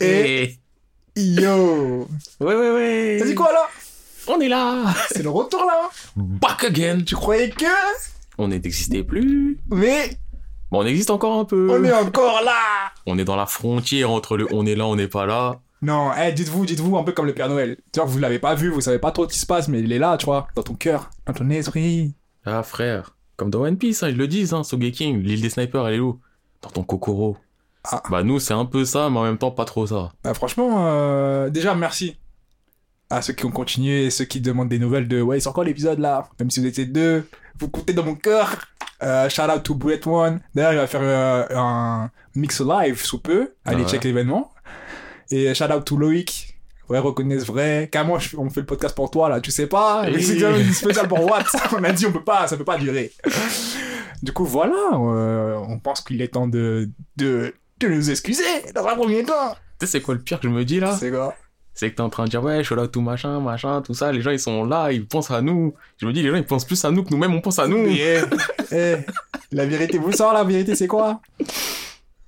Et- Yo Ouais, ouais, ouais. T'as dit quoi là? On est là. C'est le retour là Back again. Tu croyais que? On n'existait plus. Mais Bon, on existe encore un peu. on est encore là On est dans la frontière entre le on est là, on n'est pas là. Non, eh, dites-vous, dites-vous un peu comme le Père Noël. Tu vois, vous l'avez pas vu, vous savez pas trop ce qui se passe, mais il est là, tu vois, dans ton cœur, dans ton esprit. Ah, frère. Comme dans One Piece, hein, ils le disent, hein, Sogeking, l'île des snipers, elle est où? Dans ton Kokoro. Ah. Bah, nous, c'est un peu ça, mais en même temps, pas trop ça. Bah, franchement, euh, déjà, merci à ceux qui ont continué, ceux qui demandent des nouvelles de ouais, c'est encore l'épisode là, même si vous étiez deux, vous comptez dans mon cœur. Euh, shout out to Bullet One. D'ailleurs, il va faire euh, un mix live sous peu. Allez, Ah ouais. check l'événement. Et shout out to Loïc. Vrai reconnaissent vrai. Car moi, je- on fait le podcast pour toi là, tu sais pas. Oui. Mais C'est spécial pour Watt. on a dit on peut pas, ça peut pas durer. Du coup, voilà. euh, on pense qu'il est temps de, de, de nous excuser dans un premier temps. Tu sais, c'est quoi le pire que je me dis là? C'est quoi? C'est que t'es en train de dire, ouais, shout out tout machin, machin, tout ça. Les gens, ils sont là, ils pensent à nous. Je me dis, les gens, ils pensent plus à nous que nous-mêmes, on pense à nous. Mais, eh, la vérité, vous savez, la vérité, c'est quoi? Vous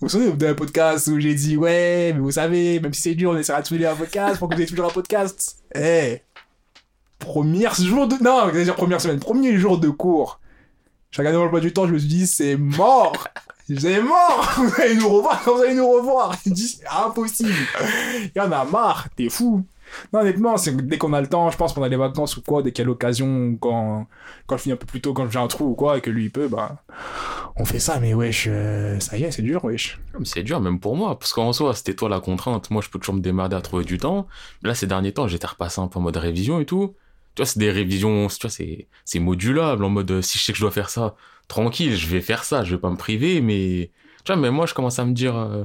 vous souvenez d'un podcast où j'ai dit, ouais, mais vous savez, même si c'est dur, on essaiera de soulever un podcast pour que vous ayez toujours un podcast. Eh, première jour de... Non, je dire première semaine, premier jour de cours. J'ai regardé dans le emploi du temps, je me suis dit, c'est mort C'est mort Vous allez nous revoir, vous allez nous revoir c'est impossible Il y en a marre, t'es fou non, honnêtement, c'est dès qu'on a le temps, je pense pendant les vacances ou quoi, dès qu'il y a l'occasion, quand, quand je finis un peu plus tôt, quand j'ai un trou ou quoi, et que lui il peut, bah, on fait ça, mais wesh, euh, ça y est, c'est dur, wesh. C'est dur, même pour moi, parce qu'en soi, c'était toi la contrainte. Moi, je peux toujours me démerder à trouver du temps. Là, ces derniers temps, j'étais repassé un peu en mode révision et tout. Tu vois, c'est des révisions, tu vois, c'est, c'est modulable, en mode, euh, si je sais que je dois faire ça, tranquille, je vais faire ça, je vais pas me priver, mais, tu vois, mais moi, je commence à me dire, euh,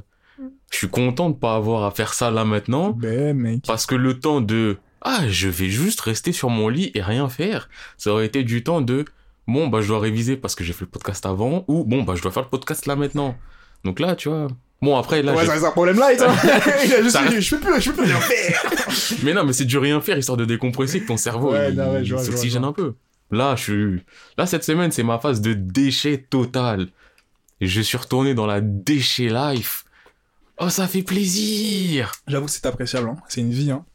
je suis content de pas avoir à faire ça là maintenant, Ben, mec. parce que le temps de, ah, je vais juste rester sur mon lit et rien faire, ça aurait été du temps de, bon, bah, je dois réviser parce que j'ai fait le podcast avant, ou bon, bah, je dois faire le podcast là maintenant. Donc là, tu vois, bon, après, là, ouais, j'ai- ça, c'est un problème là, il a juste Ça dit, je peux plus, je peux plus rien faire. Mais non, mais c'est du rien faire histoire de décompresser que ton cerveau Ouais, il, ouais, s'oxygène un peu. Là, je suis là cette semaine, c'est ma phase de déchet total. Et je suis retourné dans la déchet life. Oh, ça fait plaisir. J'avoue, c'est appréciable, hein. C'est une vie, hein.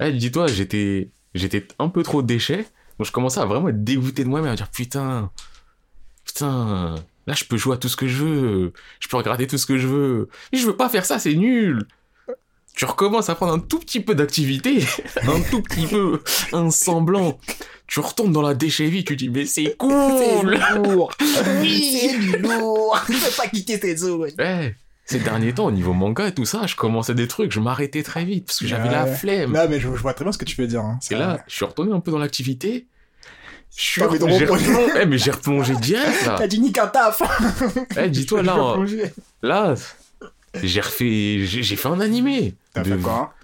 Eh, dis-toi, j'étais j'étais un peu trop déchet. Donc je commençais à vraiment être dégoûté de moi-même, à dire putain, putain, là je peux jouer à tout ce que je veux, je peux regarder tout ce que je veux. Mais je veux pas faire ça, c'est nul. Tu recommences à prendre un tout petit peu d'activité, un tout petit peu, un semblant. Tu retournes dans la déchet vie, tu dis mais c'est cool. lourd. oui, c'est du lourd. Ne fais pas quitter tes zones. Eh, ces derniers temps, au niveau manga et tout ça, je commençais des trucs, je m'arrêtais très vite parce que j'avais la flemme. Là, mais je, je vois très bien ce que tu veux dire, hein. Et là, je suis retourné un peu dans l'activité. Je suis reprendre. replongé- Eh, mais j'ai replongé direct là. t'as dit nique un taf. Eh, dis-toi Je là, peux là, j'ai refait, j'ai fait un animé. T'as de fait quoi,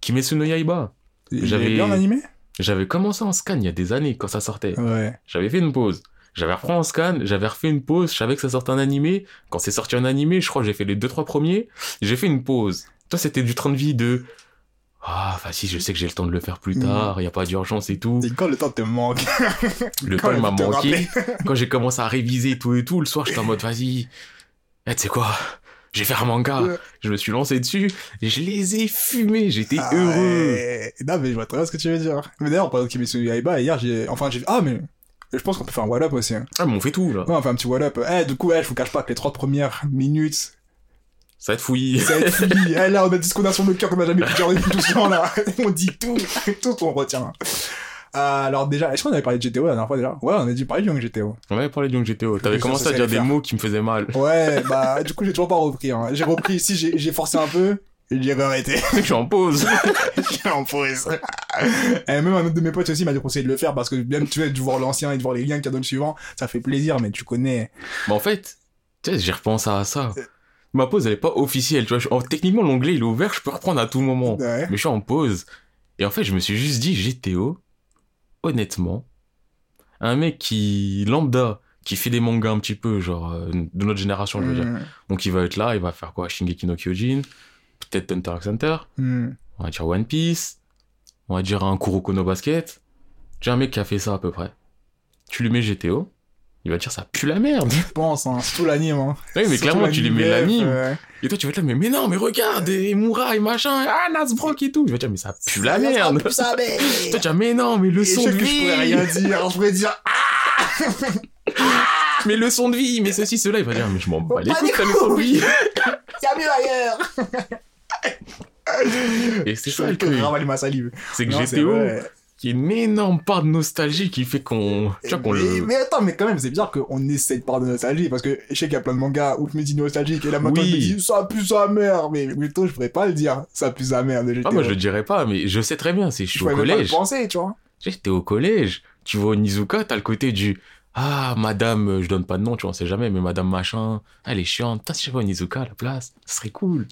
Kimetsu no Yaiba. J'avais bien animé J'avais commencé en scan il y a des années quand ça sortait. Ouais. J'avais fait une pause. J'avais repris en scan, j'avais refait une pause, je savais que ça sortait un animé. Quand c'est sorti un animé, je crois que j'ai fait les deux trois premiers. J'ai fait une pause. Toi, c'était du train de vie de ah, vas-y, je sais que j'ai le temps de le faire plus Mm. tard, il y a pas d'urgence et tout. Et quand le temps te manque Le Quand temps m'a manqué. Quand j'ai commencé à réviser tout et tout, le soir, j'étais en mode, vas-y, eh, tu sais quoi, je vais faire un manga. Ouais. Je me suis lancé dessus, et je les ai fumés, j'étais Ah heureux. ouais. Non, mais je vois très bien ce que tu veux dire. Mais d'ailleurs, par exemple, Kimetsu Yaiba, hier, j'ai. Enfin, j'ai. Ah, mais. Je pense qu'on peut faire un wall-up aussi. hein. Ah, mais on fait tout, là. Ouais, on fait un petit wall-up. Eh, du coup, ouais, je vous cache pas que les trois premières minutes, Ça va être fouillis. ça va être fini. Eh, là, on a dit ce qu'on a sur le cœur qu'on a jamais pu dire depuis tout ce temps, là. On dit tout. Tout, on retient. Euh, alors, déjà, est-ce qu'on avait parlé de GTO la dernière fois déjà Ouais, on a dit parler du Young GTO. On avait parlé du Young GTO. T'avais commencé à dire des mots qui me faisaient mal. Ouais, bah, du coup, j'ai toujours pas repris. Hein. J'ai repris ici, j'ai j'ai forcé un peu. J'ai arrêté. je suis en pause. J'ai en pause. Et même un autre de mes potes aussi m'a conseillé de le faire parce que même tu vois, de voir l'ancien et de voir les liens qu'il y a dans le suivant, ça fait plaisir, mais tu connais. Mais en fait, tu sais, j'ai repensé à ça. Ma pause, elle est pas officielle, tu vois. En- Techniquement, l'onglet, il est ouvert, je peux reprendre à tout moment. Ouais. Mais je suis en pause. Et en fait, je me suis juste dit, GTO, honnêtement, un mec qui, lambda, qui fait des mangas un petit peu, genre, euh, de notre génération, je veux dire. Mm, Donc, il va être là, il va faire quoi? Shingeki no Kyojin, peut-être Hunter x Hunter, mm. on va dire One Piece, on va dire un Kuroko no Basket. J'ai un mec qui a fait ça à peu près. Tu lui mets GTO, Il va te dire ça pue la merde. Je pense, hein. C'est tout l'anime, hein. Oui, mais Surtout clairement, tu les mets l'anime. ouais. Et toi, tu vas être là, mais, mais non, mais regarde, et Moura et machin, ah, Nasbrock et tout. Vais te dire, mais ça pue la merde. Ça, mais... Toi, tu vas, mais non, mais le Et son je de que je pourrais vie. rien dire. Je pourrais dire, ah, Mais le son de vie, mais ceci, cela. Il va dire, mais je m'en bats les couilles, son de vie. y a mieux ailleurs. Et c'est ça le truc. C'est que Non, c'est GTO, qui est une énorme part de nostalgie qui fait qu'on. Tu vois, qu'on mais, le. mais attends, mais quand même, c'est bizarre qu'on ait cette part de nostalgie, parce que je sais qu'il y a plein de mangas où je me dis nostalgique, et là maintenant Oui. je me dis ça pue sa mère, mais plutôt je pourrais pas le dire, ça pue sa mère de GTO. Ah, moi, je le dirais pas, mais je sais très bien, c'est je suis au pourrais même pas le collège. penser, tu vois. Sais, t'es au collège, tu vois Nizuka, t'as le côté du Ah, madame, euh, je donne pas de nom, tu vois, on sait jamais, mais madame machin, elle est chiante. Putain, si j'avais Nizuka à la place, ce serait cool.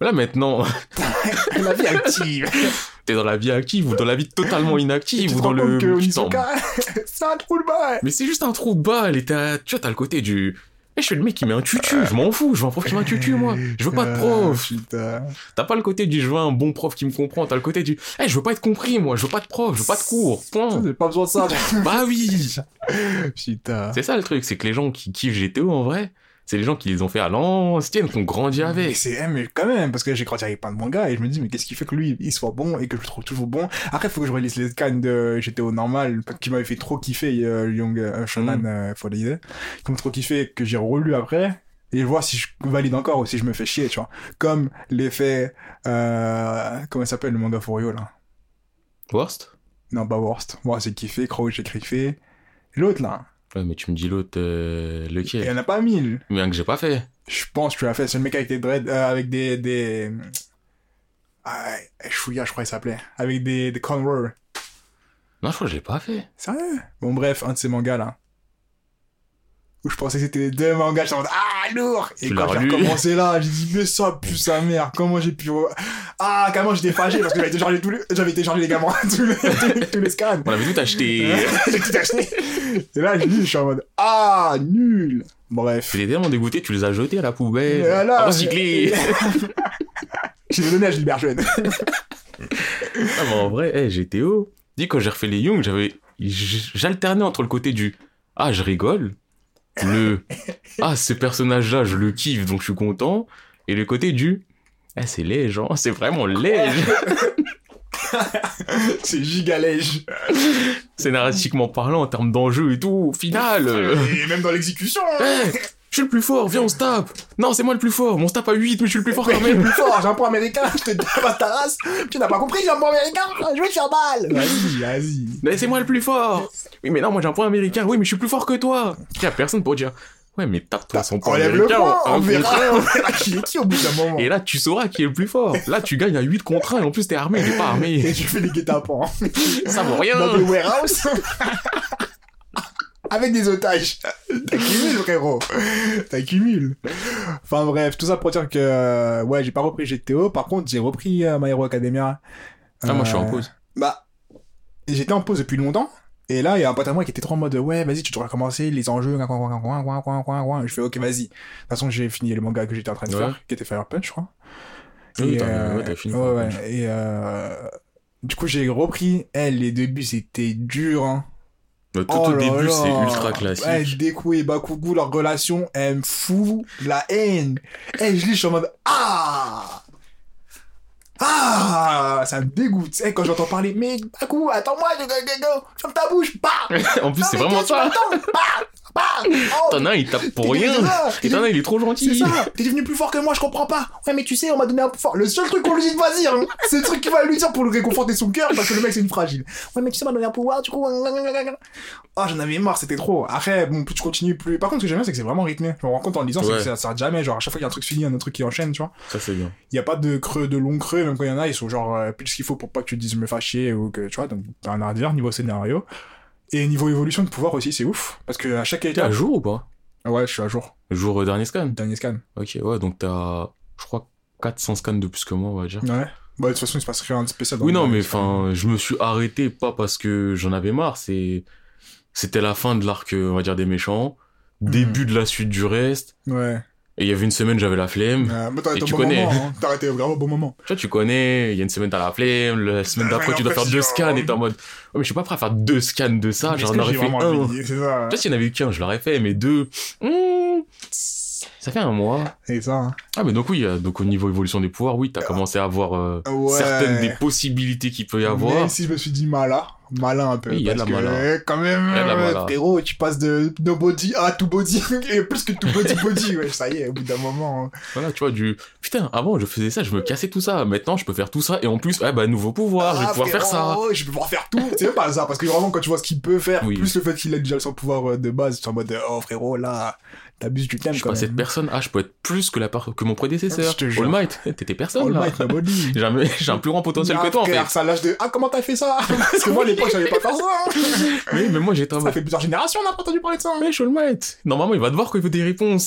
Mais là, maintenant, La vie active. t'es dans la vie active ou dans la vie totalement inactive ou dans le. c'est un trou de balle. Mais c'est juste un trou de balle et t'as, tu vois, t'as le côté du. Eh, je suis le mec qui met un tutu, je m'en fous, je veux un prof qui met un tutu, moi. Je veux pas de prof. Putain. T'as pas le côté du je veux un bon prof qui me comprend, t'as le côté du Eh, je veux pas être compris, moi, je veux pas de prof, je veux pas de cours, point. J'ai pas besoin de ça. bah oui Putain. C'est ça le truc, c'est que les gens qui kiffent GTO en vrai, c'est les gens qui les ont fait à l'ancienne, qui ont grandi avec. c'est, eh, mais quand même, parce que j'ai grandi avec plein de mangas et je me dis, mais qu'est-ce qui fait que lui, il soit bon et que je le trouve toujours bon? Après, il faut que je relise les scans de GTO normal, qui m'avait fait trop kiffer, euh, Young euh, Shonan Mm. euh, for the qui m'a trop kiffé, que j'ai relu après. Et voir si je valide encore ou si je me fais chier, tu vois. Comme l'effet, euh, comment il s'appelle le manga Furio, là? Worst? Non, pas Worst. Moi, c'est kiffé, Crow, j'ai kiffé. L'autre, là. Ouais, mais tu me dis l'autre, euh, Il y lequel en a pas mille. Mais un que j'ai pas fait. Je pense que tu l'as fait. C'est le mec avec des dreads, euh, avec des, des, ah, je crois qu'il s'appelait. Avec des, des cornrows. Non, je crois que je l'ai pas fait. Sérieux? Bon, bref, un de ces mangas, là. Où je pensais que c'était deux mangas, je me ah, lourd! Et Tu quand j'ai recommencé là, j'ai dit, mais ça pue sa mère, comment j'ai pu, ah, carrément, j'étais fâché parce que j'avais téléchargé tous les, j'avais téléchargé les gamins, tous les, tous les, tous les scans. On avait tout acheté. j'ai tout acheté. Et là, je lis, je suis en mode, ah, nul! Bref. J'étais tellement dégoûté, tu les as jetés à la poubelle. Et alors, à recycler. Je l'ai donné à Gilbert Jeune. Ah, mais en vrai, hey, GTO. Dis, quand j'ai refait les Young, j'avais. J'alternais entre le côté du Ah, je rigole. Le Ah, ce personnage-là, je le kiffe, donc je suis content. Et le côté du Eh, c'est léger, hein, c'est vraiment léger. C'est gigalège. Scénaristiquement parlant, en termes d'enjeu et tout, au final. Et même dans l'exécution. hein. je suis le plus fort, viens, on se tape. Non, c'est moi le plus fort, on se tape à 8, mais je suis le plus fort Mais quand je suis même. plus fort, j'ai un point américain, je te tape ta race. Tu n'as pas compris, j'ai un point américain, je vais te faire mal. Vas-y, vas-y. Mais c'est moi le plus fort. Oui, mais non, moi j'ai un point américain. Oui, mais je suis plus fort que toi. Il y a personne pour dire Ouais, mais tape-toi son point le américain. point, on contre verra, on verra qui est qui au bout d'un moment. Et là, tu sauras qui est le plus fort. Là, tu gagnes à 8 contre 1 et en plus, t'es armé, est pas Et armé. tu fais des guet-apens Ça vaut rien. dans des warehouses. avec des otages. T'accumules, frérot. T'accumules. Enfin bref, tout ça pour dire que euh, ouais, j'ai pas repris GTO. Par contre, j'ai repris euh, My Hero Academia. Euh, ah, moi, je suis en euh, pause. Bah, j'étais en pause depuis longtemps. Et là, il y a un pote à moi qui était trop en mode ouais, vas-y, tu dois recommencer les enjeux. Coin, coin, coin, coin, Je fais ok, vas-y. De toute façon, j'ai fini le manga que j'étais en train de ouais. faire, qui était Fire Punch, je crois. Et, ouais, euh, fini. Ouais, ouais. Et euh, du coup, j'ai repris. Elle, les débuts, c'était dur. Hein. Tout Oh au là début, c'est ultra classique. Ouais, Deku et Bakugu, leur relation, elle me fout la haine. Et je lis, je suis en mode, ah! Ah! Ça me dégoûte. Eh, quand j'entends parler, mais Baku, attends-moi, ferme ta bouche, bah! en plus, c'est vraiment ça. Bah! Bah! Oh, T'en as un, il tape pour rien. c'est ça, Et t'en as un, il est trop C'est gentil. ça, t'es devenu plus fort que moi, je comprends pas. Ouais, mais tu sais, on m'a donné un plus fort. Le seul truc qu'on lui dit de dire, hein, c'est le truc qu'il va lui dire pour lui réconforter son cœur, parce que le mec c'est une fragile. Ouais, mais tu sais, on m'a donné un pouvoir, du coup. Oh, j'en avais marre, c'était trop. Après, bon, plus tu continues, plus. Par contre, ce que j'aime bien, c'est que c'est vraiment rythmé. Je me rends compte en le lisant, c'est Ouais. que ça s'arrête jamais. Genre, à chaque fois qu'il y a un truc fini, il y a un autre truc qui enchaîne, tu vois. Ça, c'est bien. Il y a pas de creux, de long creux, même quand il y en a, ils sont genre euh, plus ce qu'il faut pour pas que tu te dises je me chier ou que, tu vois, donc t'as un à dire niveau scénario. Et niveau évolution de pouvoir aussi, c'est ouf. Parce que à chaque T'es à étape. jour ou pas? Ouais, je suis à jour. Jour euh, dernier scan? Dernier scan. Ok, ouais, donc t'as, je crois, 400 scans de plus que moi, on va dire. Ouais. Bah, de toute façon, il se passe rien de spécial. dans Oui, non, mais enfin, je me suis arrêté pas parce que j'en avais marre, c'est, c'était la fin de l'arc, euh, on va dire, des méchants, Mhm. début de la suite du reste. Ouais. Et il y avait une semaine, j'avais la flemme. Euh, mais t'as Et tu bon connais. hein. T'as arrêté vraiment au bon moment. Tu vois, tu connais, il y a une semaine, t'as la flemme, la semaine d'après, tu dois faire deux scans et t'es en mode, oh, mais je suis pas prêt à faire deux scans de ça, Mais j'en aurais fait un. Tu vois, s'il y en avait qu'un, je l'aurais fait, mais deux, hmm, ça fait un mois. C'est ça. hein. Ah, mais donc oui, euh, donc au niveau évolution des pouvoirs, oui, t'as commencé à avoir euh, Ouais. certaines des possibilités qu'il peut y avoir. Même si je me suis dit malin, malin un peu. Oui, il y a de parce la que, malin. euh, Quand même, euh, frérot, tu passes de no body à tout body, et plus que tout body body, ouais, ça y est, au bout d'un moment. hein. Voilà, tu vois, du, putain, avant, je faisais ça, je me cassais tout ça. Maintenant, je peux faire tout ça. Et en plus, ah, bah, nouveau pouvoir, je vais Ah, pouvoir faire ça. Je vais pouvoir faire tout. C'est même pas ça, parce que vraiment, quand tu vois ce qu'il peut faire, Oui. plus le fait qu'il a déjà son pouvoir euh, de base, tu es en mode, oh frérot, là, t'abuses du thème Je suis pas cette personne. Ah, je peux être plus que la part, que mon prédécesseur. Je te jure. All Might, t'étais personne, All là. Might, nobody. J'ai un, j'ai un plus grand potentiel Ah, que toi, en fait. frère, ça lâche de, ah, comment t'as fait ça? Parce que moi, à l'époque, j'avais pas faire ça. Oui, mais moi, j'étais en Ça fait plusieurs générations, on n'a pas entendu parler de ça. mais All Might, normalement, il va te voir quand il veut des réponses.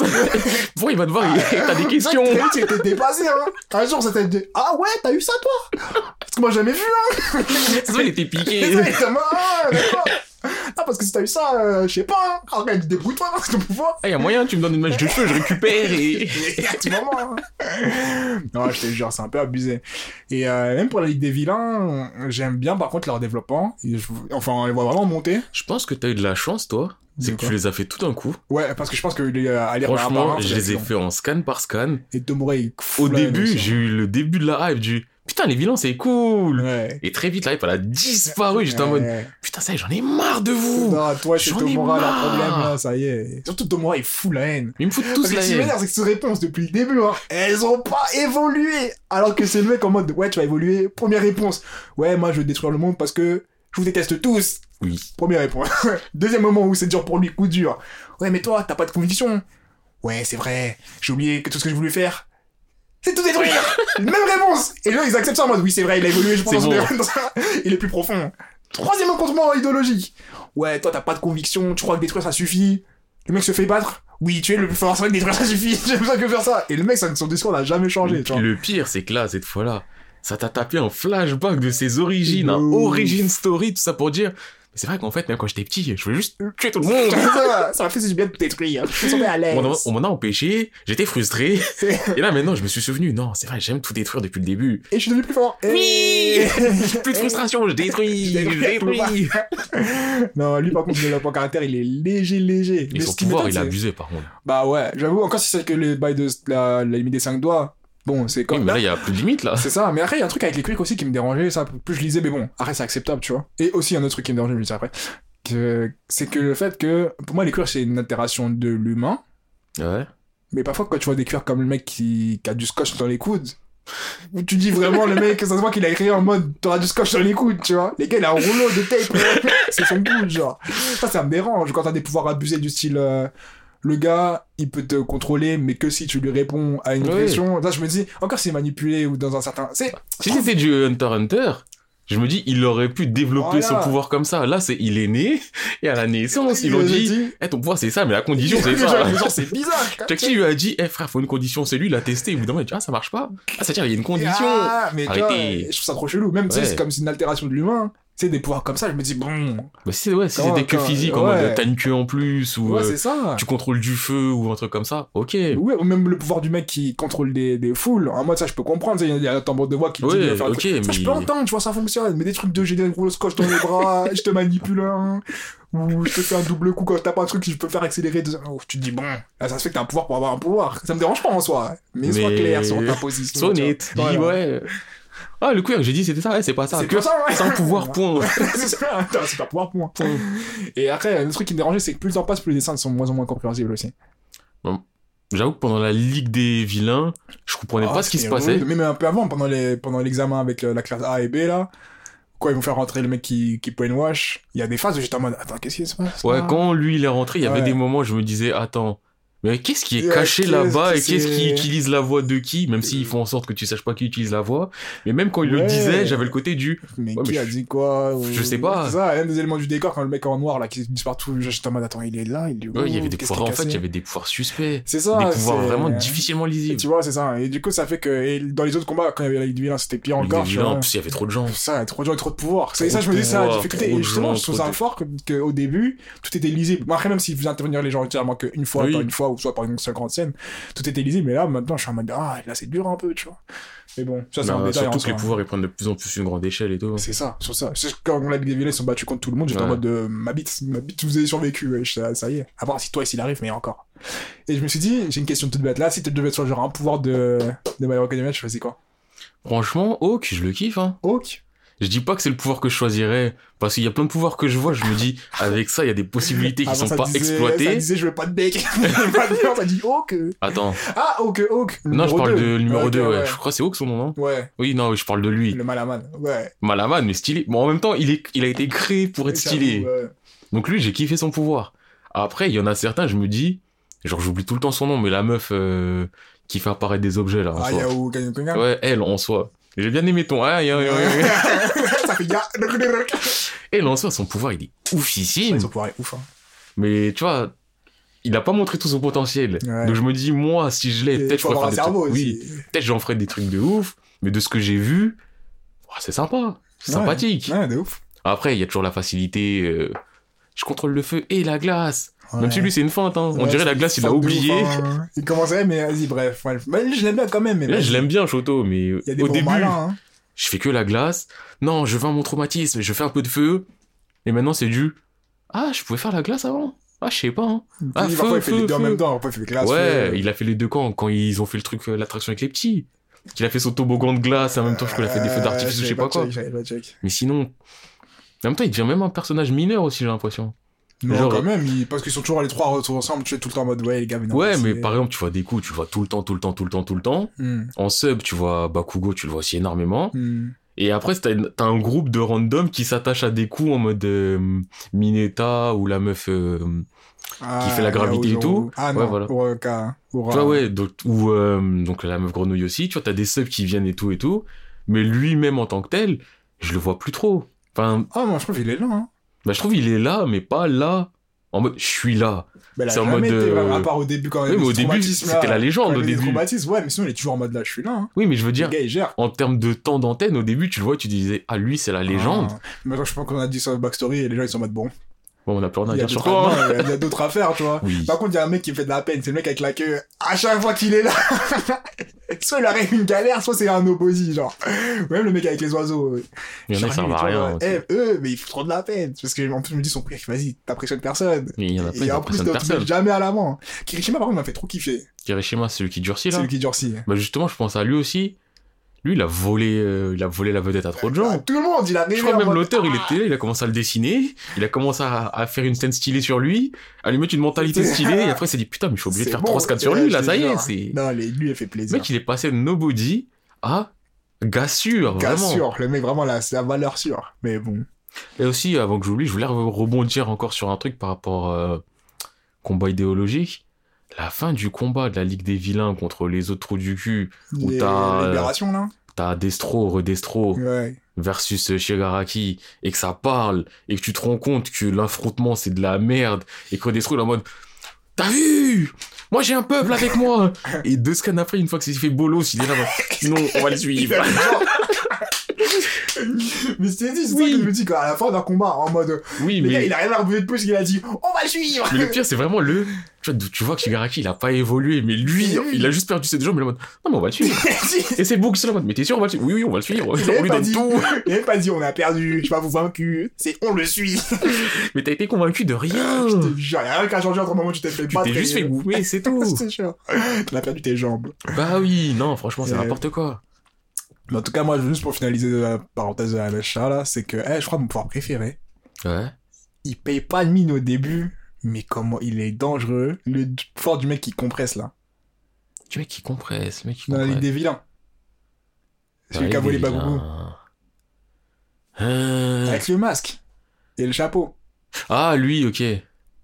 Pourquoi il va te voir, il- t'as des questions. Mec, Tu étais dépassé, hein. Un jour, c'était de, ah ouais, t'as eu ça, toi? Parce que moi, jamais vu, hein. C'est ça, il était piqué. ah, d'accord. Ah, parce que si t'as eu ça, euh, je sais pas, hein. Arrête, débrouille-toi, hein, c'est ton pouvoir. Ah, y a moyen, tu me donnes une mèche de cheveux, je récupère et... Et à tout moment. hein. Non, je te jure, c'est un peu abusé. Et euh, même pour la Ligue des Vilains, j'aime bien par contre leur développement. Et je- Enfin, on les voit vraiment monter. Je pense que t'as eu de la chance, toi. C'est que tu les as fait tout d'un coup. Ouais, parce que je pense que les, euh, aller Franchement, je les ai fait en scan par scan. Et Tomura, il Au début, aussi. j'ai eu le début de la hype du putain, les vilains, c'est cool. Ouais. Et très vite, la hype, elle a disparu. J'étais en mode putain, ça y est, j'en ai marre de vous. Non, toi, ai Tomura, le problème, là, ça y est. Surtout Tomura, il fout la haine. Ils me foutent Parce tous que la ce qui haine. m'énerve, c'est que ces réponses, depuis le début, hein, elles ont pas évolué. Alors que c'est le mec en mode, ouais, tu vas évoluer. Première réponse. Ouais, moi, je veux détruire le monde parce que je vous déteste tous. Oui. Première réponse. Deuxième moment où c'est dur pour lui, coup dur. Ouais, mais toi, t'as pas de conviction. Ouais, c'est vrai. J'ai oublié que tout ce que je voulais faire, c'est tout détruire. Même réponse. Et là, ils acceptent ça en mode, oui, c'est vrai, il a évolué, je pense. Dans bon. il est plus profond. Troisième rencontrement idéologique. Ouais, toi, t'as pas de conviction, tu crois que détruire ça suffit. Le mec se fait battre. Oui, tu es le plus fort, c'est vrai que détruire ça suffit. J'ai besoin que faire ça. Et le mec, son son discours n'a jamais changé, tu vois. Le pire, c'est que là, cette fois-là, ça t'a tapé un flashback de ses origines, un origin story, tout ça pour dire. Mais c'est vrai qu'en fait, même quand j'étais petit, je voulais juste tuer tout le monde. ça m'a fait du bien de tout détruire. Je me sentais à l'aise. On m'en- a empêché, j'étais frustré. Et là, maintenant, je me suis souvenu, non, c'est vrai, j'aime tout détruire depuis le début. Et je suis devenu plus fort. Oui Plus de frustration, je détruis, Je détruis. non, lui, par contre, le développement caractère, il est léger, léger. Et Mais son pouvoir, il a abusé, par contre. Bah ouais, j'avoue, encore si c'est que les bails de la, la limite des 5 doigts, bon, c'est Oui, comme. mais là, il y a plus de limite, là. C'est ça, mais après, il y a un truc avec les quicks aussi qui me dérangeait, ça, plus je lisais, mais bon, après, c'est acceptable, tu vois. Et aussi, un autre truc qui me dérangeait, je le dis après, c'est que le fait que, pour moi, les cuirs, c'est une altération de l'humain, Ouais. mais parfois, quand tu vois des cuirs comme le mec qui, qui a du scotch dans les coudes, où tu dis vraiment, le mec, ça se voit qu'il a écrit en mode, t'auras du scotch dans les coudes, tu vois. Les gars, il a un rouleau de tape, c'est son goût, genre. Ça, ça me dérange quand t'as des pouvoirs abusés du style, euh, le gars, il peut te contrôler, mais que si tu lui réponds à une Ouais. question. Là, je me dis, encore c'est manipulé ou dans un certain. C'est. Si c'était du Hunter Hunter, je me dis, il aurait pu développer Voilà. son pouvoir comme ça. Là, c'est, il est né, et à la naissance, ils ont dit, eh, ton pouvoir, c'est ça, mais la condition, c'est ça. C'est bizarre. Chucky lui a dit, eh frère, faut une condition, c'est lui, il a testé, au bout d'un moment, il dit, ah, ça marche pas. Ah, c'est-à-dire, il y a une condition. Ah, mais Arrêtez. je trouve ça trop chelou. Même, tu sais, Ouais. c'est comme une altération de l'humain. Tu sais, des pouvoirs comme ça, je me dis, bon. Bah, si, ouais, si Quand- c'était que quand- physique, en mode, t'as une queue en plus, ou Ouais, euh, c'est ça. tu contrôles du feu, ou un truc comme ça, ok. Ouais, ou même le pouvoir du mec qui contrôle des, des foules. En mode, ça, je peux comprendre. Il y a un tambour de voix qui dit Ouais, de faire ok. Ça, je mais- peux entendre, tu vois, ça fonctionne. Mais des trucs de j'ai des rouleaux scotch dans les bras, je te manipule un, ou je te fais un double coup quand je tape un truc, je peux faire accélérer. deux- Oh, tu te dis, bon, là, ça se fait que t'as un pouvoir pour avoir un pouvoir. Ça me dérange pas en soi. Mais, sois Mais- clair sur ta position. Honnête, dis, ouais. Ah, le queer, j'ai dit, c'était ça, ouais, c'est pas ça. C'est Que pour ça, ouais. sans pouvoir, point. c'est ça, un super pouvoir, point. Et après, le truc qui me dérangeait, c'est que plus le temps passe, plus les dessins sont de moins en moins compréhensibles aussi. J'avoue que pendant la Ligue des vilains, je comprenais Ah, pas ce qui se passait. rude. Même un peu avant, pendant les, pendant l'examen avec euh, la classe A et B, là. Quand ils vont faire rentrer le mec qui, qui brainwash, il y a des phases où j'étais en mode, attends, qu'est-ce qui se passe? Ouais, quand lui il est rentré, il y avait Ouais. des moments où je me disais, attends, mais qu'est-ce qui est Ouais, caché là-bas et qu'est-ce qui c'est- utilise la voix de qui, même s'ils font en sorte que tu saches pas qui utilise la voix. Mais même quand il le disait, j'avais le côté du, Mais Ouais, qui mais a je- dit quoi? ou- je sais pas. C'est ça, un des éléments du décor, quand le mec en noir, là, qui se partout, j'étais en mode, attends, il est là, il est où? ouais, il y avait des pouvoirs, en fait, il y avait des pouvoirs suspects. C'est ça. des pouvoirs c'est- vraiment difficilement lisibles. Tu vois, c'est ça. Et du coup, ça fait que, et dans les autres combats, quand il y avait la c'était pire encore, en plus, il y avait trop de gens. Ça, trop de gens et trop de pouvoir. C'est ça, je me dis ça, pouvoir, difficulté. Et justement, je trouve ça fort que, que au début, tout était lisible. Après, même s'il faisait intervenir les gens entièrement qu'une fois, une fois, ou soit par une seule grande scène. Tout était lisible, mais là, maintenant, je suis en mode, ah, là, c'est dur un peu, tu vois. Mais bon, ça, c'est un détail surtout que les pouvoirs ils prennent de plus en plus une grande échelle et tout. C'est ça, sur ça. Quand la Ligue des sont battus contre tout le monde, j'étais en mode de ma bite, ma bite, vous avez survécu, ça, ça y est. À part si toi, s'il arrive, mais encore. Et je me suis dit, j'ai une question toute bête là, si tu devais choisir un pouvoir de, de My Academia, tu choisis quoi? Franchement, Hawk, je le kiffe, hein. Hawk? Je dis pas que c'est le pouvoir que je choisirais, parce qu'il y a plein de pouvoirs que je vois, je me dis, avec ça, il y a des possibilités qui Avant, sont ça pas disait- Ça exploitées. disait, je veux pas de bec. pas de bec, ça dit Hawk. Attends. Ah, Hawk, Hawk. non, je parle deux. de numéro Ok, 2, ouais. Je crois que c'est Hawk son nom, non? Ouais, Oui, non, je parle de lui. le Malaman. Ouais. Malaman, mais stylé. Bon, en même temps, il, est, il a été créé pour être stylé. Ouais. Donc lui, j'ai kiffé son pouvoir. Après, il y en a certains, je me dis, genre j'oublie tout le temps son nom, mais la meuf euh, qui fait apparaître des objets là. En Ah, soi. Kongan. Ouais, elle en soi. J'ai bien aimé ton. Ah, y a- y a- y a- ça fait gars. Soi, son pouvoir, il est oufissime. Ils ont pouvoir est ouf, hein. Mais tu vois, il a pas montré tout son potentiel. Ouais. Donc je me dis, moi, si je l'ai, Et peut-être je pourrais faire des trucs. aussi. Oui, peut-être j'en ferais des trucs de ouf. Mais de ce que j'ai vu, c'est sympa. C'est Ouais. sympathique. Ouais, de ouf. Après, il y a toujours la facilité. euh, je contrôle le feu et la glace. Même si lui, c'est une feinte. Hein. On Ouais, dirait la glace, il l'a oublié. ouf, hein. Il commençait, mais vas-y, bref. ouais. Mais je l'aime bien quand même. Mais Là, je l'aime bien, Choto, mais Il y a des au début, malins, hein. je fais que la glace. Non, je vins mon traumatisme, je fais un peu de feu. Et maintenant, c'est du. Ah, je pouvais faire la glace avant? Ah, je sais pas. Hein. Ah, Puis, feu, parfois, il fait les feu, deux en feu. même temps. Parfois, il fait glace. ouais, feu. il a fait les deux camps quand ils ont fait le truc, euh, l'attraction avec les petits. Qu'il a fait son toboggan de glace, et en même temps, je crois qu'il a fait des feux d'artifice ou je sais pas quoi. Mais sinon. En même temps, il devient même un personnage mineur aussi, j'ai l'impression. Non, Genre- quand même, ils- parce qu'ils sont toujours les trois retours ensemble, tu es tout le temps en mode, ouais, les gars, mais non, ouais, mais par exemple, tu vois des coups, tu vois tout le temps, tout le temps, tout le temps, tout le temps. Hmm, En sub, tu vois Bakugo, tu le vois aussi énormément. hmm. Et après, t'as t'as un groupe de random qui s'attache à des coups en mode euh, Mineta ou la meuf. euh, Ah, fait la gravité et tout. Ah Ouais, non, voilà. Oroka, Ora. Tu vois, ouais, donc, ou euh, donc la meuf grenouille aussi. Tu vois, t'as des subs qui viennent et tout et tout. Mais lui-même en tant que tel, je le vois plus trop. Enfin, Ah, moi, je trouve qu'il est là, hein. Bah, je trouve il est là, mais pas là. En mode, je suis là. Mais a C'est en mode, été euh, à part au début quand y Oui, mais au début, c'était la légende, Quand au début. ouais, mais sinon, il est toujours en mode là, je suis là, hein. Oui, mais je veux Le dire, gars, il gère. en termes de temps d'antenne, au début, tu le vois, tu disais, ah, lui, c'est la légende. Ah. Maintenant, je pense qu'on a dit ça backstory et les gens, ils sont en mode bon. Bon, on a plus rien à dire sur d'autres toi. il y a d'autres affaires, tu vois. Oui. Par contre, il y a un mec qui me fait de la peine, c'est le mec avec la queue. À chaque fois qu'il est là, soit il arrive une galère, soit c'est un opposé, genre. Même le mec avec les oiseaux. euh, Il y en a, ils servent à rien. Eh, eux, mais ils font trop de la peine. Parce que, en plus, je me dis, son vas-y, t'impressionnes personne. Il y en a plein, Et en plus, tu jamais à l'avant. Kirishima, par contre, m'a fait trop kiffer. Kirishima, c'est celui qui durcit, là. C'est lui qui durcit. Bah justement, je pense à lui aussi. Lui, il a volé, euh, il a volé la vedette à trop de gens. tout le monde, il a Je crois même l'auteur, il était là, il a commencé à le dessiner, il a commencé à, à faire une scène stylée sur lui, à lui mettre une mentalité stylée, et après il s'est dit putain, mais je suis obligé de faire bon. 3 4 sur lui, là, ça y est, c'est. Non, les- lui, il fait Le plaisir. mec, il est passé de nobody à gars sûr, Gars vraiment. sûr, le mec, vraiment, là, c'est la valeur sûre. Mais bon. Et aussi, avant que j'oublie, je voulais re- rebondir encore sur un truc par rapport euh, combat idéologique. La fin du combat de la Ligue des Vilains contre les autres trous du cul, t'as, euh, là. t'as Destro, Redestro, Ouais. versus Shigaraki et que ça parle et que tu te rends compte que l'affrontement c'est de la merde et que Destro il est en mode T'as vu? Moi j'ai un peuple avec moi Et deux scans après, une fois que c'est fait bolos, il est là, non, on va le suivre. mais c'était dit, c'est Oui. ça que je me dis, qu'à la fin d'un combat, en mode, Oui, le gars, mais, il a rien à rebouiller de plus, il a dit, on va le suivre! mais le pire c'est vraiment le. Tu vois, tu vois que Shigaraki il a pas évolué, mais lui, il a juste perdu ses deux jambes, mais en mode Non, mais on va le suivre. Et c'est Books là en mode Mais t'es sûr, on va le suivre Oui, oui, on va le suivre. Il On lui donne dit, tout. il avait pas dit, on a perdu, je suis pas vous vaincu, c'est on le suit! Mais t'as été convaincu de rien. Je te jure, rien qui a changé entre le moment où tu t'es fait Tu battre. t'es juste fait goumer, c'est tout. C'est sûr. T'as perdu tes jambes. Bah oui, non, franchement, c'est n'importe quoi. Mais en tout cas, moi, juste pour finaliser la parenthèse de la Mesha, là, c'est que, eh, je crois mon pouvoir préféré, Ouais. il paye pas de mine au début, mais comment il est dangereux. Le fort du mec qui compresse, là. Tu mec qui compresse, le mec qui Dans la compresse. Ligue des vilains. Celui qui a volé Bagougou. Euh, Avec le masque. Et le chapeau. Ah, lui, ok.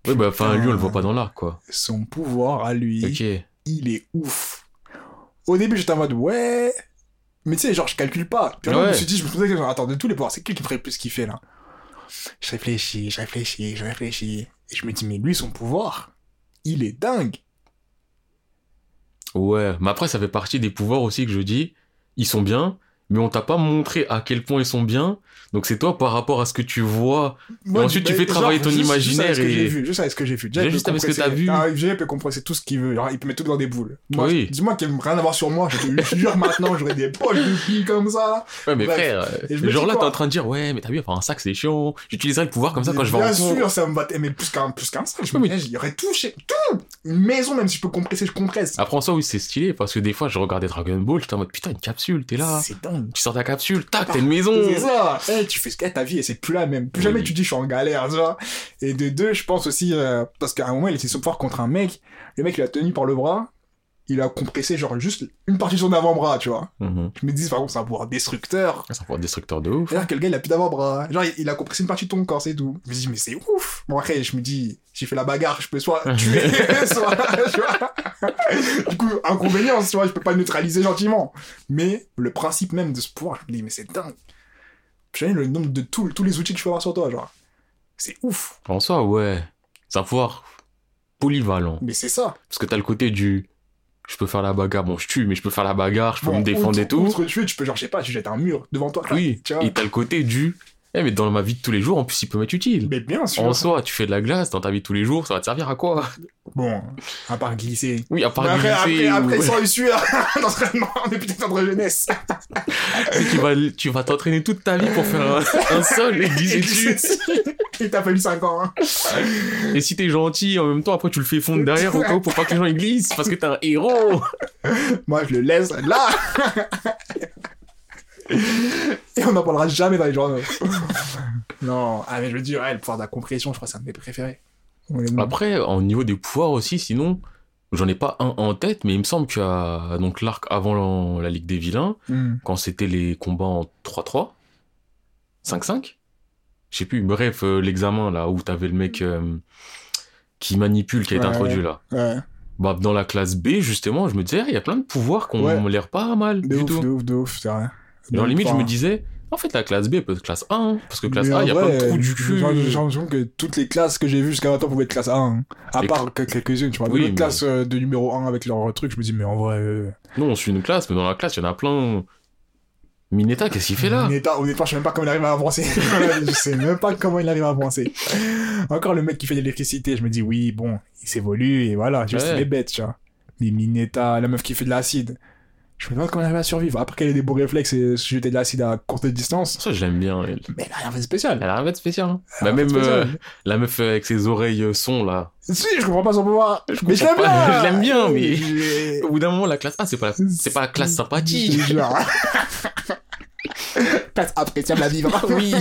Oui, bah, enfin, lui, on le voit pas dans l'arc, quoi. Son pouvoir à lui, Ok. il est ouf. Au début, j'étais en mode, ouais. Mais tu sais, genre, je calcule pas. Puis je me suis dit, je me suis dit, genre, attends, de tous les pouvoirs, c'est qui qui me ferait plus kiffer, là? Je réfléchis, je réfléchis, je réfléchis. Et je me dis, mais lui, son pouvoir, il est dingue. Ouais. Mais après, ça fait partie des pouvoirs aussi que je dis. Ils sont bien, mais on t'a pas montré à quel point ils sont bien. Donc c'est toi par rapport à ce que tu vois. Moi, ensuite, tu fais travailler ton juste- imaginaire Juste avec ce que et- j'ai vu, juste avec ce que j'ai vu. Déjà, juste avec ce que t'as vu. Ah, Jay peut compresser tout ce qu'il veut. Genre, il peut mettre tout dans des boules. Moi, Oui. Dis-moi qu'il aime rien avoir sur moi. Je te jure maintenant, j'aurais des poches de filles comme ça. Ouais, mais Bref. frère, Et je genre là, t'es en train de dire, ouais, mais t'as vu, enfin, un sac, c'est chiant. J'utiliserai le pouvoir comme ça quand Mais je vais en Bien sûr, ça me va. Mais plus qu'un plus qu'un sac. Je me dis, il y aurait tout chez. Tout Une maison, même si je peux compresser, je compresse. Après, en soi, oui, c'est stylé parce que des fois, je regardais Dragon Ball, j'étais en mode, putain, une capsule, t'es là. C'est dingue. Tu sors ta capsule, tac, t'as une maison. C'est ça. Eh, tu fais ce qu'est ta vie et c'est plus la même. Plus Oui. jamais tu dis je suis en galère, tu vois. Et de deux, je pense aussi, euh, parce qu'à un moment, il était pouvoir contre un mec. Le mec, il a tenu par le bras. Il a compressé, genre, juste une partie de son avant-bras, tu vois. Mhm. Je me dis, par contre, c'est un pouvoir destructeur. C'est un pouvoir destructeur de ouf. C'est-à-dire que le gars, il a plus d'avant-bras. Genre, il, a compressé une partie de ton corps, c'est tout. Je me dis, mais c'est ouf. Bon, après, je me dis, j'ai fait la bagarre, je peux soit tuer, soit, tu vois. Du coup, inconvénient, tu vois, je peux pas le neutraliser gentiment. Mais le principe même de ce pouvoir, je me dis, mais c'est dingue. Je sais le nombre de tous tous les outils que je peux avoir sur toi, genre. C'est ouf. En soi, ouais. C'est un pouvoir polyvalent. Mais c'est ça. Parce que t'as le côté du. Je peux faire la bagarre, bon, je tue, mais je peux faire la bagarre, je peux Bon, me défendre outre- et tout. Outre tuer, tu peux, genre, je sais pas, tu jettes un mur devant toi. Oui, Tu vois. et t'as le côté du. Eh, mais dans ma vie de tous les jours, en plus, il peut m'être utile. Mais bien sûr. En soi, tu fais de la glace dans ta vie de tous les jours, ça va te servir à quoi? Bon, à part glisser. Oui, à part Mais après, glisser après, après, ou- sans essuie, d'entraînement, depuis peut-être entre jeunesse. tu vas, tu vas t'entraîner toute ta vie pour faire un, un sol et glisser dessus. Il t'a fallu 5 ans, hein. Et si t'es gentil, en même temps, après tu le fais fondre derrière au cas où pour pas que les gens ils glissent, parce que t'es un héros. Moi, je le laisse là. Et on n'en parlera jamais dans les journaux. non, ah, mais je veux dire, ouais, le pouvoir de la compression, je crois que c'est un de mes préférés. Après, au niveau des pouvoirs aussi, sinon, j'en ai pas un en tête, mais il me semble qu'il y a donc l'arc avant la, la Ligue des Vilains, Hmm. quand c'était les combats en 3-3, 5-5, je sais plus, bref, euh, l'examen là où t'avais le mec euh, qui manipule, qui a été Ouais. introduit là. Ouais, Bah, dans la classe B, justement, je me disais, il y a plein de pouvoirs qui ont Ouais. l'air pas mal de du ouf, tout. de ouf, de ouf, c'est vrai. Genre, limite, je me disais, en fait, la classe B peut être classe 1, hein, parce que classe mais A, il y a vrai, de trous du cul. J'ai l'impression que toutes les classes que j'ai vues jusqu'à maintenant pouvaient être classe A. hein. À Et- part que quelques-unes, tu vois. Oui, mais- classes euh, de numéro 1 avec leur truc, je me dis, mais en vrai. euh, Non, on suit une classe, mais dans la classe, il y en a plein. Mineta, qu'est-ce qu'il fait là? Honnêtement, honnêtement, je sais même pas comment il arrive à avancer. je sais même pas comment il arrive à avancer. Encore le mec qui fait de l'électricité, je me dis, oui, bon, il s'évolue et voilà, juste Ouais. il est bête, tu vois. Mais Mineta, la meuf qui fait de l'acide. Je me demande comment elle à survivre? Après qu'elle ait des beaux réflexes et se jeter de l'acide à courte distance. Ça, je l'aime bien, elle. Mais elle a rien fait de spécial. Elle a rien de spécial. Hein. Bah, fait même euh, la meuf avec ses oreilles euh, son là. Si, je comprends pas son pouvoir. Je mais je l'aime bien. Je l'aime bien, mais- Au bout d'un moment, la classe A, c'est pas, la... c'est pas la classe sympathique. Genre. Classe appréciable à vivre. oui.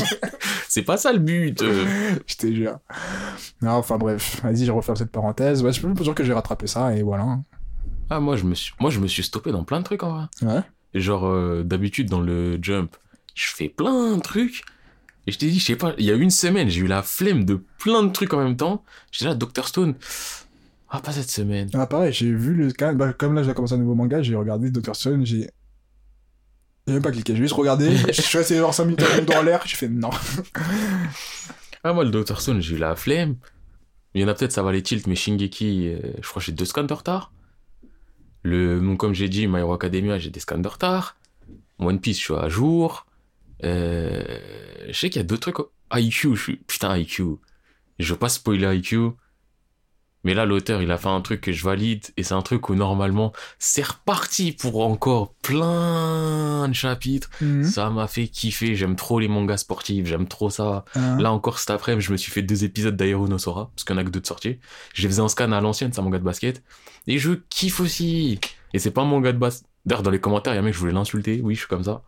C'est pas ça le but. euh. Je te jure. Non, enfin bref, vas-y, je referme cette parenthèse. Ouais, je suis pas sûr que j'ai rattrapé ça et voilà. Ah, moi, je me suis, moi, je me suis stoppé dans plein de trucs en vrai. Ouais. Genre, euh, d'habitude, dans le jump, je fais plein de trucs. Et je t'ai dit, je sais pas, il y a une semaine, j'ai eu la flemme de plein de trucs en même temps. J'étais là, Dr. Stone. Ah, pas cette semaine. Ah, pareil, j'ai vu le. bah, comme là, j'ai commencé un nouveau manga, j'ai regardé Dr. Stone, j'ai. J'ai même pas cliqué, j'ai juste regardé. je suis resté genre 5 minutes dans l'air, j'ai fait non. Ah, moi, le Dr. Stone, j'ai eu la flemme. Il y en a peut-être, ça va les tilt, mais Shingeki, euh, je crois que j'ai deux scans de retard. Le, comme j'ai dit, My Hero Academia, j'ai des scans de retard. One Piece, je suis à jour. Euh, je sais qu'il y a d'autres trucs. IQ, je suis, putain, IQ. Je veux pas spoiler IQ. Mais là, l'auteur, il a fait un truc que je valide, et c'est un truc où normalement, c'est reparti pour encore plein de chapitres. Mhm. Ça m'a fait kiffer, j'aime trop les mangas sportifs, j'aime trop ça. Hein. Là encore cet après-midi, je me suis fait deux épisodes d'Aeronosora, parce en a que deux de sortie. Je les faisais en scan à l'ancienne, c'est un manga de basket. Et je kiffe aussi. Et c'est pas un manga de basket. D'ailleurs, dans les commentaires, il y a un mec, je voulais l'insulter, oui, je suis comme ça.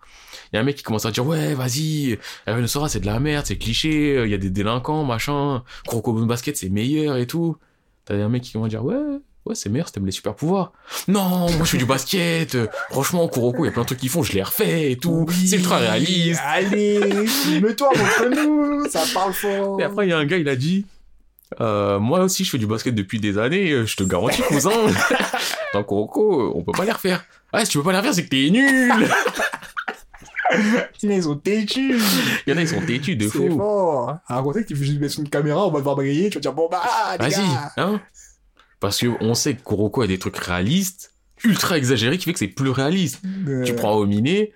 Il y a un mec qui commence à dire, ouais, vas-y, Aeronosora, c'est de la merde, c'est cliché, il y a des délinquants, machin. Kuroko Basket, c'est meilleur et tout. T'as un mec qui commence à dire, ouais, ouais, c'est meilleur, c'était les super pouvoirs. Non, moi, je fais du basket. euh, Franchement, Kuroko, il y a plein de trucs qu'ils font, je les refais et tout. Oui, C'est ultra réaliste. Allez, mets-toi contre nous, ça parle fort. Et après, il y a un gars, il a dit euh, Moi aussi, je fais du basket depuis des années, euh, je te garantis, cousin. Dans Kuroko, on peut pas les refaire. Ah, si tu peux pas les refaire, c'est que t'es nul Ils ont têtu. Il y en a, ils sont têtus de C'est fou. fort. À raconter que tu fais juste mettre une caméra, on va devoir bagayer, tu vas dire bon bah, Vas-y, hein Parce que on sait que Kuroko a des trucs réalistes, ultra exagérés, qui fait que c'est plus réaliste. Euh, Tu prends Omine,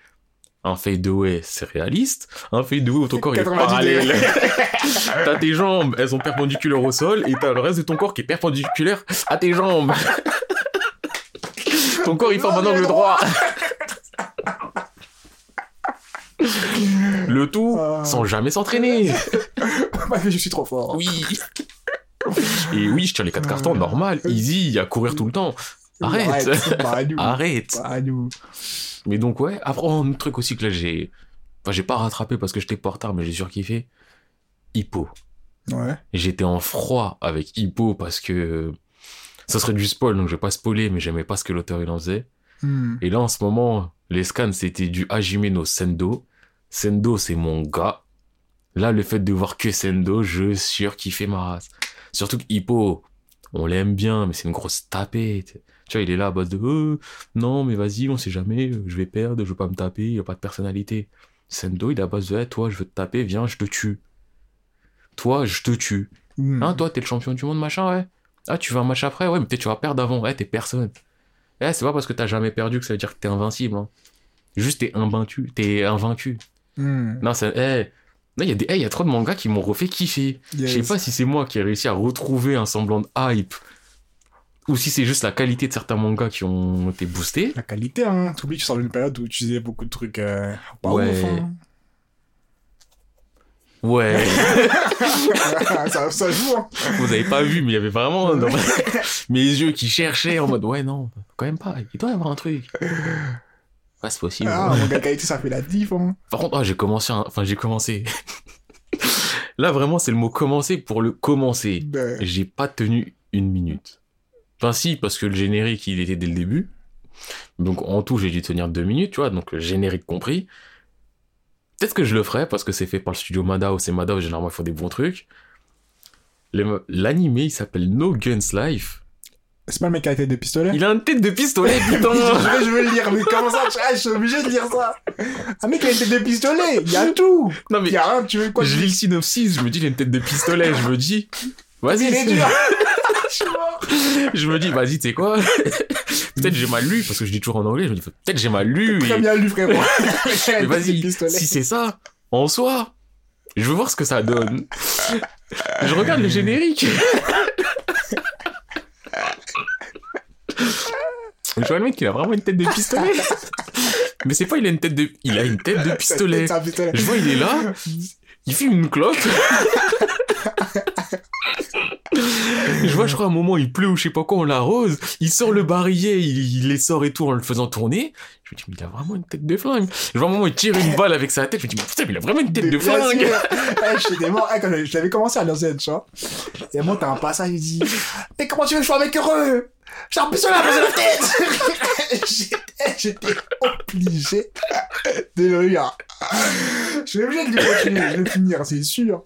Un fadeaway, c'est réaliste. Un fadeaway où ton corps est 90 parallèle. t'as tes jambes, elles sont perpendiculaires au sol, et t'as le reste de ton corps qui est perpendiculaire à tes jambes. ton corps il forme un angle droit. Le tout Ah. sans jamais s'entraîner. Je suis trop fort. Oui. Et oui, je tire les quatre cartons, normal, easy, à courir tout le temps. Arrête. Arrête. Mais donc ouais, après un truc aussi que là j'ai, enfin j'ai pas rattrapé parce que j'étais pas en retard, mais j'ai surkiffé. Hippo. Ouais. J'étais en froid avec Hippo parce que ça serait du spoil, donc je vais pas spoiler, mais j'aimais pas ce que l'auteur il en faisait. Hmm. Et là en ce moment, les scans c'était du Hajime no Sendo. Sendo c'est mon gars. Là le fait de voir que Sendo, je surkiffais ma race. Surtout que Hippo, on l'aime bien, mais c'est une grosse tapette. Tu vois, il est là à base de euh, non, mais vas-y, on sait jamais, euh, je vais perdre, je veux pas me taper, il a pas de personnalité. Sendo, il est à base de Eh, toi, je veux te taper, viens, je te tue. Toi, je te tue. Hmm. Hein, toi, t'es le champion du monde, machin, ouais. Ah, tu veux un match après Ouais, mais peut-être tu vas perdre avant. Ouais, t'es personne. Eh, c'est pas parce que t'as jamais perdu que ça veut dire que t'es invincible. Hein. Juste t'es invaincu. T'es invaincu. Hmm. Non, c'est. Eh. Non, il y a des. Eh, il y a trop de mangas qui m'ont refait kiffer. Je sais pas si c'est moi qui ai réussi à retrouver un semblant de hype. Ou si c'est juste la qualité de certains mangas qui ont été boostés. La qualité, hein. T'oublies, tu sors d'une période où tu faisais beaucoup de trucs. Euh... Ouais. hein. Ouais. ça, ça joue, hein. Vous avez pas vu, mais il y avait vraiment dans mes yeux qui cherchaient en mode ouais, non, quand même pas. Il doit y avoir un truc. Ouais, c'est possible. Ah, mon gars, qualité, ça fait la diff, hein. Par contre, ah, j'ai commencé, un- enfin j'ai commencé. Là vraiment, c'est le mot commencer pour le commencer. Ben, J'ai pas tenu une minute. Enfin si, parce que le générique, il était dès le début. Donc en tout, j'ai dû tenir deux minutes, tu vois, donc générique compris. Peut-être que je le ferai, parce que c'est fait par le studio Madao, c'est Madao, généralement ils font des bons trucs. L'animé, il s'appelle No Guns Life. C'est pas le mec qui a la tête de pistolet? Il a une tête de pistolet, je, putain veux, je veux le lire, mais comment ça Je suis obligé de lire ça. Un mec qui a une tête de pistolet, il y a tout. Non mais Il y a rien, tu veux quoi je lis le synopsis, je me dis, il a une tête de pistolet, je me dis... Vas-y, c'est- dur. Je suis mort. je me dis, vas-y, tu sais quoi? Peut-être j'ai mal lu, parce que je dis toujours en anglais, je me dis, peut-être j'ai mal lu. Très Et... bien lu, frérot. Mais vas-y, si c'est ça, en soi, je veux voir ce que ça donne. je regarde le générique. je vois le mec, il a vraiment une tête de pistolet. Mais c'est pas, il a une tête de, il a une tête de pistolet. Je vois, il est là, il fume une clope. je vois, je crois, à un moment, il pleut ou je sais pas quoi, on l'arrose. Il sort le barillet, il, il les sort et tout en le faisant tourner. Je me dis, mais il a vraiment une tête de flingue. Je vois, à un moment, il tire une balle avec sa tête. Je me dis, mais putain, mais il a vraiment une tête de bien flingue. Eh, j'étais mort. Eh, quand je je l'avais commencé à l'ancienne, tu vois. Et moi, t'as un passage, il dit Mais comment tu veux que je sois mec heureux J'ai un pistolet à la de tête J'étais- obligé de le rire. Je suis obligé de le continuer, je vais le finir, c'est sûr.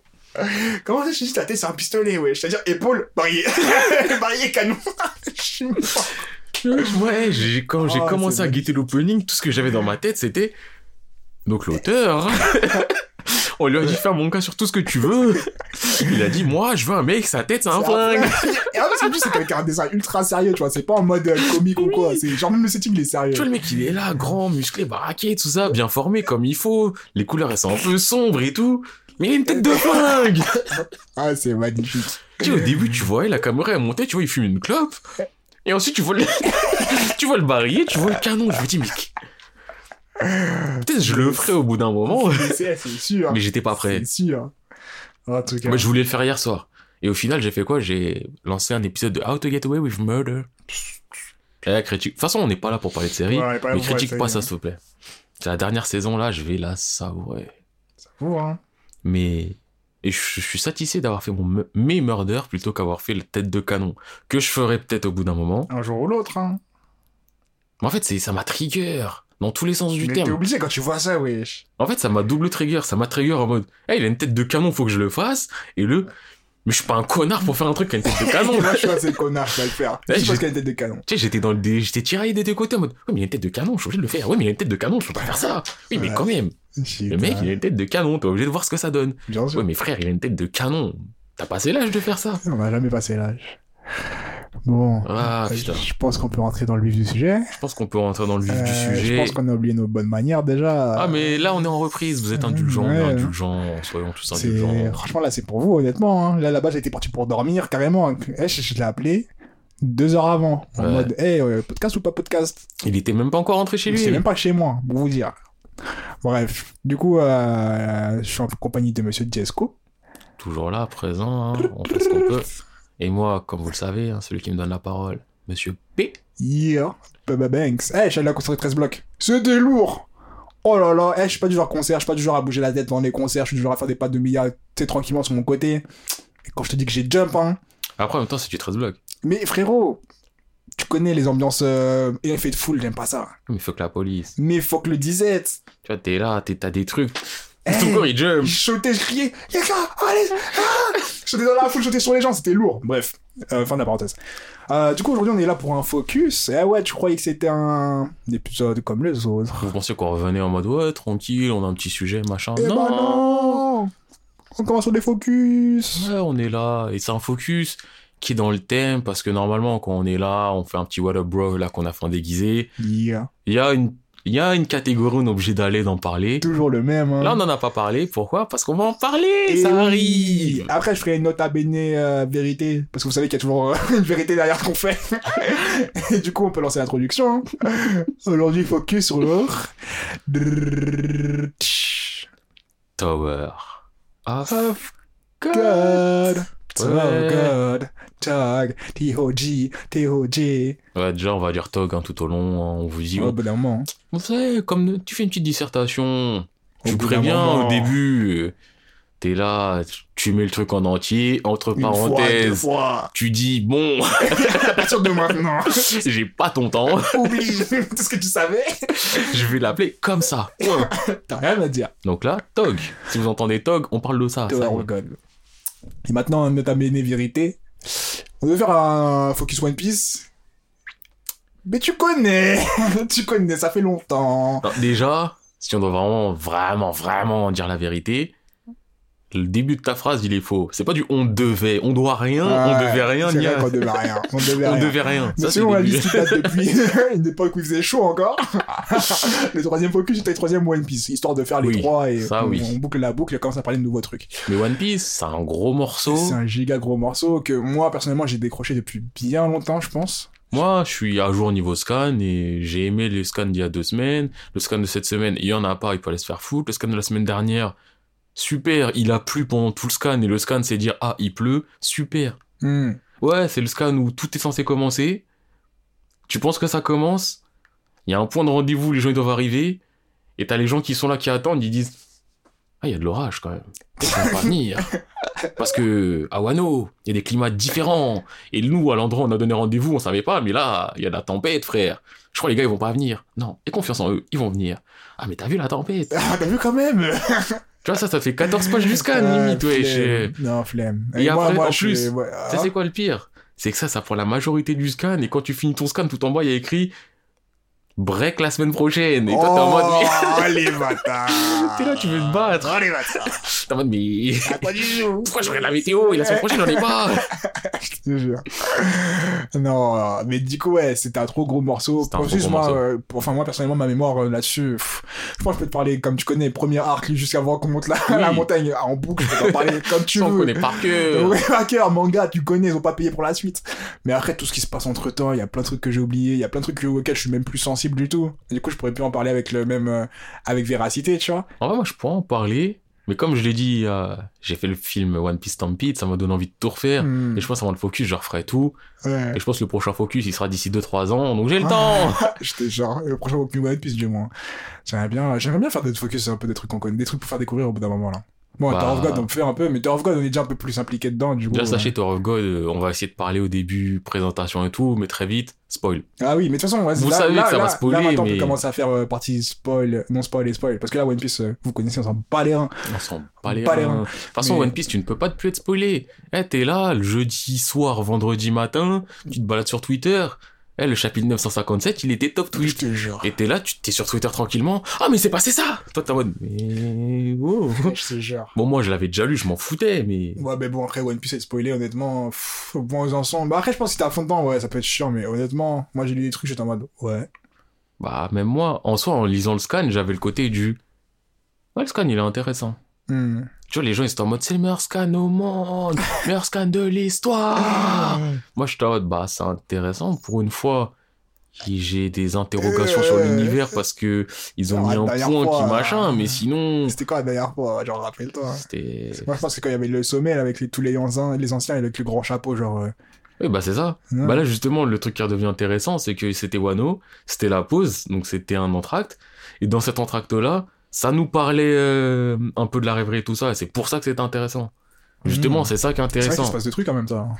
Comment ça, je dis ta tête, c'est un pistolet, ouais. C'est-à-dire épaule, barillet. barillet, canon. Je suis mort. Ouais, quand j'ai Oh, commencé c'est à guetter l'opening, tout ce que j'avais dans ma tête, c'était. Donc l'auteur. On lui a dit faire mon cas sur tout ce que tu veux. Il a dit, moi, je veux un mec, sa tête, c'est un C'est flingue. Et en plus, c'est avec un dessin ultra sérieux, tu vois. C'est pas en mode euh, comique ou quoi. C'est genre même le setting, il est sérieux. Tu vois, le mec, il est là, grand, musclé, baraqué, tout ça, bien formé comme il faut. Les couleurs, elles sont un peu sombres et tout. Mais il a une tête de flingue. Ah, c'est magnifique. tu sais, au début, tu voyais la caméra, elle montait, tu vois, il fume une clope. Et ensuite, tu vois le, tu vois le barillet, tu vois le canon. Je me dis, mais. Peut-être je le ferai au bout d'un moment. Mais C'est sûr. Mais j'étais pas prêt. C'est sûr. En tout cas. Moi, je voulais le faire hier soir. Et au final, j'ai fait quoi? J'ai lancé un épisode de How to Get Away with Murder. Eh, critique. De toute façon, on n'est pas là pour parler de série. Ouais, est mais critique pas série, ça, s'il te plaît. C'est la dernière saison, là, je vais la savourer. Vous, hein. Mais. Et je, suis satisfait d'avoir fait mon me- mes murders plutôt qu'avoir fait la tête de canon. Que je ferai peut-être au bout d'un moment. Un jour ou l'autre, hein. Mais en fait, c'est ça m'a trigger. Dans tous les sens du Mais t'es terme. obligé quand tu vois ça, wesh. En fait, ça m'a double trigger. Ça m'a trigger en mode, hey, il a une tête de canon, faut que je le fasse. Et le, mais je suis pas un connard pour faire un truc qui a une tête de canon. Moi, je suis assez connard, je vais le faire. C'est je- parce qu'il a une tête de canon. Tu sais, j'étais dans le j'étais tiraillé des deux côtés en mode, ouais, mais il a une tête de canon, je suis obligé de le faire. Ouais, mais il a une tête de canon, je peux pas faire ça. Oui, mais quand même, le mec, il a une tête de canon, t'es obligé de voir ce que ça donne. Bien sûr. Ouais, mais frère, il a une tête de canon. T'as passé l'âge de faire ça. On va jamais passer l'âge. Bon. Ah, Euh, putain. Je pense qu'on peut rentrer dans le vif du sujet. Je pense qu'on peut rentrer dans le vif Euh, du Je sujet. pense qu'on a oublié nos bonnes manières déjà. Ah, mais là, on est en reprise. Vous êtes indulgents, Ouais. indulgents. Soyons tous indulgents. Franchement, là, c'est pour vous, honnêtement. hein. Là, là-bas, j'étais parti pour dormir, carrément. Eh, je, je l'ai appelé deux heures avant. En Ouais. mode, hey, euh, podcast ou pas podcast? Il était même pas encore rentré chez lui. C'est même pas chez moi, pour vous dire. Bref, du coup, euh, je suis en compagnie de monsieur Jesco. Toujours là, présent. hein. On fait ce qu'on peut. Et moi, comme vous le savez, hein, celui qui me donne la parole, monsieur P. Yeah, Baba Banks. Eh, je suis allé à construire 13 blocs. C'était lourd Oh là là, eh, je suis pas du genre concert, je suis pas du genre à bouger la tête dans les concerts, je suis du genre à faire des pas de milliards, tu sais, tranquillement sur mon côté. Et quand je te dis que j'ai jump, hein. Après, en même temps, c'est du 13 blocs. Mais frérot, tu connais les ambiances euh, et effet de foule, j'aime pas ça. Mais faut que la police. Mais faut que le disette. Tu vois, t'es là, t'es- t'as des trucs. Eh, Tout le corps, il jump. Je sautais, je criais, les gars, allez, ah Je sautais dans la foule, je sautais sur les gens, c'était lourd. Bref, euh, fin de la parenthèse. Euh, du coup, aujourd'hui, on est là pour un focus. Eh ouais, tu croyais que c'était un épisode comme les autres. Vous pensiez qu'on revenait en mode ouais, tranquille, on a un petit sujet, machin. Eh non. ben non On commence sur des focus. Ouais, on est là. Et c'est un focus qui est dans le thème parce que normalement, quand on est là, on fait un petit what up bro là qu'on a fait en déguisé. Yeah. Il y a une, il y a une catégorie, on est obligé d'aller d'en parler. Toujours le même. Hein. Là, on n'en a pas parlé. Pourquoi? Parce qu'on va en parler. Et ça oui. arrive. Après, je ferai une note à euh, vérité. Parce que vous savez qu'il y a toujours euh, une vérité derrière ce qu'on fait. Et du coup, on peut lancer l'introduction. hein. Aujourd'hui, focus sur le. Tower. Of Of God. God. Oh Ouais. God. Tog. T-O-G. T-O-G. Ouais, déjà, on va dire Tog hein, tout au long. hein, on vous dit. Bout d'un moment. Vous savez, comme tu fais une petite dissertation, tu préviens au début, euh, t'es là, tu mets le truc en entier, entre Une fois, deux parenthèses, fois. tu dis bon, À partir de maintenant. j'ai pas ton temps, Oublie tout ce que tu savais. je vais l'appeler comme ça. T'as rien à dire. Donc là, Tog. Si vous entendez Tog, on parle de ça. ça of God. Et maintenant, notre amené vérité. On veut faire un focus One Piece. Mais tu connais, tu connais, ça fait longtemps. Déjà, si on doit vraiment, vraiment, vraiment dire la vérité, le début de ta phrase, il est faux. C'est pas du on devait, on doit rien, on devait rien, C'est vrai qu'on devait rien. On devait on rien. devait rien. Ça, c'est la le début. liste qui date depuis une époque où il faisait chaud encore. le troisième focus, c'était le troisième One Piece, histoire de faire les Oui, trois et ça, on, oui. on boucle la boucle et on commence à parler de nouveaux trucs. Mais One Piece, c'est un gros morceau. C'est un giga gros morceau que moi, personnellement, j'ai décroché depuis bien longtemps, je pense. Moi, je suis à jour niveau scan et j'ai aimé les scans d'il y a deux semaines. Le scan de cette semaine, il y en a pas, il peut aller se faire foutre. Le scan de la semaine dernière, super, il a plu pendant tout le scan et le scan c'est dire ah il pleut, super. Hmm. Ouais, c'est le scan où tout est censé commencer. Tu penses que ça commence? Il y a un point de rendez-vous, les gens ils doivent arriver et t'as les gens qui sont là qui attendent, ils disent ah il y a de l'orage quand même. Ils vont pas venir. Parce que à Wano, il y a des climats différents. Et nous, à l'endroit où on a donné rendez-vous, on savait pas, mais là, il y a de la tempête, frère. Je crois que les gars, ils vont pas venir. Non, aie confiance en eux, ils vont venir. Ah, mais t'as vu la tempête? Ah, t'as vu quand même? Tu vois, ça, ça fait 14 pages du scan, Ah, limite, ouais. flemme. Non, flemme. Et après, en je plus, ouais, Ça, ah. c'est quoi le pire? C'est que ça, ça prend la majorité du scan, et quand tu finis ton scan, tout en bas, il y a écrit break la semaine prochaine. Et toi, t'es en mode, Oh, les bâtards T'es là, tu veux te battre. Oh, les bâtards t'es en mode, mais pas du tout pourquoi je regarde la météo? Et la semaine prochaine, on est pas Je te jure. Non, mais du coup, ouais, c'était un trop gros morceau. Gros moi, morceau. euh, pour- enfin, moi, personnellement, ma mémoire euh, là-dessus, pff, je pense que je peux te parler, comme tu connais, premier arc jusqu'avant qu'on monte la, Oui. la montagne en boucle, je peux t'en parler comme tu on veux. connaît par cœur. Ouais, hacker, manga, tu connais, ils ont pas payé pour la suite. Mais après, tout ce qui se passe entre temps, il y a plein de trucs que j'ai oubliés, il y a plein de trucs auxquels je suis même plus sensible du tout. Du coup, je pourrais plus en parler avec le même, euh, avec véracité, tu vois. En vrai, moi, je pourrais en parler, mais comme je l'ai dit, euh, j'ai fait le film One Piece Stampede, ça m'a donné envie de tout refaire. Hmm, Et je pense avant le focus, je referai tout. ouais. Et je pense que le prochain focus, il sera d'ici 2-3 ans, donc j'ai le Ah. temps. J'étais genre, le prochain Walking One Piece, du moins. J'aimerais bien, j'aimerais bien faire des focus un peu des trucs qu'on connaît, des trucs pour faire découvrir au bout d'un moment, là. Bon, Bah. Tower of God, on peut faire un peu, mais Tower of God, on est déjà un peu plus impliqué dedans, du coup. Déjà, sachez, Tower of God, euh, on va essayer de parler au début, présentation et tout, mais très vite, spoil. Ah oui, mais de toute façon, ouais, Vous là, savez là, que ça va spoiler, Là, maintenant, on peut commencer à faire euh, partie spoil, non spoil et spoil. Parce que là, One Piece, euh, vous connaissez, on s'en bat les reins. On s'en bat les reins. De toute façon, Mais- One Piece, tu ne peux pas te plus être spoilé. Eh, t'es là, le jeudi soir, vendredi matin, tu te balades sur Twitter, Eh, le chapitre 957, il était top Je tweet. te jure. Et t'es là, tu t'es sur Twitter tranquillement. Ah, mais c'est passé ça Toi, t'es en mode, mais. oh. Je te jure. Bon, moi, je l'avais déjà lu, je m'en foutais, mais. Ouais, mais bon, après, One Piece est spoilé, honnêtement. pff, Au point où ils en sont. Bah, après, je pense que si t'es à fond dedans, ouais, ça peut être chiant, mais honnêtement, moi, j'ai lu des trucs, j'étais en mode, ouais. Bah, même moi, en soi, en lisant le scan, j'avais le côté du. Ouais, le scan, il est intéressant. Hmm. Tu vois, les gens, ils étaient en mode, c'est le meilleur scan au monde, meilleur scan de l'histoire. Moi, je en mode, bah, c'est intéressant pour une fois. J'ai des interrogations sur Euh. l'univers parce que ils ont mis un point fois, qui machin, euh, mais sinon, C'était quand la dernière fois, genre, rappelle-toi. c'était. Moi, je pense que quand il y avait le sommet, avec les, tous les anciens, les anciens avec le grand chapeau, genre. euh, Oui, bah, c'est ça. ouais. Bah là justement le truc qui redevient intéressant c'est que c'était Wano, c'était la pause, donc c'était un entracte, et dans cet entracte là, ça nous parlait euh, un peu de la rêverie et tout ça, et c'est pour ça que c'était intéressant. Justement, Mhm. c'est ça qui est C'est vrai qu'il intéressant. se passe des trucs en même temps.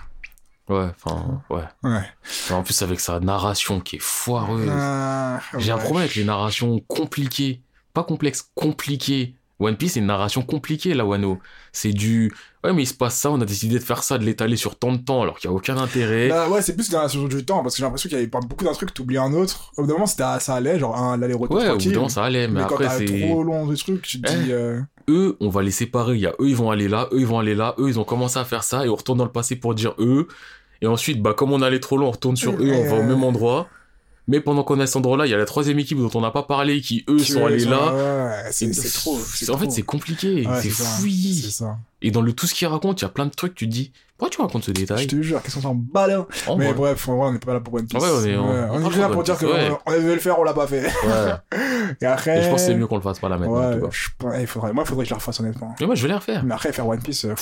Ouais, enfin, ouais. Ouais. En plus avec sa narration qui est foireuse. Ah, J'ai un problème avec les narrations compliquées, pas complexes, compliquées. One Piece c'est une narration compliquée là Wano. C'est du ouais mais il se passe ça, on a décidé de faire ça, de l'étaler sur tant de temps alors qu'il y a aucun intérêt. Bah ouais, c'est plus dans la sur du temps, parce que j'ai l'impression qu'il y avait pas beaucoup d'un truc, t'oublies un autre. Au bout d'un moment, c'était, ça allait, genre, un, l'aller-retour ouais, au bout moment ça allait, mais, après c'est trop long de trucs, tu te Eh. dis, euh, eux, on va les séparer. Il y a eux, ils vont aller là, eux, ils vont aller là, eux, ils ont commencé à faire ça, et on retourne dans le passé pour dire eux. Et ensuite, bah, comme on allait trop loin, on retourne sur eux, on va au même endroit. Mais pendant qu'on est à cet endroit-là, il y a la troisième équipe dont on n'a pas parlé, qui eux tu sont allés là. Ouais, c'est, trop. En fait, c'est compliqué, Ouais, c'est fouillis. Ça. Et dans le tout ce qu'il raconte, il y a plein de trucs, tu te dis, pourquoi tu racontes ce Je détail te jure, qu'est-ce qu'on s'en bat là En Mais vrai. bref, on n'est pas là pour One Piece. Ouais, on est- on- Ouais, on on parle est là pour dire qu'on devait le faire, on l'a pas fait. Ouais. Et après. Et je pense que c'est mieux qu'on le fasse pas là maintenant, en Ouais, tout cas. je pense- il faudrait, moi, il faudrait que je le refasse honnêtement. Mais moi, je vais les refaire. Mais après, faire One Piece. euh,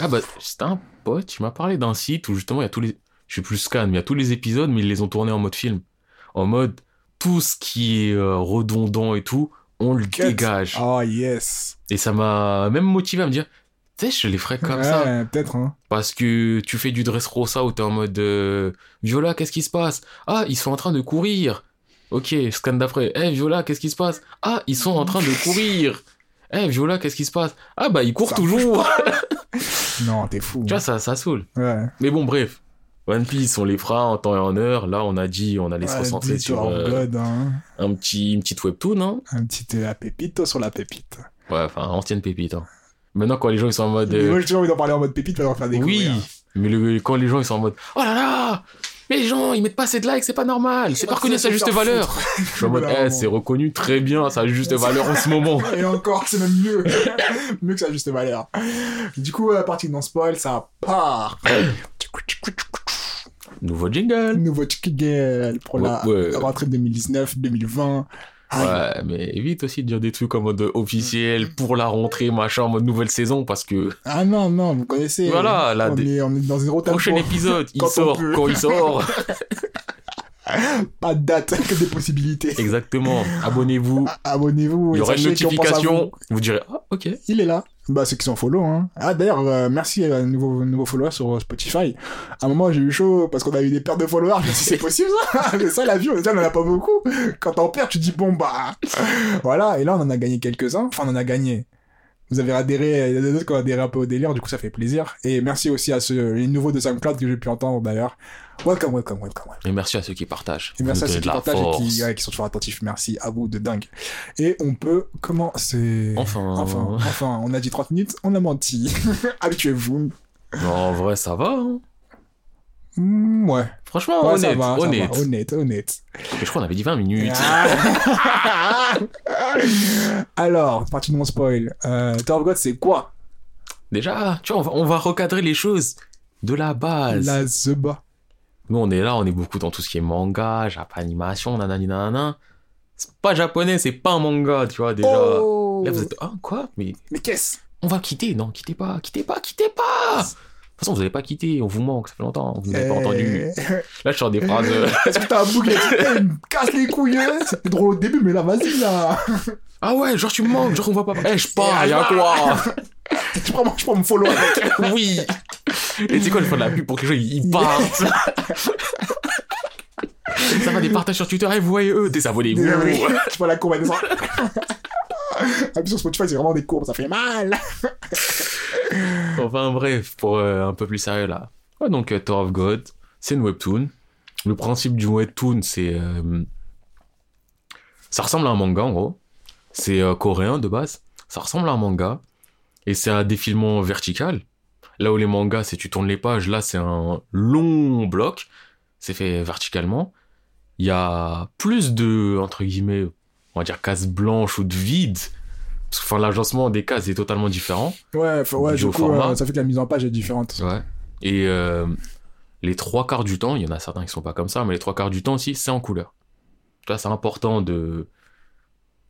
Ah bah, c'était un pote, qui m'a parlé d'un site où justement il y a tous les... Je suis plus scan, mais il y a tous les épisodes, mais ils les ont tournés en mode film. En mode, tout ce qui est euh, redondant et tout, on le dégage. Oh yes. Et ça m'a même motivé à me dire, tu sais, je les ferais comme ouais, ça. peut-être, hein. Parce que tu fais du Dressrosa où t'es en mode, euh, Viola, qu'est-ce qui se passe? Ah, ils sont en train de courir. Ok, scan d'après. Eh, Viola, qu'est-ce qui se passe? Ah, ils sont en train de courir. Eh, Viola, qu'est-ce qui se passe? Ah, bah, ils courent Ça toujours. Non, t'es fou. tu vois, ça, ça saoule. Ouais. Mais bon, bref. One Piece, on les fera en temps et en heure. Là, on a dit, on allait se Ouais, recentrer Bleach sur euh, God, hein. un petit, une petite webtoon, hein. Un petit la pépite sur la pépite. Ouais, enfin, ancienne pépite, hein. Maintenant, quand les gens, ils sont en mode... Mais euh, Moi, j'ai toujours envie d'en parler en mode pépite, leur faire découvrir. oui, mais le, quand les gens, ils sont en mode... Oh là là Mais les gens, ils mettent pas assez de likes, c'est pas normal. C'est pas reconnu à sa juste valeur. Je suis en mode, eh, c'est reconnu très bien, ça a juste valeur en ce moment. Et encore, c'est même mieux. mieux que ça, juste valeur. Du coup, euh, partie non spoil, ça part. Nouveau jingle. Nouveau Girl pour la Ouais, ouais. rentrée 2019-2020. Aïe. Ouais, mais évite aussi de dire des trucs en mode officiel pour la rentrée, machin, en mode nouvelle saison, parce que Ah non, non, vous connaissez. Voilà, là, on, des- est, on est dans une route prochain épisode, il sort quand il sort. Pas de date, que des possibilités. Exactement. Abonnez-vous. Abonnez-vous. Il y aura une notification. vous. Vous direz, ah, ok. Il est là. Bah, ceux qui sont follow, hein. Ah, d'ailleurs, euh, merci à un nouveau, nouveau follower sur Spotify. À un moment, j'ai eu chaud parce qu'on a eu des pertes de followers. Je dit, c'est possible, ça? Mais ça, la vie, on on en a pas beaucoup. Quand t'en perds, tu dis, bon, bah, voilà. Et là, on en a gagné quelques-uns. Enfin, on en a gagné. Vous avez adhéré, il y en a d'autres qui ont adhéré un peu au délire, du coup, ça fait plaisir. Et merci aussi à ceux, les nouveaux de SoundCloud que j'ai pu entendre, d'ailleurs. Welcome, welcome, welcome, welcome. Et merci à ceux qui partagent. Et merci à ceux qui partagent et qui, ouais, qui sont toujours attentifs. Merci à vous de dingue. Et on peut commencer. Enfin. Enfin, enfin, on a dit 30 minutes, on a menti. Habituez-vous. En vrai, ça va. hein. Mm, ouais. Franchement, Ouais, honnête, va, honnête. va, honnête, honnête. Je crois qu'on avait dit 20 minutes. Ah. Alors, partie de mon spoil. Euh, Tower of God, c'est quoi? Déjà, tu vois, on va, on va recadrer les choses de la base. La Zeba. Nous, on est là, on est beaucoup dans tout ce qui est manga, Jap animation, nanani nanana. C'est pas japonais, c'est pas un manga, tu vois, déjà. Oh Là, vous êtes, ah, quoi? Mais Mais qu'est-ce? on va quitter, non, quittez pas, quittez pas, quittez pas! De toute façon, vous avez pas quitté, on vous manque, ça fait longtemps, vous n'avez pas Eh, entendu. Là, je sors des phrases. euh, Est-ce que t'as un bouc il me casse les couilles hein C'était drôle au début, mais là, vas-y, là Ah ouais, genre tu me manques, genre on voit pas. Eh, je pars, Eh, y'a je quoi? je prends, je prends mon follow avec. oui! Et tu sais quoi, je fais de la pub pour que les gens ils partent. Ça va des partages sur Twitter, eh, vous voyez eux, désabonnez-vous. Tu vois la descend. Ah, sur Spotify, c'est vraiment des courbes, ça fait mal. Enfin bref, pour euh, un peu plus sérieux là. Donc euh, Tower of God, c'est une webtoon. le principe du webtoon, c'est. euh, ça ressemble à un manga en gros. C'est euh, coréen de base. Ça ressemble à un manga. Et c'est un défilement vertical. Là où les mangas, c'est tu tournes les pages, là c'est un long bloc. C'est fait verticalement. Il y a plus de, entre guillemets, on va dire cases blanches ou de vide. Parce que enfin, l'agencement des cases est totalement différent. Ouais, ouais Du coup, euh, ça fait que la mise en page est différente. Ouais. Et euh, les trois quarts du temps, il y en a certains qui sont pas comme ça, mais les trois quarts du temps aussi, c'est en couleur. Tu vois, c'est important de.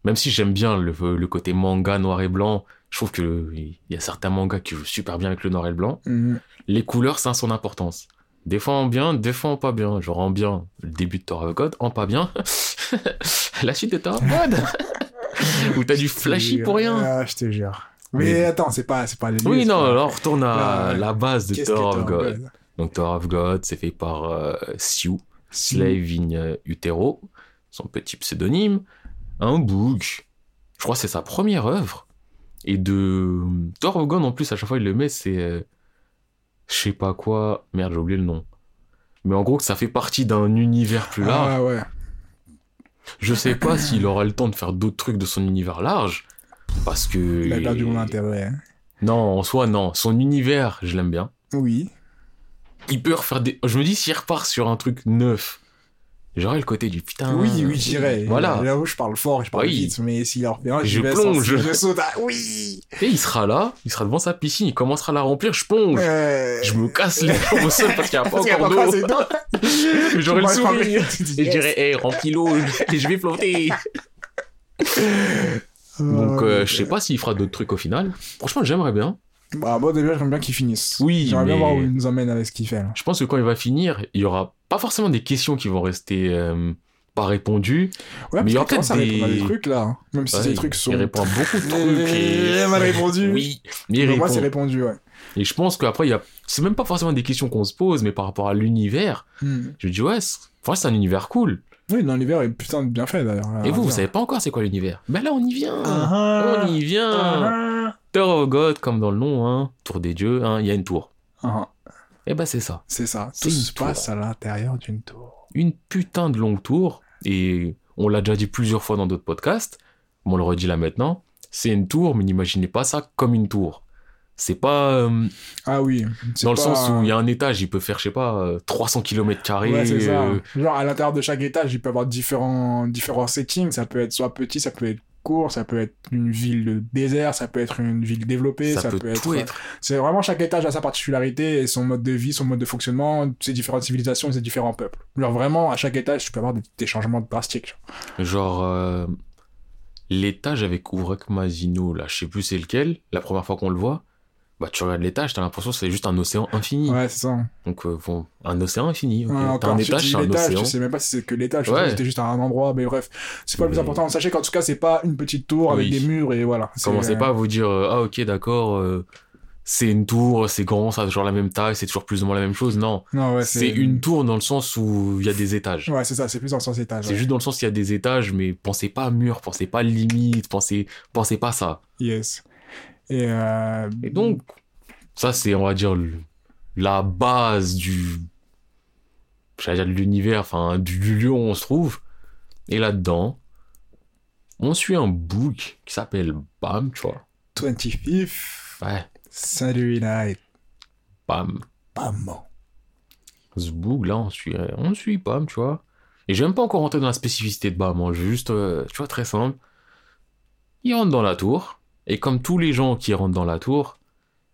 Même si j'aime bien le, le côté manga noir et blanc, je trouve que il y a certains mangas qui jouent super bien avec le noir et le blanc. Mhm. Les couleurs, ça a son importance. Des fois en bien, des fois en pas bien. Genre en bien, le début de Tower of God, en pas bien, la suite de Tower of God. Où t'as du flashy pour rien. Ah, je te jure. Mais attends, c'est pas, c'est pas les Oui, non, alors retourne à la base de Tower of God. God Donc Tower of God, c'est fait par euh, Sioux, Slave in euh, Utero, son petit pseudonyme, un book. Je crois que c'est sa première œuvre. Et de Tower of God, en plus, à chaque fois, il le met, c'est... je sais pas quoi... Merde, j'ai oublié le nom. Mais en gros, que ça fait partie d'un univers plus large. Ah ouais. Je sais pas s'il aura le temps de faire d'autres trucs de son univers large. Parce que... Il a perdu mon intérêt. hein. Non, en soi, non. Son univers, je l'aime bien. Oui. il peut refaire des. Je me dis, s'il repart sur un truc neuf, j'aurais le côté du putain. Oui, oui, j'irais. Voilà. Là où je parle fort, je parle Oui. vite, mais s'il en un, j'y Je vais plonge. sans- Je saute. Ah, oui. Et il sera là, il sera devant sa piscine, il commencera à la remplir, je plonge. Euh, Je me casse les jambes au sol parce qu'il n'y a pas encore d'eau. Mais J'aurai le sourire. Et je dirais, hé, remplis l'eau, et je vais flotter. Donc, euh, je sais pas s'il fera d'autres trucs au final. Franchement, j'aimerais bien. Bah, moi, déjà, j'aimerais bien qu'il finisse. Oui, J'aimerais bien voir où il nous emmène avec ce qu'il fait, là. Je pense que quand il va finir, il y aura pas forcément des questions qui vont rester euh, pas répondues. Ouais, Mais il y aura peut-être des- des trucs, là. hein. Même si Ouais, ces trucs sont. Il répond à beaucoup de trucs. Et... Il a mal répondu. Oui, mais il moi, c'est répondu, ouais. Et je pense qu'après, il y a... c'est même pas forcément des questions qu'on se pose, mais par rapport à l'univers, Hmm. je me dis, ouais, c'est enfin, un univers cool. Oui, l'hiver est putain de bien fait, d'ailleurs. Et vous, vous savez pas encore c'est quoi l'univers Ben là, on y vient. Ah, On y vient. ah, Tower of God, comme dans le nom, hein, tour des dieux, hein, il y a une tour. ah. Et ben c'est ça. C'est ça. Tout se passe tour. à l'intérieur d'une tour. Une putain de longue tour, et on l'a déjà dit plusieurs fois dans d'autres podcasts, mais on le redit là maintenant, c'est une tour, mais n'imaginez pas ça comme une tour. C'est pas euh, Ah oui. dans le sens où il y a un étage, il peut faire, je sais pas, euh, 300 km carrés. Ouais, c'est ça. euh, Genre, à l'intérieur de chaque étage, il peut avoir différents, différents settings. Ça peut être soit petit, ça peut être court, ça peut être une ville de désert, ça peut être une ville développée, ça, ça, peut, être. tout être. C'est vraiment chaque étage a sa particularité et son mode de vie, son mode de fonctionnement, ses différentes civilisations et ses différents peuples. Genre, vraiment, à chaque étage, tu peux avoir des, des changements drastiques. Genre, euh, l'étage avec Ourak Mazino, là, je sais plus c'est lequel, la première fois qu'on le voit, bah tu regardes l'étage, t'as l'impression que c'est juste un océan infini. Ouais, c'est ça. Donc, euh, bon, un océan infini. ok. Ouais, T'as un étage, un océan. tu sais même pas si c'est que l'étage, Ouais. c'était juste un endroit, mais bref, c'est pas le plus important. Sachez qu'en tout cas, c'est pas une petite tour avec des murs et voilà. Commencez euh, pas à vous dire, euh, ah ok, d'accord, euh, c'est une tour, c'est grand, ça a toujours la même taille, c'est toujours plus ou moins la même chose. Non, Non, ouais, c'est une tour dans le sens où il y a des étages. Ouais, c'est ça, c'est plus dans le sens étage. C'est juste dans le sens qu'il y a des étages, mais pensez pas à mur, pensez pas à limite, pensez, pensez pas à ça. Yes. Et, euh... Et donc, ça, c'est, on va dire, le- la base du. J'allais dire de l'univers, enfin, du, lieu où on se trouve. Et là-dedans, on suit un book qui s'appelle Bam, tu vois. 25th Ouais, Saturday Night. Bam. Bam. Ce book, là, on suit, on suit Bam, tu vois. Et même pas encore rentrer dans la spécificité de Bam, hein, juste, euh, tu vois, très simple. Il rentre dans la tour, et comme tous les gens qui rentrent dans la tour,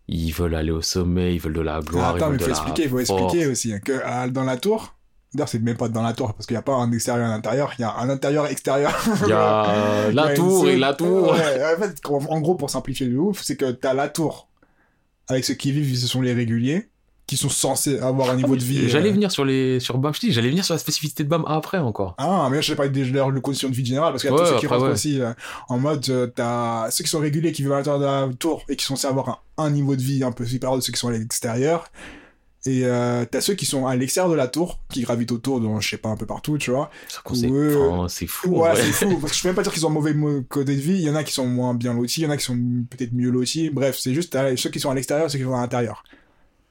ils veulent aller au sommet, ils veulent de la Ah, gloire, attends, ils mais veulent faut expliquer, il faut expliquer aussi hein, que ah, dans la tour, d'ailleurs, c'est même pas dans la tour parce qu'il n'y a pas un extérieur et un intérieur, il y a un intérieur extérieur. Il y a Il a la tour et la tour. Ouais, en fait, en gros, pour simplifier de ouf, c'est que t'as la tour avec ceux qui vivent, ce sont les réguliers qui sont censés avoir un niveau de vie. J'allais euh, venir sur les sur BAM, je dis, j'allais venir sur la spécificité de BAM après encore. Ah, mais là, je sais pas des de conditions de vie générale, parce qu'il y a Ouais, tous ceux qui rentrent ouais. aussi euh, en mode, euh, t'as ceux qui sont réguliers, qui vivent à l'intérieur de la tour et qui sont censés avoir un, un niveau de vie un peu supérieur de ceux qui sont à l'extérieur. Et euh, t'as ceux qui sont à l'extérieur de la tour, qui gravitent autour, dans, je sais pas, un peu partout, tu vois. Enfin, c'est fou. Ouais, c'est fou, parce que je peux même pas dire qu'ils ont un mauvais côté de vie, il y en a qui sont moins bien lotis, il y en a qui sont peut-être mieux lotis, bref, c'est juste ceux qui sont à l'extérieur ceux qui sont à l'intérieur.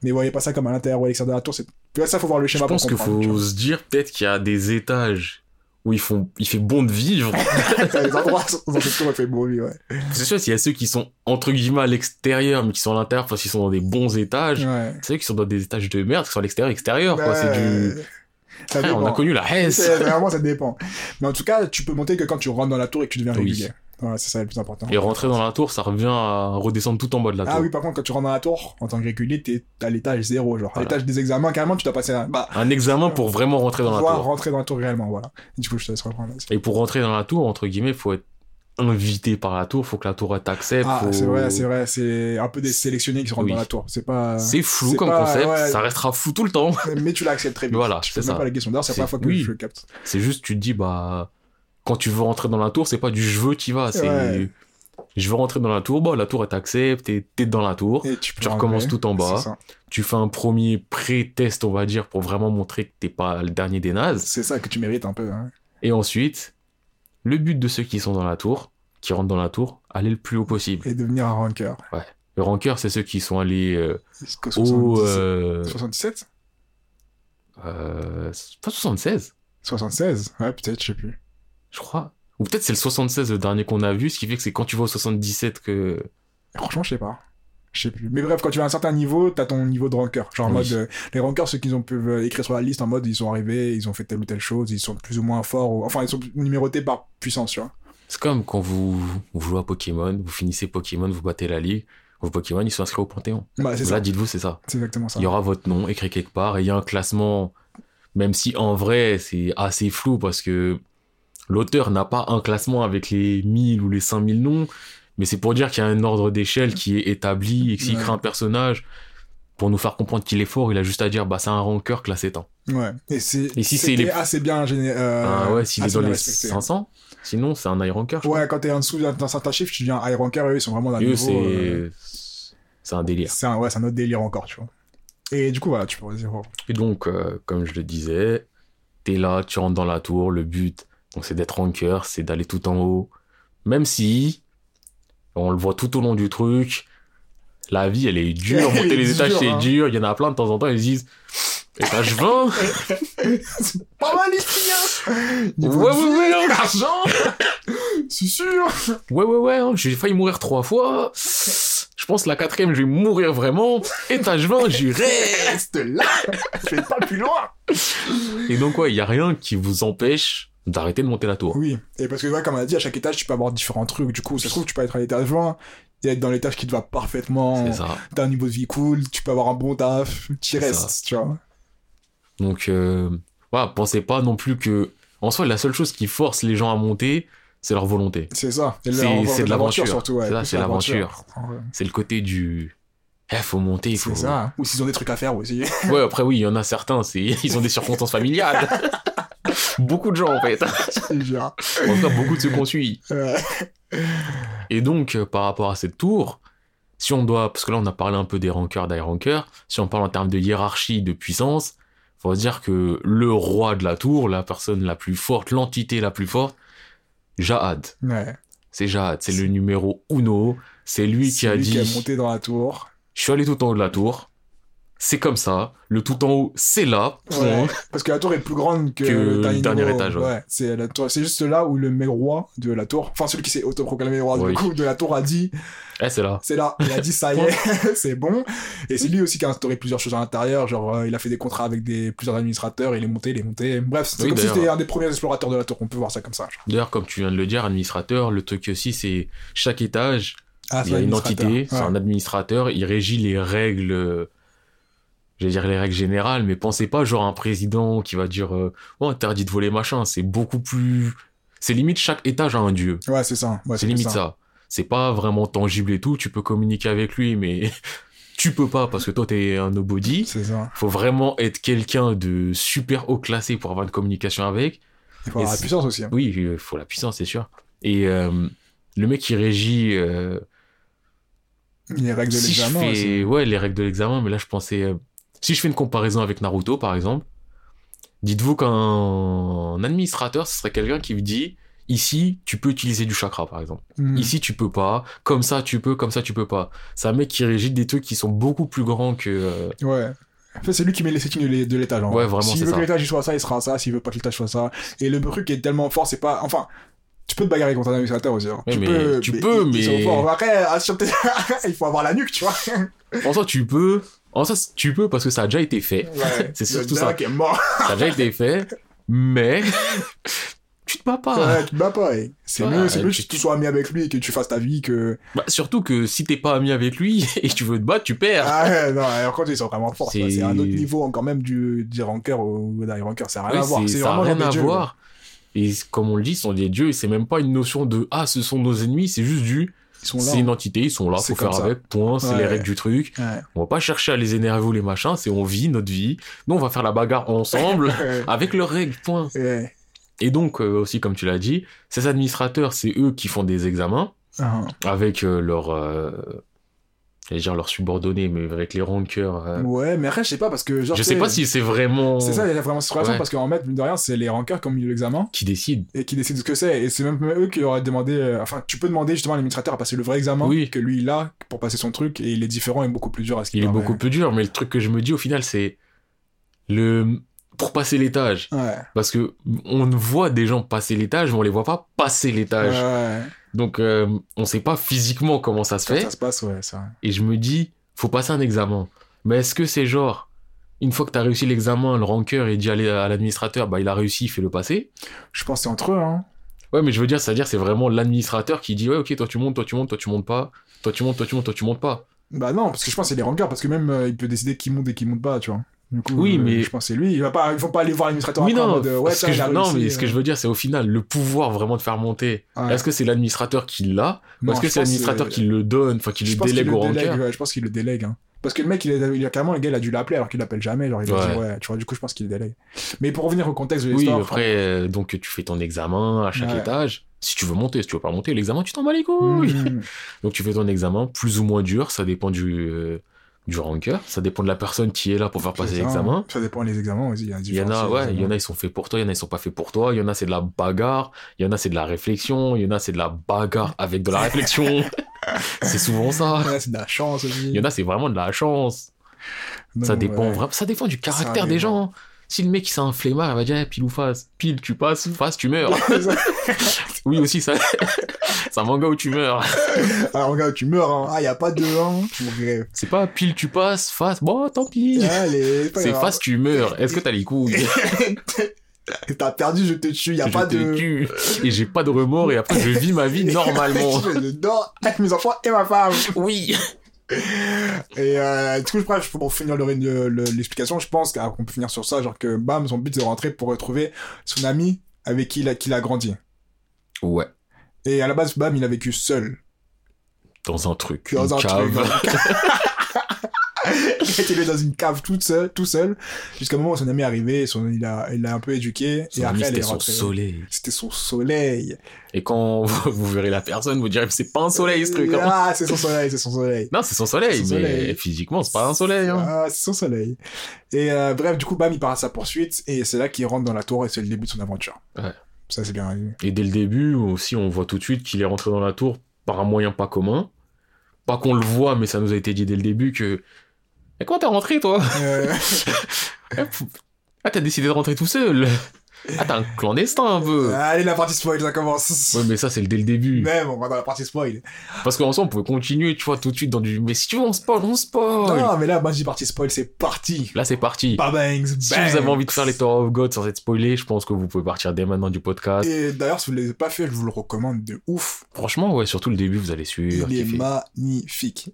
Mais voyez pas ça comme à l'intérieur ou à l'extérieur de la tour. C'est... Ça, faut voir le Je schéma pense pour qu'il faut se dire peut-être qu'il y a des étages où ils font, il fait bon de vivre. Les endroits dans cette tour, elle fait beau, oui, ouais. C'est sûr, s'il y a ceux qui sont entre guillemets à l'extérieur, mais qui sont à l'intérieur parce qu'ils sont dans des bons étages. Ouais. C'est ceux qui sont dans des étages de merde, qui sont à l'extérieur, extérieur, quoi. C'est du. Ça Frère, on a connu la Hesse. Vraiment, ça dépend. Mais en tout cas, tu peux monter que quand tu rentres dans la tour et que tu deviens Oui. régulier. C'est ça le plus important. Et rentrer dans la tour, ça revient à redescendre tout en bas de la tour. Ah oui, par contre, quand tu rentres dans la tour, en tant que régulier, t'es à l'étage zéro, genre. À l'étage des examens, carrément, tu dois passer un... Bah, Un examen pour vraiment rentrer dans la tour. rentrer dans la tour réellement, voilà. Du coup, je te laisse reprendre. Et pour rentrer dans la tour, entre guillemets, faut être invité par la tour, faut que la tour t'accepte. Ah, faut- c'est vrai, c'est vrai, c'est un peu des sélectionnés qui se rentrent Oui. dans la tour. C'est pas... C'est flou comme pas- concept, ouais. ça restera flou tout le temps. Mais tu l'acceptes très vite. Voilà, c'est ça. pas la question d'heure, c'est la première fois que oui. je le capte. C'est juste, tu te dis, bah, quand tu veux rentrer dans la tour, c'est pas du je veux, tu vas. C'est, Ouais. je veux rentrer dans la tour, bah, la tour, elle t'accepte, t'es dans la tour. Et tu, recommences tout en bas. Tu fais un premier pré-test, on va dire, pour vraiment montrer que t'es pas le dernier des nazes. C'est ça que tu mérites un peu. Hein. Et ensuite, le but de ceux qui sont dans la tour, qui rentrent dans la tour, aller le plus haut possible. Et devenir un ranker. Le ranker, c'est ceux qui sont allés euh, au... 77. euh, 77 euh, pas 76, 76 Ouais, peut-être, je sais plus. Je crois. Ou peut-être c'est le 76 le dernier qu'on a vu, ce qui fait que c'est quand tu vas au 77 que... Franchement, je sais pas. Je sais plus. Mais bref, quand tu as un certain niveau, t'as ton niveau de ranker. Genre en Oui. mode, euh, les rankers, ceux qu'ils ont pu euh, écrire sur la liste en mode, ils sont arrivés, ils ont fait telle ou telle chose, ils sont plus ou moins forts, ou- enfin, ils sont numérotés par puissance, tu vois. C'est comme quand vous, vous jouez à Pokémon, vous finissez Pokémon, vous battez la ligue, vos Pokémon, ils sont inscrits au Panthéon. Bah, Là, dites-vous, c'est ça. C'est exactement ça. Il y aura votre nom écrit quelque part et il y a un classement, même si en vrai c'est assez flou parce que l'auteur n'a pas un classement avec les 1000 ou les 5000 noms, mais c'est pour dire qu'il y a un ordre d'échelle qui est établi et que s'il Ouais. crée un personnage, pour nous faire comprendre qu'il est fort, il a juste à dire bah c'est un rancœur classé temps. Ouais. Et si c'est les- assez bien géné... euh, ah ouais, s'il est dans les respecté. 500, sinon c'est un high ranker. Ouais, quand t'es en dessous d'un certain chiffre, tu deviens high ranker, eux, ils sont vraiment crois. eux, niveau... euh, c'est un délire. C'est un, ouais, c'est un autre délire encore, tu vois. Et du coup, voilà, tu pourrais dire... Et donc, euh, comme je le disais, t'es là, tu rentres dans la tour, le but, donc c'est d'être ranker, c'est d'aller tout en haut. Même si, on le voit tout au long du truc, la vie, elle est dure, Elle monter est les étages, c'est hein. dur, il y en a plein de temps en temps, ils se disent, étage 20 Pas mal, les filles, hein Ouais, ouais, ouais, hein. Argent C'est sûr Ouais, ouais, ouais, hein, j'ai failli mourir trois fois. Je pense la quatrième, je vais mourir vraiment. Étage 20, j'y reste. Reste là Je vais pas plus loin Et donc, ouais, il y a rien qui vous empêche d'arrêter de monter la tour. Oui, et parce que, ouais, comme on a dit, à chaque étage, tu peux avoir différents trucs. Du coup, ça se trouve, tu peux être à l'étage 20 et être dans l'étage qui te va parfaitement. C'est ça. T'as un niveau de vie cool, tu peux avoir un bon taf, tu restes, tu vois. Donc, euh, voilà, pensez pas non plus que, en soi, la seule chose qui force les gens à monter, c'est leur volonté. C'est ça. C'est- de l'aventure. surtout, ouais. C'est ça, plus c'est l'aventure. C'est le côté du, eh, faut monter, il faut. C'est ça. Ou s'ils ont des trucs à faire aussi. Ouais, après, oui, il y en a certains, ils ont des circonstances familiales. beaucoup de gens, en fait. En tout cas, beaucoup de ceux qu'on suit. Ouais. Et donc, euh, par rapport à cette tour, si on doit, parce que là, on a parlé un peu des rankers, des si on parle en termes de hiérarchie, de puissance, faut dire que le roi de la tour, la personne la plus forte, l'entité la plus forte, Jahad. Ouais. C'est Jahad, c'est le numéro uno. C'est lui qui a lui dit, qui a monté dans la tour. je suis allé tout en haut de la tour. C'est comme ça. Le tout en haut, c'est là. Ouais. Parce que la tour est plus grande que, Que le dernier étage, ouais. c'est la tour. C'est juste là où le roi de la tour, enfin celui qui s'est autoproclamé roi Oui. du coup de la tour a dit, Eh, c'est là. c'est là. Il a dit ça y est, c'est bon. Et c'est lui aussi qui a instauré plusieurs choses à l'intérieur. Genre, euh, il a fait des contrats avec des plusieurs administrateurs. Il est monté, il est monté. Bref, c'est Oui, comme si c'était un des premiers explorateurs de la tour. On peut voir ça comme ça. D'ailleurs, comme tu viens de le dire, administrateur, le truc aussi, c'est chaque étage, Ah, il y a une entité, c'est un administrateur, il régit les règles, vais dire les règles générales, mais pensez pas genre un président qui va dire euh, oh interdit de voler machin, c'est beaucoup plus, c'est limite chaque étage a un dieu, Ouais, c'est ça. Ouais, c'est limite ça. C'est pas vraiment tangible et tout, tu peux communiquer avec lui, mais tu peux pas parce que toi t'es un nobody. C'est ça. Faut vraiment être quelqu'un de super haut classé pour avoir une communication avec. Il faut avoir la puissance aussi. hein. Oui, il faut la puissance, c'est sûr. Et euh, le mec qui régit euh, Les règles de si je l'examen. fais aussi. ouais les règles de l'examen mais là je pensais euh, si je fais une comparaison avec Naruto par exemple dites-vous qu'un administrateur ce serait quelqu'un qui vous dit Ici, tu peux utiliser du chakra, par exemple. Hmm. Ici, tu peux pas. Comme ça, tu peux. Comme ça, tu peux pas. C'est un mec qui régit des trucs qui sont beaucoup plus grands que. euh, Ouais. En fait, c'est lui qui met les settings de l'é- de l'étage. en Ouais, vrai. vraiment, S'il veut ça. que l'étage soit ça, il sera ça. S'il veut pas que l'étage soit ça. Et le truc est tellement fort, c'est pas. Enfin, tu peux te bagarrer contre un administrateur aussi. hein. Tu mais peux, tu peux, ils- ils mais- sont forts. Après, il faut avoir la nuque, tu vois. En soi, tu peux. En soi, tu peux parce que ça a déjà été fait. Ouais. C'est surtout ça. qui est mort. Ça a déjà été fait. Mais. tu te bats pas. Ouais, tu te bats pas. ouais. C'est Ouais, mieux, c'est mieux tu- que tu sois ami avec lui et que tu fasses ta vie que. Bah, surtout que si t'es pas ami avec lui et que tu veux te battre, tu perds. Ah ouais, non, alors quand ils sont vraiment forts, C'est- un autre niveau encore même du, du rancœur au des rancœur, ça n'a rien à voir. c'est- ça vraiment rien à dieux, voir. Et comme on le dit, ce sont des dieux et c'est même pas une notion de ah, ce sont nos ennemis, c'est juste du. C'est une entité, ils sont là, faut faire ça. avec, point, c'est Ouais. les règles du truc. Ouais. On va pas chercher à les énerver ou les machins, c'est on vit notre vie. Nous, on va faire la bagarre ensemble avec leurs règles, point. Ouais. Et donc, euh, aussi, comme tu l'as dit, ces administrateurs, c'est eux qui font des examens Ah. avec euh, leurs, euh, j'allais dire leurs subordonnés, mais avec les rankeurs. euh, Ouais, mais après, je sais pas, parce que genre. je sais pas si c'est vraiment C'est ça, il y a vraiment cette relation Ouais. parce qu'en fait, mine de rien, c'est les rancœurs qui ont mis l'examen qui décide. et qui décident ce que c'est. Et c'est même eux qui auraient demandé. euh, Enfin, tu peux demander justement à l'administrateur à passer le vrai examen Oui. que lui il a pour passer son truc et il est différent et beaucoup plus dur à ce qu'il Il est paraît. beaucoup plus dur, mais le truc que je me dis au final, c'est le pour passer l'étage. Ouais. Parce que on voit des gens passer l'étage, mais on les voit pas passer l'étage. Ouais. Donc euh, on sait pas physiquement comment ça se fait. ça se passe, ouais, ça. Et je me dis, faut passer un examen. Mais est-ce que c'est genre, une fois que t'as réussi l'examen, le rancœur il dit à l'administrateur, bah il a réussi, il fait le passer. Je pense que c'est entre eux, hein. Ouais, mais je veux dire, c'est-à-dire c'est vraiment l'administrateur qui dit, ouais, ok, toi tu montes, toi tu montes, toi tu montes pas, toi tu montes, toi tu montes, toi tu montes pas. Bah non, parce que je pense que c'est les rancœurs, parce que même euh, il peut décider qui monte et qui monte pas, tu vois. Du coup, Oui, euh, mais- je pense que c'est lui. Il va pas, ils vont pas aller voir l'administrateur Oui, non, mode, euh, ouais, ce que je, non, réussi, mais ce que euh. je veux dire, c'est au final, le pouvoir vraiment de faire monter. Ouais. Est-ce que c'est l'administrateur qui l'a Ou est-ce que c'est l'administrateur qui le donne, enfin qui le délègue au rancœur ouais, je pense qu'il le délègue. Hein. Parce que le mec, il, est, il a carrément, le gars, il a dû l'appeler alors qu'il l'appelle jamais. Genre, il a Ouais. dit, ouais, tu vois, du coup, je pense qu'il le délègue. Mais pour revenir au contexte de Oui, l'histoire. après, euh, donc tu fais ton examen à chaque Ouais. étage. Si tu veux monter, si tu veux pas monter, l'examen, tu t'en bats les couilles. Mhm. Donc tu fais ton examen, plus ou moins dur, ça dépend du, euh, du rancœur, ça dépend de la personne qui est là pour faire passer l'examen. Ça dépend des examens aussi. Il y, en a, ouais, il y en a, ils sont faits pour toi, il y en a, ils sont pas faits pour toi, il y en a, c'est de la bagarre, il y en a, c'est de la réflexion, il y en a, c'est de la bagarre avec de la réflexion. c'est souvent ça. Ouais, c'est de la chance aussi. Il y en a, c'est vraiment de la chance. Non, ça dépend ouais. vraiment, ça dépend du caractère des gens. Si le mec, il s'est un flemmard, il va dire, eh, pile ou face. Pile, tu passes, face, tu meurs. oui, aussi, ça, c'est un manga où tu meurs. Alors, regarde, tu meurs, hein. Ah, y a pas de, hein. C'est pas pile, tu passes, face, bon, tant pis. C'est face, tu meurs. Est-ce que t'as les couilles? T'as perdu, je te tue. Y a Je pas te de. tue. Et j'ai pas de remords et après je vis ma vie normalement. je dors avec mes enfants et ma femme. Oui. Et euh, du coup, je que pour finir le- le- le- l'explication, je pense qu'on peut finir sur ça, genre que Bam, son but c'est de rentrer pour retrouver son ami avec qui il a, qui il a grandi. Ouais. Et à la base, Bam, il a vécu seul. Dans un truc. Dans une un cave. truc. il était dans une cave toute seule, tout seul, jusqu'à un moment où son ami est arrivé, son, il a, il l'a un peu éduqué, Son et ami, après, elle est c'était son rentrée. soleil. C'était son soleil. Et quand vous, verrez la personne, vous direz, c'est pas un soleil ce truc. hein. Ah, c'est son soleil, c'est son soleil. Non, c'est son soleil, mais soleil. physiquement, c'est pas un soleil. Hein. Ah, c'est son soleil. Et euh, bref, du coup, Bam, il part à sa poursuite, et c'est là qu'il rentre dans la tour, et c'est le début de son aventure. Ouais. Ça, c'est bien. Et dès le début aussi, on voit tout de suite qu'il est rentré dans la tour par un moyen pas commun. Pas qu'on le voit, mais ça nous a été dit dès le début que. Et comment t'es rentré, toi Euh, Ah, t'as décidé de rentrer tout seul Ah, t'es un clandestin un peu Allez, la partie spoil, ça commence. Ouais, mais ça, c'est dès le début. Même, on va dans la partie spoil. Parce qu'en soi, on pouvait continuer, tu vois, tout de suite dans du. Mais si tu veux, on spoil, on spoil Non, mais là, moi, dis partie spoil, c'est parti. Là, c'est parti. Bah, bangs, Si bangs. vous avez envie de faire les Tower of God sans être spoilé, je pense que vous pouvez partir dès maintenant du podcast. Et d'ailleurs, si vous ne l'avez pas fait, je vous le recommande de ouf. Franchement, ouais, surtout le début, vous allez suivre. Il est kiffer. magnifique.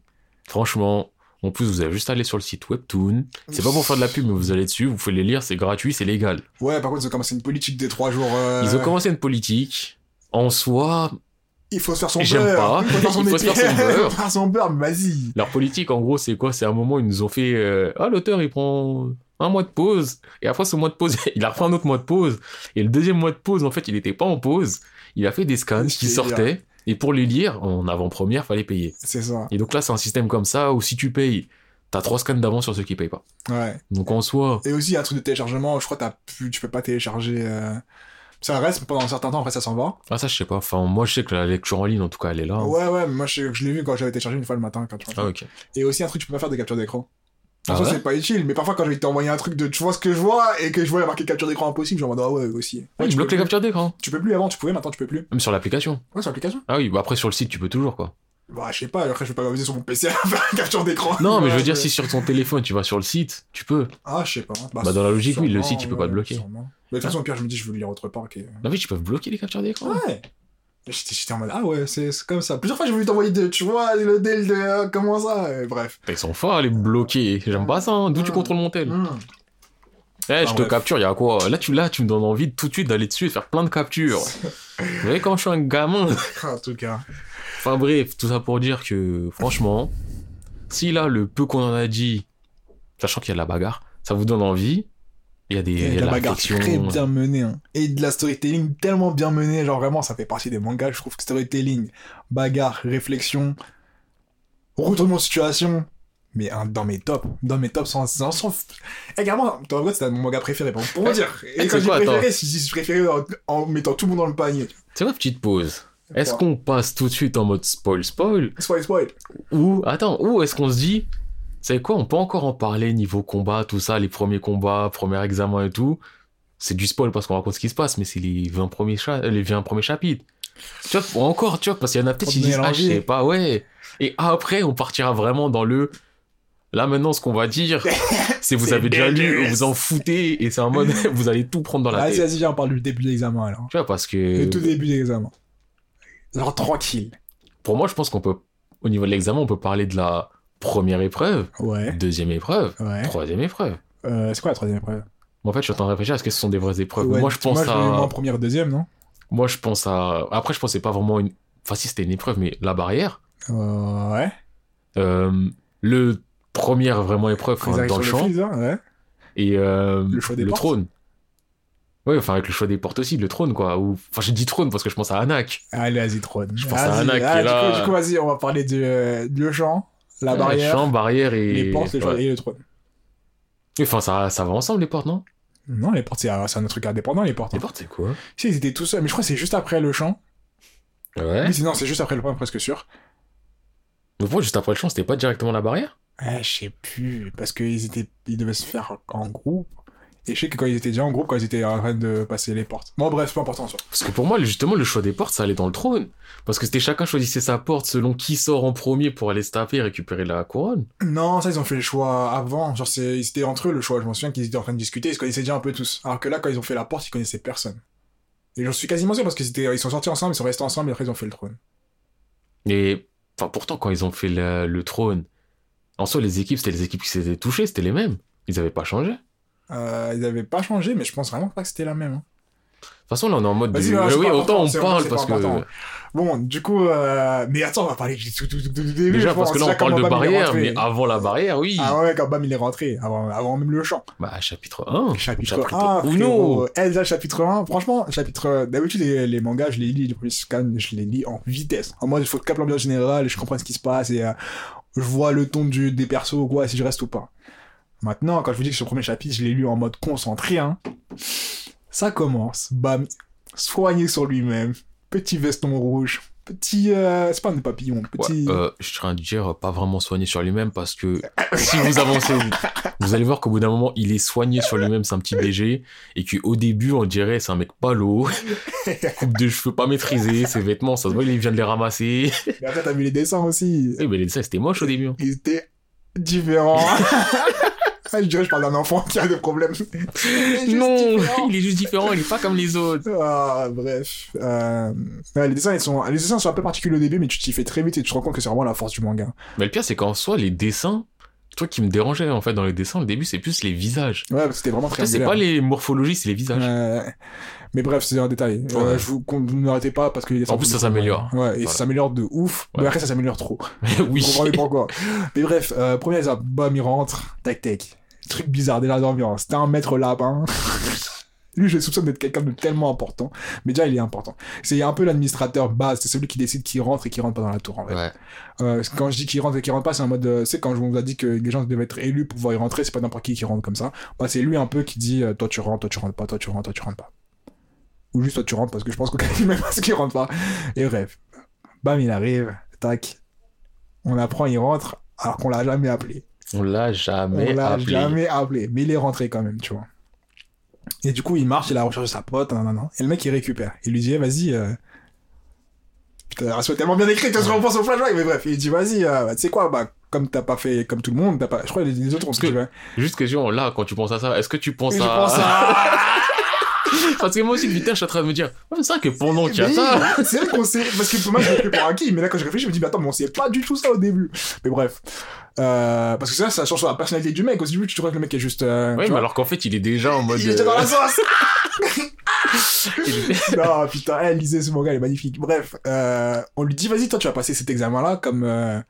Franchement, en plus, vous avez juste à aller sur le site Webtoon. C'est pas pour faire de la pub, mais vous allez dessus, vous pouvez les lire, c'est gratuit, c'est légal. Ouais, par contre, ils ont commencé une politique des trois jours. euh, Ils ont commencé une politique. En soi, Il faut se faire son J'aime beurre. pas. Il faut Il se faire son beurre. Il faut faire son beurre, vas-y. leur politique, en gros, c'est quoi? C'est un moment, ils nous ont fait euh, Ah, l'auteur, il prend un mois de pause. Et après ce mois de pause, il a refait un autre mois de pause. Et le deuxième mois de pause, en fait, il était pas en pause. Il a fait des scans qui t'ai sortaient. Et pour les lire, en avant-première, fallait payer. C'est ça. Et donc là, c'est un système comme ça où si tu payes, t'as trois scans d'avance sur ceux qui payent pas. Ouais. Donc en soi, Et aussi, il y a un truc de téléchargement, je crois que pu, tu peux pas télécharger, euh, Ça reste pendant un certain temps, après ça s'en va. Ah, ça, je sais pas. Enfin, moi, je sais que la lecture en ligne, en tout cas, elle est là. Ouais, ouais, mais moi je, je l'ai vu quand j'avais téléchargé une fois le matin. Quand tu Ah, ok. Et aussi un truc, tu peux pas faire de capture d'écran. Ah En soi, ouais c'est pas utile, mais parfois quand je vais t'envoyer un truc de tu vois ce que je vois et que je vois marqué capture d'écran impossible, je me dis ah ouais aussi. Ouais, tu tu bloques les captures d'écran. Tu peux plus avant, tu pouvais, maintenant tu peux plus. Même sur l'application. Ouais, sur l'application. Ah oui, bah après, sur le site, tu peux toujours, quoi. Bah, je sais pas, après je vais pas m'amuser sur mon PC à faire une capture d'écran. Non, mais je veux Ouais, dire, si sur ton téléphone, tu vas sur le site, tu peux. Ah, je sais pas. Bah, dans la logique, oui, le site, tu peux pas le bloquer. sûrement. Mais de toute façon, au pire, je me dis, je veux le lire autre part. ok. Non, mais tu peux bloquer les captures d'écran. Ouais. J'étais en mode, ah ouais, c'est comme ça. Plusieurs fois, j'ai voulu t'envoyer de, tu vois, le deal de, euh, comment ça, et bref. Ils sont forts, les bloquer. J'aime pas ça, hein. D'où tu Mm. contrôles mon tel Hmm. Eh, je Ah, te bref. capture, y a quoi? Là, tu, là, tu me donnes envie tout de suite d'aller dessus et faire plein de captures. Vous voyez, quand je suis un gamin. En tout cas. Enfin bref, tout ça pour dire que, franchement, si là, le peu qu'on en a dit, sachant qu'il y a de la bagarre, ça vous donne envie, il y a des y a de la la bagarre très bien menée. Hein. Et de la storytelling tellement bien menée. Genre vraiment, ça fait partie des mangas. Je trouve que storytelling, bagarre, réflexion, retournement de situation. Mais un, dans mes tops. Dans mes tops, sans. sans, sans... Également, en vrai, c'est mon manga préféré. Pour, pour dire. Et quand j'ai préféré, si j'ai préféré en, en mettant tout le monde dans le panier. C'est ma petite pause. Est-ce qu'on passe tout de suite en mode spoil spoil? Spoil, spoil. ou attends ou est-ce qu'on se dit c'est quoi on peut encore en parler niveau combat tout ça les premiers combats premiers examens et tout c'est du spoil parce qu'on raconte ce qui se passe mais c'est les 20 premiers cha- les 20 premiers chapitres tu vois encore tu vois parce qu'il y en a peut-être qui disent ah je sais pas ouais et après on partira vraiment dans le là maintenant ce qu'on va dire c'est vous avez déjà lu vous en foutez et c'est en mode vous allez tout prendre dans la Vas-y, tête vas-y, viens, on parle du début de l'examen alors. tu vois parce que Le tout début de l'examen. Genre tranquille. pour moi je pense qu'on peut au niveau de l'examen on peut parler de la première épreuve Ouais. deuxième épreuve Ouais. troisième épreuve Euh, c'est quoi la troisième épreuve? En fait, je suis en train de réfléchir, est-ce que ce sont des vraies épreuves Ouais, Moi, je pense moi, je à... première et deuxième, non? Moi, je pense à... Après, je c'est pas vraiment une... Enfin, si, c'était une épreuve, mais la barrière. euh, Ouais. Euh, le première vraiment épreuve dans le champ. fils, hein, ouais. Et euh, Le choix des le portes. trône. Oui, enfin, avec le choix des portes aussi, le trône, quoi. Ou... Enfin, j'ai dit trône parce que je pense à Anak. Allez, vas-y, trône. Je pense à qui Ah, du. Coup, vas-y, on va parler du, euh, du champ, la barrière, Champ, barrière et... les portes les Ouais. et le trône. Enfin, ça, ça va ensemble, les portes, non? Non, les portes, c'est c'est un truc indépendant, les portes. Les hein. portes, c'est quoi? Si, ils étaient tous seuls, mais je crois que c'est juste après le champ. Ouais. Oui, c'est- non, c'est juste après le point, presque sûr. Mais pourquoi, juste après le champ, c'était pas directement la barrière? Ah, je sais plus, parce qu'ils étaient, ils devaient se faire en groupe. Et je sais que quand ils étaient déjà en groupe, quand ils étaient en train de passer les portes. Bon, bref, c'est pas important, ça. Parce que pour moi, le- justement, le choix des portes, ça allait dans le trône. Parce que c'était chacun choisissait sa porte selon qui sort en premier pour aller se taper et récupérer la couronne. Non, ça, ils ont fait le choix avant. Genre, ils étaient entre eux, le choix. Je me souviens qu'ils étaient en train de discuter, ils se connaissaient déjà un peu tous. Alors que là, quand ils ont fait la porte, ils connaissaient personne. Et j'en suis quasiment sûr parce qu'ils ils sont sortis ensemble, ils sont restés ensemble, et après, ils ont fait le trône. Et enfin, pourtant, quand ils ont fait la- le trône, en soi, les équipes, c'était les équipes qui s'étaient touchées, c'était les mêmes. Ils avaient pas changé. De Euh, ils avaient pas changé, mais je pense vraiment pas que c'était la même. hein. toute façon, là, on est en mode. De- Euh, c'est oui, autant on parle parce que. Bon, du coup, euh... mais attends, on va parler du tout, tout, tout, tout début. Déjà, je parce que là, on parle de barrière, mais avant la barrière, oui. Ah ouais, quand Bam il est rentré, avant, avant même le champ. Bah, chapitre 1. Chapitre 1, Ou non Eh, déjà, chapitre 1, franchement, chapitre... D'habitude, les, les mangas, je les lis, les scans, je les lis en vitesse. En mode, il faut capte l'ambiance générale, je comprends ce qui se passe, et euh, je vois le ton du, des persos, ou quoi, si je reste ou pas. Maintenant, quand je vous dis que ce premier chapitre, je l'ai lu en mode concentré, hein, ça commence, bam, soigné sur lui-même, petit veston rouge, petit... euh, c'est pas un papillon, Ouais, petit... euh, je suis en train de dire pas vraiment soigné sur lui-même parce que si vous avancez, vous allez voir qu'au bout d'un moment il est soigné sur lui-même, c'est un petit BG et qu'au début on dirait c'est un mec pas lourd, coupe de cheveux pas maîtrisée, ses vêtements ça se voit il vient de les ramasser. Mais après, t'as vu les dessins aussi. Oui mais les dessins c'était moche au début. hein. Ils étaient différents. Je dirais que je parle d'un enfant qui a des problèmes. Il Non, différent. il est juste différent, il est pas comme les autres. Ah, bref. Euh, ouais, les, dessins, ils sont... les dessins sont un peu particuliers au début, mais tu t'y fais très vite et tu te rends compte que c'est vraiment la force du manga. Mais le pire c'est qu'en soi les dessins, le truc qui me dérangeait en fait dans les dessins au début c'est plus les visages. Ouais, parce que c'était vraiment En très c'est pas les morphologies, c'est les visages. Ouais. Mais bref, c'est un détail. Euh, Ouais. je vous n'arrêtez pas parce que les dessins En plus, ça s'améliore. Ouais, et Voilà. ça s'améliore de ouf. Ouais. Mais après, ça s'améliore trop. oui. Vous comprenez pas encore. Mais bref, euh, premier exemple, bam, il rentre, tac tac. Truc bizarre, déjà d'ambiance. C'était un maître lapin. Lui, je soupçonne d'être quelqu'un de tellement important. Mais déjà, il est important. C'est un peu l'administrateur base. C'est celui qui décide qui rentre et qui rentre pas dans la tour, en fait. Ouais. Euh, quand je dis qui rentre et qui rentre pas, c'est en mode, euh, c'est quand je vous a dit que les gens devaient être élus pour pouvoir y rentrer, c'est pas n'importe qui qui rentre comme ça. Bah, c'est lui un peu qui dit, euh, toi tu rentres, toi tu rentres pas, toi tu rentres, toi tu rentres pas. Ou juste toi tu rentres parce que je pense qu'aucun même parce qu'il rentre pas. Et bref. Bam, il arrive. Tac. On apprend, il rentre alors qu'on l'a jamais appelé. On l'a On jamais l'a appelé. jamais appelé. Mais il est rentré quand même, tu vois. Et du coup, il marche, il a recherché sa pote, nan, nan, nan. Et le mec, il récupère. Il lui dit, eh, vas-y. Euh... Putain, la radio est tellement bien écrite que je repense au flashback. Mais bref, il dit, vas-y, euh, bah, tu sais quoi, bah, comme t'as pas fait comme tout le monde, t'as pas... je crois que les, les autres ont ce que- que tu veux. Juste question, là, quand tu penses à ça, est-ce que tu penses Et je à... pense à... Parce que moi aussi, putain, je suis en train de me dire, c'est vrai que pendant qu'il y a ça... oui, C'est vrai qu'on sait. Parce que pour moi, je l'ai pris pour acquis. Mais là, quand je réfléchis, je me dis, mais attends, mais on sait pas du tout ça au début. Mais bref. Euh, parce que ça, ça change sur la personnalité du mec. Au début, tu trouves que le mec est juste. Euh, tu mais alors qu'en fait, il est déjà en mode... il était dans la euh, sauce. est- non, putain, elle lisez ce manga, il est magnifique. Bref, euh, on lui dit, vas-y, toi, tu vas passer cet examen-là comme.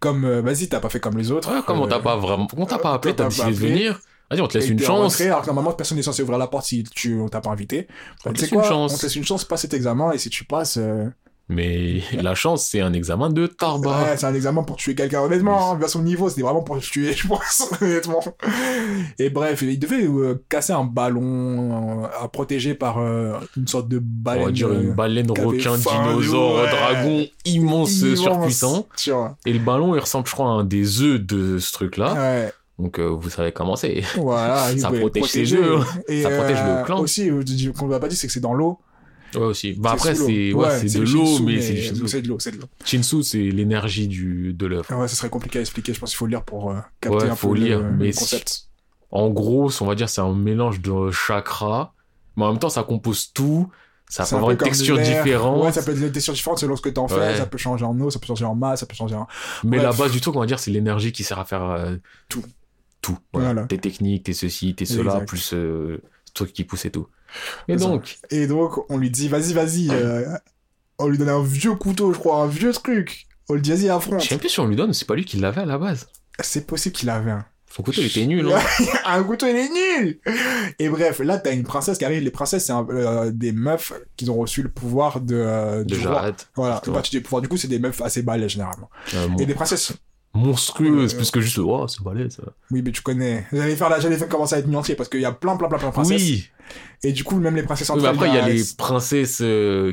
comme vas-y, t'as pas fait comme les autres. Ouais, comme on t'a pas vraiment... On t'a pas appelé, t'as décidé de venir. Vas-y, on te laisse une chance. rentré, alors que normalement, personne n'est censé ouvrir la porte si tu, on t'a pas invité. On te laisse une chance. On te laisse une chance, passe cet examen, et si tu passes. euh, Mais la chance, c'est un examen de tarba. Ouais, c'est un examen pour tuer quelqu'un, honnêtement. hein, vers son niveau, c'était vraiment pour tuer, je pense, honnêtement. Et bref, il devait euh, casser un ballon euh, à protéger par euh, une sorte de On baleine. va dire une baleine, requin, dinosaure, ouais. dragon immense, immense, surpuissant. Et le ballon, il ressemble, je crois, à un des œufs de ce truc-là. Ouais, Donc, euh, vous savez comment c'est. voilà. il Ça protège ses protéger. Et, Ça protège le euh, clan. Aussi, euh, qu'on ne l'a pas dit, c'est que c'est dans l'eau. Ouais, aussi. Bah, après, c'est ouais, de le l'eau, mais c'est de l'eau, c'est de l'eau. Shinsu, c'est l'énergie de l'œuf. Ah Ouais, ça serait compliqué à expliquer. Je pense qu'il faut lire pour euh, capter Ouais, un faut peu lire, le, mais le concept. En gros, on va dire, c'est un mélange de chakras. Mais en même temps, ça compose tout. Ça peut avoir une texture différente. Ouais, ça peut être des textures différentes selon ce que t'en fais. Ouais. Ça peut changer en eau, ça peut changer en masse, ça peut changer en. Mais la base du truc, on va dire, c'est l'énergie qui sert à faire euh, Tout. Tout. Voilà. Voilà. Tes techniques, tes ceci, tes cela, Exact. plus euh, ce truc qui pousse et tout. Et donc, Et donc, on lui dit, vas-y, vas-y. euh, on lui donne un vieux couteau, je crois, un vieux truc. On lui dit, vas-y, affronte. je sais plus si on lui donne, c'est pas lui qui l'avait à la base. C'est possible qu'il avait un. Son couteau, il était nul. Hein. un couteau, il est nul Et bref, là, t'as une princesse qui arrive. Les princesses, c'est euh, des meufs qui ont reçu le pouvoir de, euh, du arrête. Voilà, bah, tu dis pouvoir, du coup, c'est des meufs assez balèzes, généralement. Euh, Et des princesses, monstrueuse, Euh, plus que juste, oh, c'est balèze. ça. oui, mais tu connais. J'allais faire la, j'allais commencer à être nuancier parce qu'il y a plein, plein, plein, plein de princesses. Oui. Et du coup, même les princesses Oui, entre mais après, il y a les princesses, euh,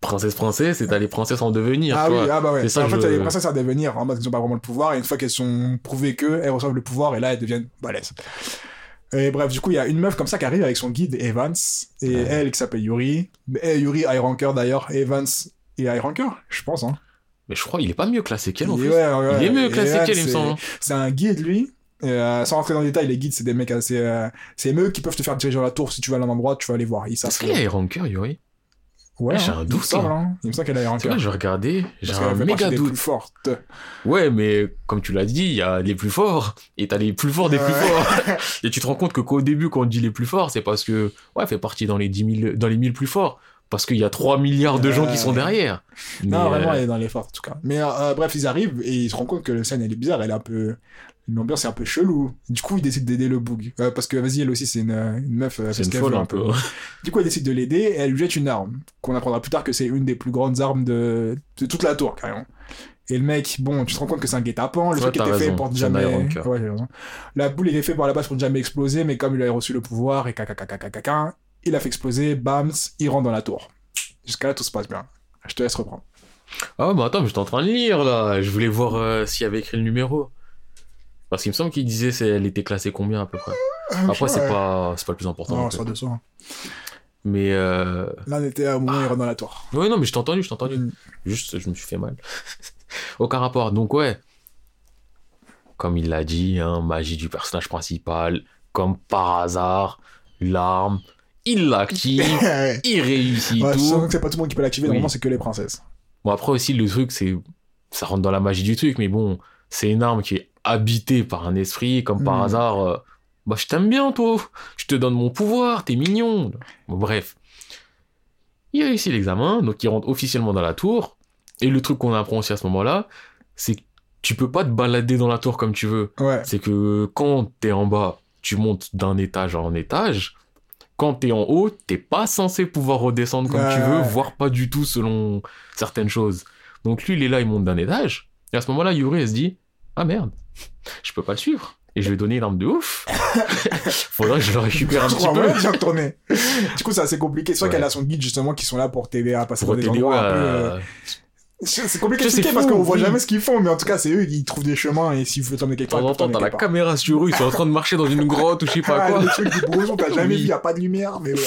princesses, princesses, et t'as les princesses en devenir. Ah tu oui, vois. ah bah ouais. C'est ça en que fait, je- les princesses à devenir, en mode qu'ils ont pas vraiment le pouvoir, et une fois qu'elles sont prouvées que elles reçoivent le pouvoir, et là, elles deviennent balèzes. Et bref, du coup, il y a une meuf comme ça qui arrive avec son guide, Evans, et Ouais. elle qui s'appelle Yuri. Et Yuri Ironker d'ailleurs, Evans et Ironker, je pense, hein. Mais je crois qu'il est pas mieux classé qu'elle en Et plus. ouais, ouais, Il est mieux classé qu'elle, il me semble. hein. C'est un guide, lui. Et, euh, sans rentrer dans les détails, les guides, c'est des mecs assez. euh, c'est eux qui peuvent te faire diriger la tour si tu vas à un endroit, tu vas aller voir. Est-ce qu'il y a Cœur, Yuri? Ouais, J'ai hein, un il doute, là. hein. Il me semble qu'elle a Ironker. vrai, je vais regarder. J'ai un méga doute. plus fortes. Ouais, mais comme tu l'as dit, il y a les plus forts et t'as les plus forts des plus forts. Et tu te rends compte que qu'au début, quand on dit les plus forts, c'est parce que, ouais, elle fait partie dans les 10 000, dans les 1000 plus forts. Parce qu'il y a 3 milliards de gens qui sont derrière. Non, vraiment, euh, elle est dans les fortes, en tout cas. Mais euh, bref, ils arrivent et ils se rendent compte que la scène, elle est bizarre, elle est un peu. L'ambiance est un peu chelou. Du coup, ils décident d'aider le boug. Euh, parce que, vas-y, elle aussi, c'est une, une meuf. euh, c'est une qu'elle folle un peu. Du coup, elle décide de l'aider et elle lui jette une arme. Qu'on apprendra plus tard que c'est une des plus grandes armes de, de toute la tour, carrément. Et le mec, bon, tu te rends compte que c'est un guet-apens. Le Ouais, truc était fait raison. pour C'est un jamais. Ouais. La boule était fait par la base pour ne jamais exploser, mais comme il a reçu le pouvoir et caca, caca, caca, caca, il a fait exploser, bams, il rentre dans la tour. Jusqu'à là, tout se passe bien. Je te laisse reprendre. Ah, bah attends, mais j'étais en train de lire là. Je voulais voir euh, s'il y avait écrit le numéro. Parce qu'il me semble qu'il disait c'est- elle était classée combien à peu près? Après, c'est pas, c'est pas le plus important. non. Mais euh... Là, on était moment où il rentre dans la tour. ouais, non, mais je t'ai entendu, je t'ai entendu. Mm. Juste, je me suis fait mal. Aucun rapport. Donc ouais, comme il l'a dit, hein, magie du personnage principal, comme par hasard, l'arme, il l'active, ouais, il réussit Ouais, tout. c'est pas tout le monde qui peut l'activer, Oui. normalement, c'est que les princesses. Bon après aussi le truc c'est, ça rentre dans la magie du truc, mais bon, c'est une arme qui est habitée par un esprit, comme par Mm. hasard. euh, bah je t'aime bien toi, je te donne mon pouvoir, t'es mignon. Bon, bref, il réussit l'examen, donc il rentre officiellement dans la tour. Et le truc qu'on apprend aussi à ce moment-là, c'est que tu peux pas te balader dans la tour comme tu veux. Ouais. C'est que quand t'es en bas, tu montes d'un étage en étage. Quand t'es en haut, t'es pas censé pouvoir redescendre comme tu Ouais. veux, voire pas du tout selon certaines choses. Donc lui, il est là, il monte d'un étage. Et à ce moment-là, Yuri, elle se dit, ah merde, je peux pas le suivre. et je lui ai donné une arme de ouf. Faudrait que je le récupère un Je petit peu. bien retourner. Du coup, c'est assez compliqué. C'est vrai Ouais. qu'elle a son guide justement qui sont là pour t'aider à passer Pour des endroits un peu. euh, C'est compliqué à expliquer parce qu'on voit oui. jamais ce qu'ils font, mais en tout cas, c'est eux qui trouvent des chemins et s'ils veulent t'emmener quelque part, ils t'emmener t'as la part. caméra sur eux, ils sont en train de marcher dans une grotte ou je sais pas Ah, quoi. les trucs du brouillon, t'as jamais Oui. vu, y a pas de lumière, mais ouais.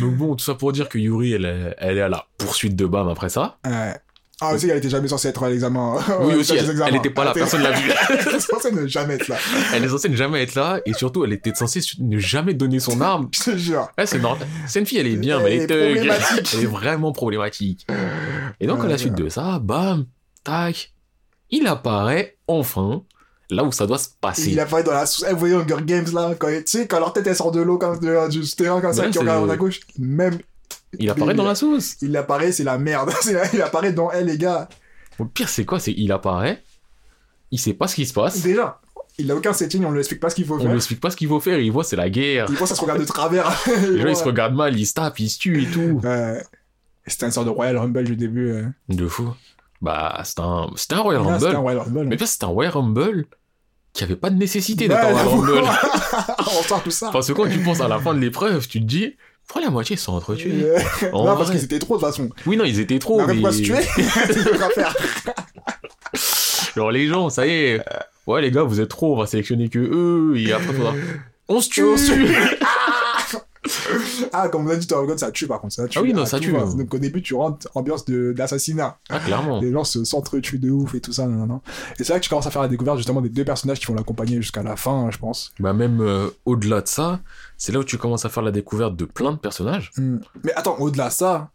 Donc bon, tout ça pour dire que Yuri, elle, est- elle est à la poursuite de Bam après ça. Ouais. Ah, aussi, elle était jamais censée être à l'examen. Oui, aussi, elle, elle était pas là, personne l'a vu. Elle était censée ne jamais être là. Elle est censée ne jamais être là, et surtout, elle était censée ne jamais donner son arme. Je te jure. Ouais, c'est normal. C'est une fille, elle est bien, mais elle est problématique. Elle est vraiment problématique. Et donc, à la suite de ça, bam, tac, il apparaît enfin là où ça doit se passer. Il apparaît dans la. Eh, vous voyez Hunger Games là, quand, tu sais, quand leur tête elle sort de l'eau comme du terrain comme ça, qui regarde à gauche, même Il apparaît dans la sauce. il apparaît, c'est la merde. Il apparaît dans elle, les gars. Le pire, c'est quoi? C'est il apparaît, il sait pas ce qui se passe, Déjà, il a aucun setting, on lui explique pas ce qu'il faut on faire. lui explique pas ce qu'il faut faire, il voit c'est la guerre. Il pense à se regarder de travers. Les gens, ils se regardent mal, ils se tapent, ils se tuent et tout. Ouais. C'était une sorte de Royal Rumble du début. euh. De fou. Bah, c'était un, un Royal Là, C'était un Rumble. Royal Rumble. Mais puis, c'était un Royal Rumble qui avait pas de nécessité d'être Ouais, un Royal. Rumble. on sort tout ça. Parce que quand tu penses à la fin de l'épreuve, tu te dis, pourquoi la moitié ils sont entretués Euh, non, parce qu'ils étaient trop de toute façon. Oui, non, ils étaient trop. On mais... pas se tuer. Faire. Genre, les gens, ça y est. Ouais, les gars, vous êtes trop, on va sélectionner que eux, et après, faudra... On se tue On se tue. Ah, comme on a dit, Tower God, ça tue par contre. Ça tue Ah oui, non, à ça tue. va. Donc au début, tu rentres ambiance de- d'assassinat. Ah, clairement. Les gens se s'entretuent de ouf et tout ça. Non, non. Et c'est là que tu commences à faire la découverte justement des deux personnages qui vont l'accompagner jusqu'à la fin, je pense. Bah, même euh, au-delà de ça, c'est là où tu commences à faire la découverte de plein de personnages. Hmm. Mais attends, au-delà de ça,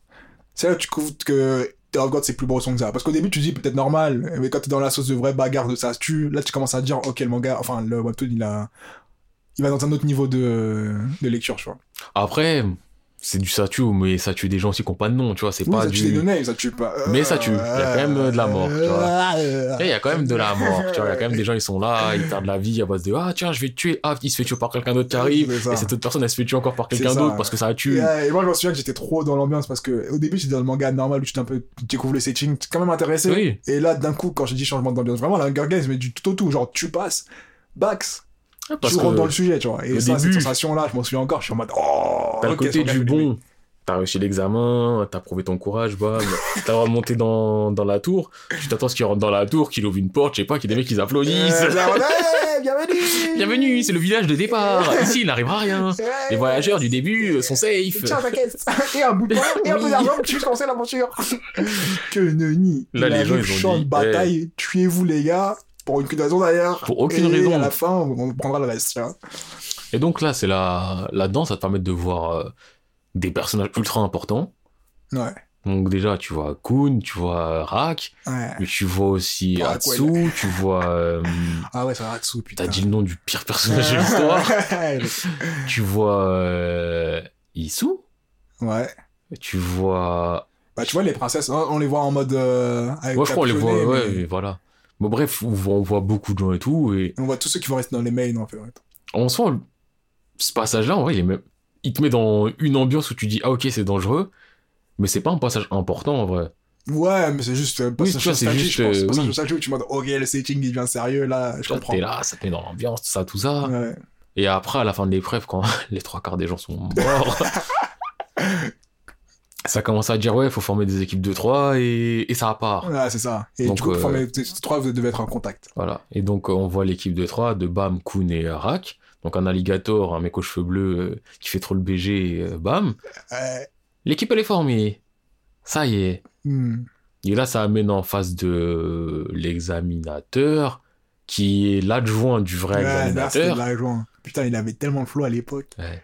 c'est là que tu trouves que Tower of God c'est plus brosson que ça. Parce qu'au début, tu dis peut-être normal, mais quand t'es dans la sauce de vraie bagarre de ça se tue, là tu commences à dire, ok, le manga, enfin le webtoon, il a. Il va dans un autre niveau de, de lecture, tu vois. Après, c'est du ça tue, mais ça tue des gens aussi qui n'ont pas de nom, tu vois, c'est Oui, pas ça tue des du... no-names, ça tue pas. Mais ça tue. Il y a quand même de la mort, tu vois. Eh, Il y a quand même de la mort, tu vois, il y a quand même des gens, ils sont là, ils perdent la vie à base de « Ah, tiens, je vais te tuer », ah, il se fait tuer par quelqu'un d'autre qui arrive, et cette autre personne, elle se fait tuer encore par quelqu'un d'autre parce que ça a Et, tué. euh, et moi, je me souviens que j'étais trop dans l'ambiance parce que au début, j'étais dans le manga normal où tu t'es un peu, tu découvres le setting, tu es quand même intéressé. Oui. Et là, d'un coup, quand j'ai dit changement d'ambiance, vraiment, la Hunger Games, mais du tout au tout, genre, tu passes, Bax, Parce tu rentres dans le sujet, tu vois. Et ça, début- cette sensation-là, je m'en souviens encore, je suis en mode, oh, T'as le côté du bon. T'as réussi l'examen, t'as prouvé ton courage, bam. T'as monter dans, dans la tour. Tu t'attends à ce qu'il rentre dans la tour, qu'il ouvre une porte, je sais pas, qu'il y ait des mecs qui applaudissent. Euh, hey, bienvenue! Bienvenue, c'est le village de départ. Ici, il n'arrivera rien. Les voyageurs du début euh, sont safe. Tiens ta caisse et un bout de pain et un peu d'argent tu puisses commencer l'aventure. que nenni. Là, les gens, arrive, ils ont champ dit, de bataille, tuez-vous les gars, pour aucune raison d'ailleurs. Pour aucune Et raison. à la fin, on prendra le reste. tu vois. Et donc là, c'est la, là-dedans, ça te permet de voir euh, des personnages ultra importants. Ouais, Donc déjà, tu vois Kun, tu vois Rak, ouais. mais tu vois aussi Oh, Atsu, tu vois... euh, Ah ouais, va Ratsu, putain. T'as dit le nom du pire personnage de l'histoire. tu vois euh, Isu, ouais. tu vois... Bah, tu vois, les princesses, on les voit en mode. Euh, avec Ouais, je crois on les voit, ouais, mais et voilà. Bon bref, on voit, on voit beaucoup de gens et tout, et On voit tous ceux qui vont rester dans les mains, en fait. en soi, ce passage-là, en vrai, il, est même... il te met dans une ambiance où tu dis, ah ok, c'est dangereux, mais c'est pas un passage important, en vrai. Ouais, mais c'est juste. Euh, passage c'est juste, je pense. euh, Passage oui. où tu montres, ok, le setting il devient sérieux, là, je comprends. T'es là, ça te met dans l'ambiance, tout ça, tout ça. Ouais. Et après, à la fin de l'épreuve, quand les trois quarts des gens sont morts, ça commence à dire, ouais, faut former des équipes de trois, et, et ça part. Ouais, c'est ça. Et Donc, du coup, euh, pour former ces trois, vous devez être en contact. Voilà. Et donc, euh, on voit l'équipe de trois, de Bam, Kun et euh, Rak. Donc, un alligator, un mec aux cheveux bleus euh, qui fait trop le BG, euh, Bam. L'équipe, elle est formée. Ça y est. Hmm. Et là, ça amène en face de l'examinateur, qui est l'adjoint du vrai Ouais, là, examinateur. joie. Putain, il avait tellement de flow à l'époque. Ouais.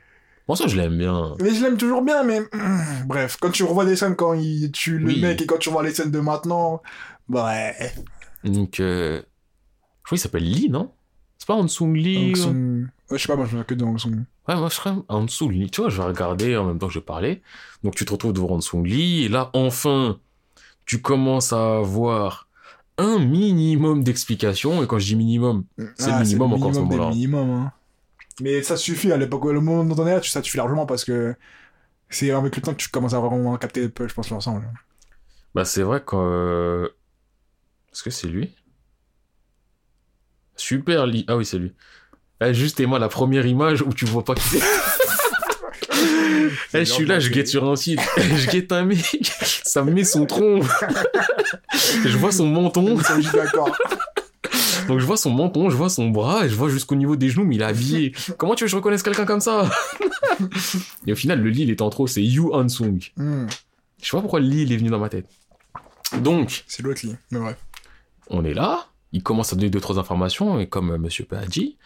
Bon, ça, je l'aime bien. Mais je l'aime toujours bien, mais bref, quand tu revois des scènes quand il tue le Oui. mec et quand tu revois les scènes de maintenant, ouais. Donc, euh, je crois qu'il s'appelle Lee, non? C'est pas Hansung Lee Hong ou- Ouais, je sais pas, moi je me que de Hong Sung. Ouais, moi je serais en dessous Lee. Tu vois, je vais regarder en même temps que je parler. Donc tu te retrouves devant Hansung Lee. Et là, enfin, tu commences à avoir un minimum d'explications. Et quand je dis minimum, C'est le minimum encore, ce moment-là. minimums, hein. Mais ça suffit à l'époque, le moment dont on est là, ça suffit largement parce que c'est avec le temps que tu commences à vraiment capter, je pense, l'ensemble. bah c'est vrai que... euh, Est-ce que c'est lui? Super lit. Ah oui, c'est lui. Eh, juste et moi la première image où tu vois pas qui c'est. Eh, je suis là, je guette sur un site. je guette un mec. Ça me met son tronc. je vois son menton. Ça, je suis d'accord. Donc je vois son menton, je vois son bras, et je vois jusqu'au niveau des genoux, mais il est habillé. Comment tu veux que je reconnaisse quelqu'un comme ça? Et au final, le lit, il est en trop, c'est Yu Han-sung. Hmm, Je sais pas pourquoi le lit, il est venu dans ma tête. Donc, C'est l'autre lit. Mais bref. on est là, il commence à donner deux, trois informations, et comme euh, Monsieur P a dit,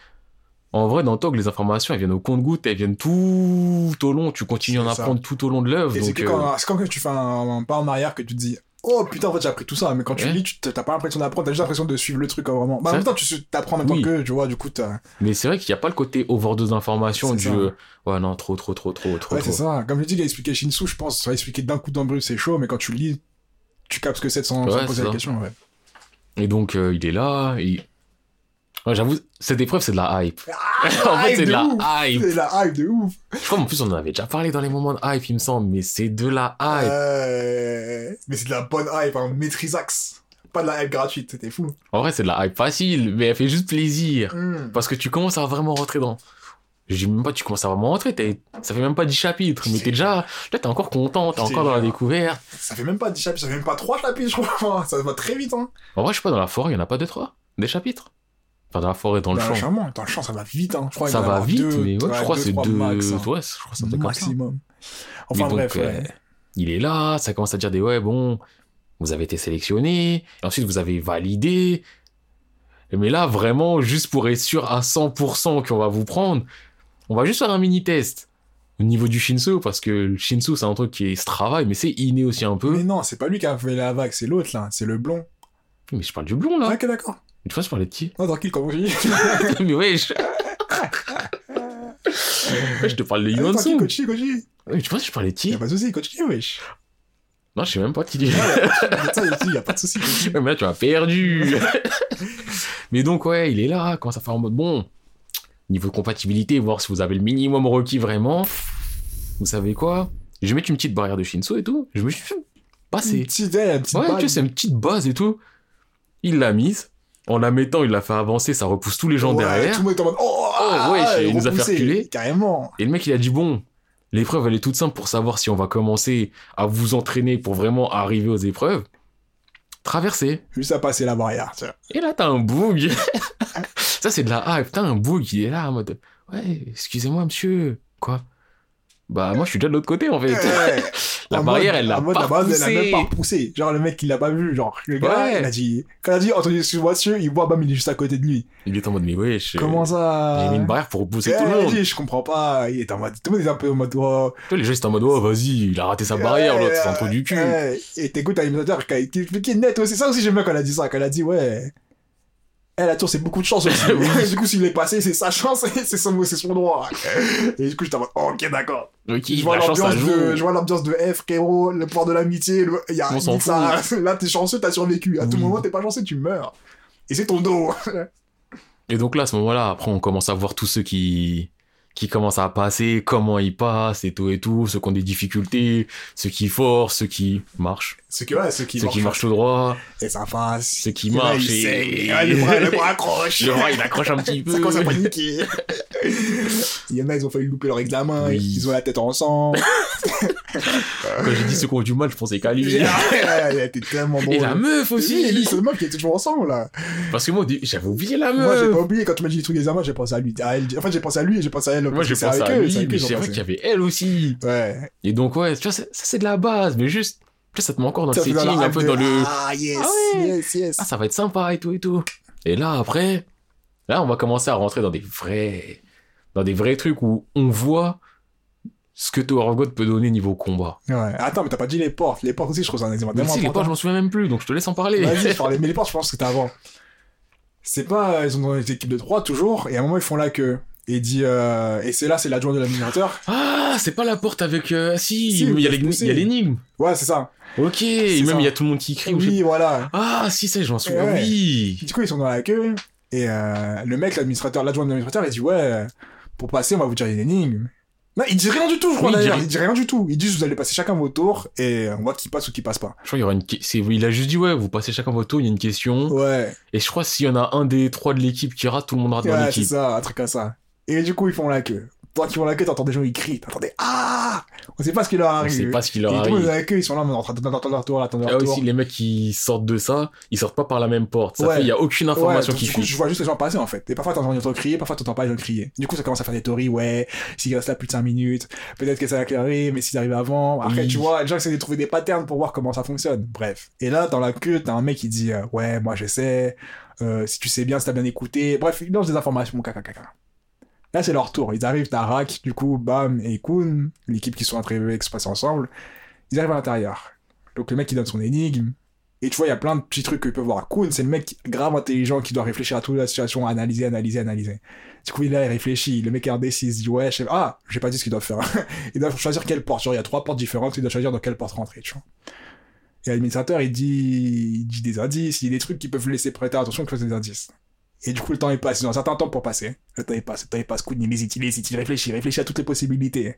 en vrai, dans Tog, les informations, elles viennent au compte-goutte, elles viennent tout au long, tu continues à en ça. apprendre tout au long de l'œuvre. Et c'est euh, quand, quand tu fais un, un pas en arrière que tu te dis Oh putain, en fait, j'ai appris tout ça. Mais quand tu Ouais. lis, tu t'as pas l'impression d'apprendre, t'as juste l'impression de suivre le truc hein, vraiment. Bah, en même temps, tu t'apprends en même temps Oui. que, tu vois, du coup, t'as. Mais c'est vrai qu'il n'y a pas le côté overdose d'informations du... ça. Ouais, non, trop, trop, trop, trop, trop, Ouais, c'est ça. Comme je dis, il a expliqué Shinsu, je pense, ça va expliquer d'un coup brut, c'est chaud, mais quand tu lis, tu captes ce que c'est sans, sans Ouais, poser c'est la question, ouais. Et donc, euh, il est là, et... Ouais, j'avoue, cette épreuve, c'est de la hype. en fait, c'est de la hype. C'est la hype de ouf. Je crois en plus on en avait déjà parlé dans les moments de hype, il me semble, mais c'est de la hype. Euh, Mais c'est de la bonne hype, hein, maîtrisax. Pas de la hype gratuite, c'était fou. En vrai, c'est de la hype facile, mais elle fait juste plaisir. Hmm. Parce que tu commences à vraiment rentrer dans. Je dis même pas, tu commences à vraiment rentrer, t'es- ça fait même pas 10 chapitres, mais t'es déjà. Là, t'es encore content, t'es encore dans la découverte. Ça fait même pas 10 chapitres, ça fait même pas 3 chapitres, je crois. Ça va très vite, hein. En vrai, je sais pas, dans la forêt, il y en a pas deux, trois? Des chapitres? Enfin, dans la forêt, dans le Dans le champ. champ, dans le champ, ça va vite, hein. Je crois Ça va vite, deux- mais ouais, je crois que c'est deux. max, hein. Ouais, je crois que c'est un truc comme ça. Maximum. Enfin, bref, donc, ouais. euh, il est là, ça commence à dire des ouais, bon, vous avez été sélectionné, ensuite vous avez validé. Mais là, vraiment, juste pour être sûr à 100% qu'on va vous prendre, on va juste faire un mini-test au niveau du Shinsu, parce que le Shinsu, c'est un truc qui se travaille, mais c'est inné aussi un peu. Mais non, c'est pas lui qui a fait la vague, c'est l'autre, là. C'est le blond. Mais je parle du blond, là. Ok, d'accord. Une fois, je parlais de qui? Non, tranquille, comme dit. Mais wesh Ouais, je te parle de Yuan-sung. Kochi, Kochi. Mais tu penses que je parlais de qui? Y'a pas de soucis, Kochi, wesh. Non, je sais même pas qui dit. Il y a pas de soucis, mais là, tu m'as perdu. mais donc, ouais, il est là, comment ça fait en mode bon, niveau compatibilité, voir si vous avez le minimum requis vraiment. Vous savez quoi? Je vais mettre une petite barrière de Shinsu et tout. Je me suis fait Une passer. petite, une petite Ouais, tu sais, c'est une petite base et tout. Il l'a mise. En la mettant, il l'a fait avancer, ça repousse tous les gens Ouais, derrière. Tout le monde est en mode Oh, ah, ouais, ah, il nous a fait reculer. Carrément. Et le mec, il a dit bon, l'épreuve, elle est toute simple pour savoir si on va commencer à vous entraîner pour vraiment arriver aux épreuves. Traverser. Juste à passer la barrière. Et là, t'as un bug. ça, c'est de la hype. T'as un bug qui est là en mode Ouais, excusez-moi, monsieur. Quoi? Bah, moi, je suis déjà de l'autre côté, en fait. Ouais. la En barrière, mode- elle l'a pas elle a même pas repoussé. Genre, le mec, il l'a pas vu. Genre, le gars, Ouais. il a dit, quand il a dit, entendu, excuse-moi, monsieur, il voit, bam, il est juste à côté de lui. Il est en mode Mais wesh. Comment ça? J'ai mis une barrière pour repousser Ouais, tout le il monde. dit, je comprends pas. Il est en mode, tout le monde est un peu en mode, oh. Tu vois, les gens, ils étaient en mode Oh, vas-y, il a raté sa barrière, l'autre, c'est un trou du cul. ouais. Et t'écoutes un imitateur qui, est net aussi. Ça aussi, j'aime bien quand elle a dit ça. Quand elle a dit, ouais. Elle a toujours, c'est beaucoup de chance aussi. Du coup, s'il est passé, c'est sa chance c'est son, droit. Et du coup, j'étais en mode, ok, d'accord. Je vois l'ambiance de, F, frérot, le pouvoir de l'amitié, le, y a, On ça, là, t'es chanceux, t'as survécu. À tout moment, t'es pas chanceux, tu meurs. Et c'est ton dos. Et donc là, à ce moment-là, après, on commence à voir tous ceux qui, qui commencent à passer, comment ils passent et tout et tout, ceux qui ont des difficultés, ceux qui forcent, ceux qui marchent, Ceux qui, ouais, ceux qui ceux qui marchent. tout droit, ça passe. ceux qui là, marchent et- là, le bras, le bras accroche. le bras il accroche un petit peu. Ça commence à paniquer. Il y en a, ils ont failli louper leur examen, Oui. ils ont la tête en sang. Quand j'ai dit ceux qui ont du mal, je pensais qu'à lui. Il a été tellement drôle. Et la meuf Oui, et lui, aussi. c'est le mec qui est toujours ensemble, là. Parce que moi, j'avais oublié la Moi, j'ai meuf. pas oublié, quand tu m'as dit les trucs d'examen, j'ai pensé à lui. à elle. En fait, j'ai pensé à lui et j'ai pensé à elle. Moi, j'ai c'est pensé à eux, lui, c'est mais c'est vrai qu'il y avait elle aussi. Ouais. Et donc, ouais, tu vois, ça, c'est de la base, mais juste, vois, ça te met encore dans le Ça setting, un peu dans le. Ah, yes, Ah ouais. yes, yes. ah, ça va être sympa et tout et tout. Et là, après, là, on va commencer à rentrer dans des vrais, dans des vrais trucs où on voit ce que Tower of God peut donner niveau combat. Ouais. Attends, mais t'as pas dit les portes. Les portes aussi, je trouve c'est un exemple Mais si, les portes, je m'en souviens même plus, donc je te laisse en parler. Vas-y, je parlais. Mais les portes, je pense que c'était avant. C'est pas, ils ont les équipes de 3 toujours, et à un moment, ils font la queue. Et dit, euh, et c'est là, c'est l'adjoint de l'administrateur. Ah, c'est pas la porte avec. euh, Si, Si, il y a l'énigme. Ouais, c'est ça. Ok, et même il y a tout le monde qui crie. Oui, voilà. Ah, si, ça, je m'en souviens. Ouais. Oui. Du coup, ils sont dans la queue, et euh, le mec, l'administrateur, l'adjoint de l'administrateur, il dit, ouais, pour passer, on va vous dire une énigme. Non, il dit rien du tout, je crois Oui, il dit d'ailleurs. Il dit rien du tout. Il dit vous allez passer chacun vos tours et on voit qui passe ou qui passe pas. Je crois qu'il y aura une. Il a juste dit, ouais, vous passez chacun votre tour, il y a une question. Ouais, Et je crois s'il y en a un des trois de l'équipe qui rate, tout le monde rate dans ouais c'est l'équipe. ça, un truc comme ça. Et du coup, ils font la queue. Toi qui font la queue, t'entends des gens, ils crient. T'entendais Ah On sait pas ce qui leur On arrive. sait pas ce qui leur arrive. dans la queue, ils sont là, mais en train d'attendre leur tour, attendre leur tour. aussi les mecs qui sortent de ça, ils sortent pas par la même porte. Ça Ouais. fait, il y a aucune Ouais, information donc, qui du coup, je vois juste les gens passer en fait. Et parfois t'entends les gens crier, parfois t'entends pas les gens crier. Du coup, ça commence à faire des théories, ouais, s'il reste là plus de 5 minutes, peut-être que ça va éclairer, mais s'il arrive avant. Après, Oui. tu vois, les gens essaient de trouver des patterns pour voir comment ça fonctionne. Bref. Et là, dans la queue, t'as un mec qui dit, euh, ouais, moi je sais, euh, si tu sais bien, si t'as bien écouté. Bref, il lance des informations, caca, caca. Là, c'est leur tour. Ils arrivent, t'as Rak, du coup, Bam et Kun, l'équipe qui sont train d'expresser ensemble. Ils arrivent à l'intérieur. Donc le mec, il donne son énigme. Et tu vois, il y a plein de petits trucs que tu peux voir. Kun, c'est le mec grave intelligent qui doit réfléchir à toute la situation, analyser, analyser, analyser. Du coup, il est là, il réfléchit. Le mec est indécis, il dit, ouais, je sais Ah, j'ai pas dit ce qu'il doit faire. il doit choisir quelle porte. Genre, il y a trois portes différentes, il doit choisir dans quelle porte rentrer, tu vois. Et l'administrateur, il dit, il dit des indices, il dit des trucs qui peuvent laisser prêter attention que des indices. Et du coup, le temps il passe. Ils ont un certain temps pour passer. Le temps il passe, le temps il passe. Kun, il hésite, il hésite, il réfléchit, il réfléchit à toutes les possibilités.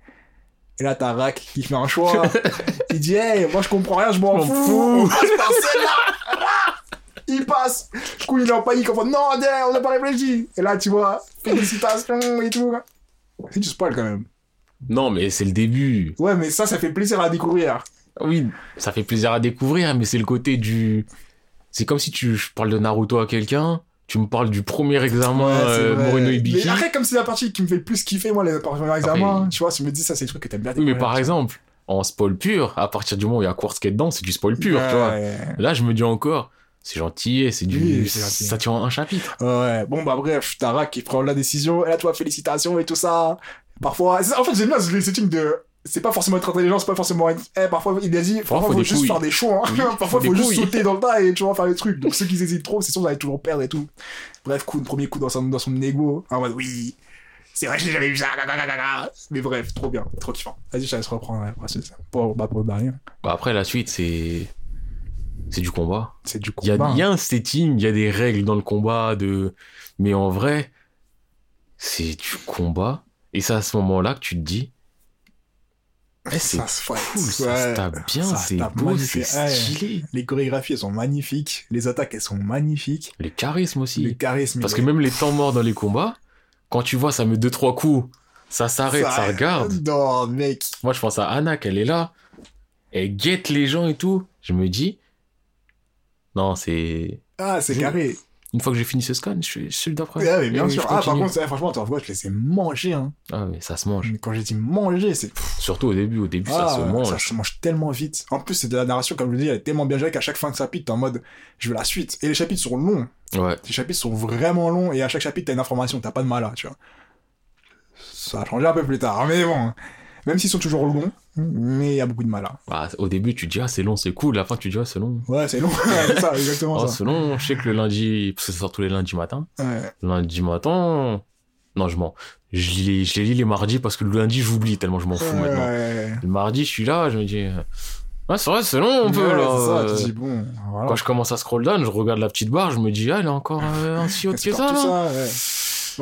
Et là, t'as Rak qui fait un choix. il dit, hey, moi je comprends rien, je m'en fous. Il passe. Du coup, il est en panique. En mode, non, on n'a pas réfléchi. Et là, tu vois, félicitations et tout. C'est du spoil quand même. Non, mais c'est le début. Ouais, mais ça, ça fait plaisir à découvrir. Oui, ça fait plaisir à découvrir, mais c'est le côté du. C'est comme si tu je parle de Naruto à quelqu'un, tu me parles du premier examen Ouais, euh. Moreno Ibiki. Mais après, comme c'est la partie qui me fait le plus kiffer, moi, les premiers examens, tu vois, tu me dis ça, c'est le truc que t'aimes bien Oui, mais par exemple, en spoil pur, à partir du moment où il y a Quartz qui est dedans, c'est du spoil pur, tu vois. Ouais. Là, je me dis encore, c'est gentil, et c'est du. Oui, ça tient un chapitre. Ouais, bon bah bref, t'as Rak qui prend la décision, et là toi félicitations et tout ça. Parfois, en fait j'aime bien les settings de... C'est pas forcément être intelligent, c'est pas forcément être... Eh, parfois il a dit, parfois faut faut juste couilles. faire des choix, hein. Oui, parfois faut faut juste couilles. sauter dans le tas et tu vois faire des trucs. Donc ceux qui hésitent trop, c'est sûr vous allez toujours perdre et tout. Bref, coup, premier coup dans son, dans son ego, en mode oui, c'est vrai, j'ai jamais vu ça, mais bref, trop bien, trop kiffant. Vas-y, je te laisse reprendre la suite. Pour, bah, pour derrière, Bah, après, la suite, c'est. C'est du combat. c'est du Il y, combat. il y a un setting, il y a des règles dans le combat, de... mais en vrai, c'est du combat. Et c'est à ce moment-là que tu te dis, eh, c'est Ça se cool, ça Ouais, se tape bien, ça c'est beau, c'est stylé. Les chorégraphies, elles sont magnifiques. Les attaques, elles sont magnifiques. Le charisme aussi. Le charisme. Parce que même les temps morts dans les combats, quand tu vois, ça met deux, trois coups, ça s'arrête, ça, regarde. Non, mec. Moi, je pense à Anna, qu'elle est là, elle guette les gens et tout. Je me dis, non, c'est. Ah, c'est carré. Une fois que j'ai fini ce scan, je suis celui d'après. Ouais, mais bien sûr. Ah, par contre, franchement, tu vois, je les ai mangés. Hein. Ah, mais ça se mange. Mais Quand j'ai dit manger, c'est. Surtout au début, au début, Ah, ça se mange. Ça se mange tellement vite. En plus, c'est de la narration, comme je le dis, elle est tellement bien gérée qu'à chaque fin de chapitre, t'es en mode, je veux la suite. Et les chapitres sont longs. Ouais. Les chapitres sont vraiment longs et à chaque chapitre, t'as une information, t'as pas de mal tu vois. Ça a changé un peu plus tard, mais bon. Même s'ils sont toujours longs, mais il y a beaucoup de mal Bah, au début, tu te dis, ah, c'est long, c'est cool. La fin, tu te dis, ah, c'est long. Ouais, c'est long. C'est ça, exactement Ah, c'est long. Je sais que le lundi, parce que ça sort tous les lundis matin. Ouais. Lundi matin, non, je mens. Je les, je les lis les mardis parce que le lundi, j'oublie tellement je m'en fous maintenant. Ouais. Le mardi, je suis là, je me dis, euh, ouais, c'est vrai, c'est long un peu, Ouais, là. ça, Euh, tu dis, bon, voilà. Quand je commence à scroll down, je regarde la petite barre, je me dis, ah, elle est encore euh, aussi haute C'est que ça, ça, ouais.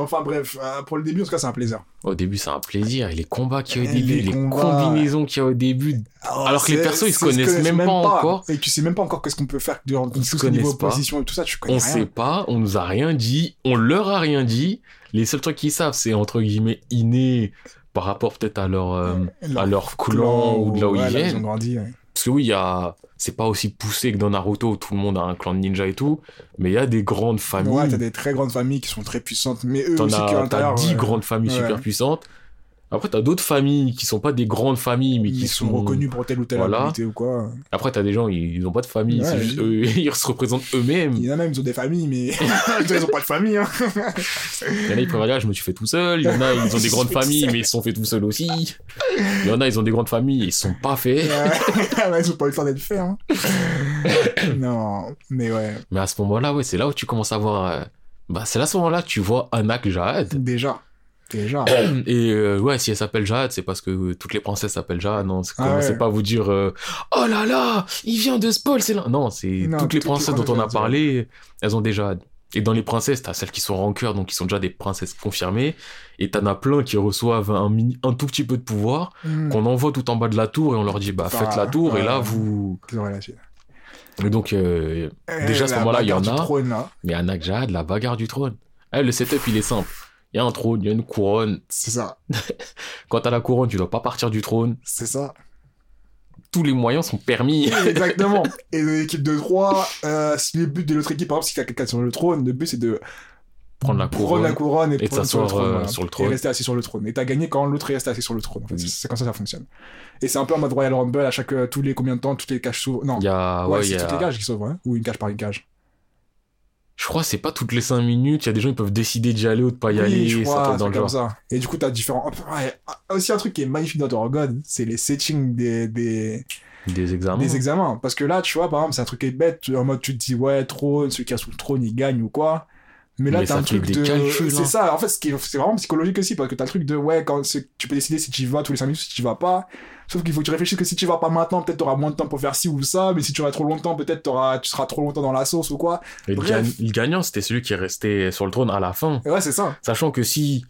Enfin bref, euh, pour le début, en tout cas, c'est un plaisir. Au début, c'est un plaisir. Et les combats qu'il y a au Et début, les les, combats. combinaisons qu'il y a au début. Alors que les persos, ils se connaissent même pas encore. Et tu sais même pas encore qu'est-ce qu'on peut faire durant tout ce niveau pas. position et tout ça, tu connais On rien. sait pas, on nous a rien dit, on leur a rien dit. Les seuls trucs qu'ils savent, c'est entre guillemets inné par rapport peut-être à leur, euh, à leur clan ou de là où ouais, ils viennent. ont grandi, ouais. Parce que oui, il y a... c'est pas aussi poussé que dans Naruto où tout le monde a un clan de ninja et tout, mais il y a des grandes familles. Ouais, t'as des très grandes familles qui sont très puissantes, mais eux T'en aussi qui à t'as l'intérieur. 10 ouais, grandes familles Ouais. super puissantes. Après, t'as d'autres familles qui sont pas des grandes familles, mais qui sont reconnus pour telle ou telle Voilà. habilité ou quoi. Après, t'as des gens, ils ils ont pas de famille, Ouais, c'est juste eux, ils se représentent eux-mêmes. Il y en a même, ils ont des familles, mais ils ont pas de famille. Hein. Il y en a, ils préfèrent dire, je me suis fait tout seul. Il y en a, ils ont des grandes familles, mais ils se sont fait tout seuls aussi. Il y en a, ils ont des grandes familles, ils se sont pas faits. Ils ont pas eu le temps d'être faits. Hein. non, mais ouais, Mais à ce moment-là, ouais, c'est là où tu commences à voir. euh, Bah, c'est là à ce moment-là que tu vois Anak Jahad. déjà. Déjà. Et euh, ouais, si elle s'appelle Jahad, c'est parce que toutes les princesses s'appellent Jahad. Non, c'est Ah ouais. pas à vous dire euh, Oh là là, il vient de spoil, c'est là. Non, c'est toutes les toutes les princesses dont on a parlé, elles ont des Jahad. Et dans les princesses, t'as celles qui sont rancœur, donc qui sont déjà des princesses confirmées. Et t'en as plein qui reçoivent un, mini- un tout petit peu de pouvoir, Hmm. qu'on envoie tout en bas de la tour et on leur dit, bah, faites la tour, et là, vous. Et donc, euh, Déjà, à ce moment-là, il y en a. trône, mais Anak Jad, la bagarre du trône. Eh, le setup, il est simple. Il y a un trône, il y a une couronne. C'est ça. Quand t'as la couronne, tu dois pas partir du trône. C'est ça. Tous les moyens sont permis. Exactement. Et l'équipe de 3, si le but de l'autre équipe, par exemple, si a quelqu'un sur le trône, le but c'est de Prendre la prendre la couronne. et, et prendre sur le trône, euh, voilà. sur le Et rester assis sur le trône. Et t'as gagné quand l'autre est resté assis sur le trône. En fait. Oui. C'est- comme ça que ça fonctionne. Et c'est un peu en mode Royal Rumble à chaque, euh, tous les combien de temps, toutes les cages s'ouvrent. Non. Il y a, ouais, ouais, c'est a- toutes les cages qui s'ouvrent, hein. Ou une cage par une cage. Je crois que c'est pas toutes les 5 minutes. Il y a des gens qui peuvent décider d'y aller ou de pas y oui, aller. je ça crois, tombe c'est dans le comme genre. ça. Et du coup, t'as différents. Ouais. Aussi, un truc qui est magnifique dans Tower God, c'est les settings des, des, Des examens. des examens. Parce que là, tu vois, par exemple, c'est un truc qui est bête. En mode, tu te dis, ouais, trône, celui qui a sous le trône, il gagne ou quoi. Mais là, t'as un truc de. C'est hein. ça. En fait, c'est vraiment psychologique aussi, parce que t'as le truc de, ouais, quand tu peux décider si tu y vas tous les 5 minutes ou si tu y vas pas. Sauf qu'il faut que tu réfléchisses que si tu y vas pas maintenant, peut-être t'auras moins de temps pour faire ci ou ça. Mais si tu restes trop longtemps, peut-être tu seras trop longtemps dans la sauce ou quoi. Et le, Bref. gagne- le gagnant, c'était celui qui est resté sur le trône à la fin. Et ouais, c'est ça. Sachant que si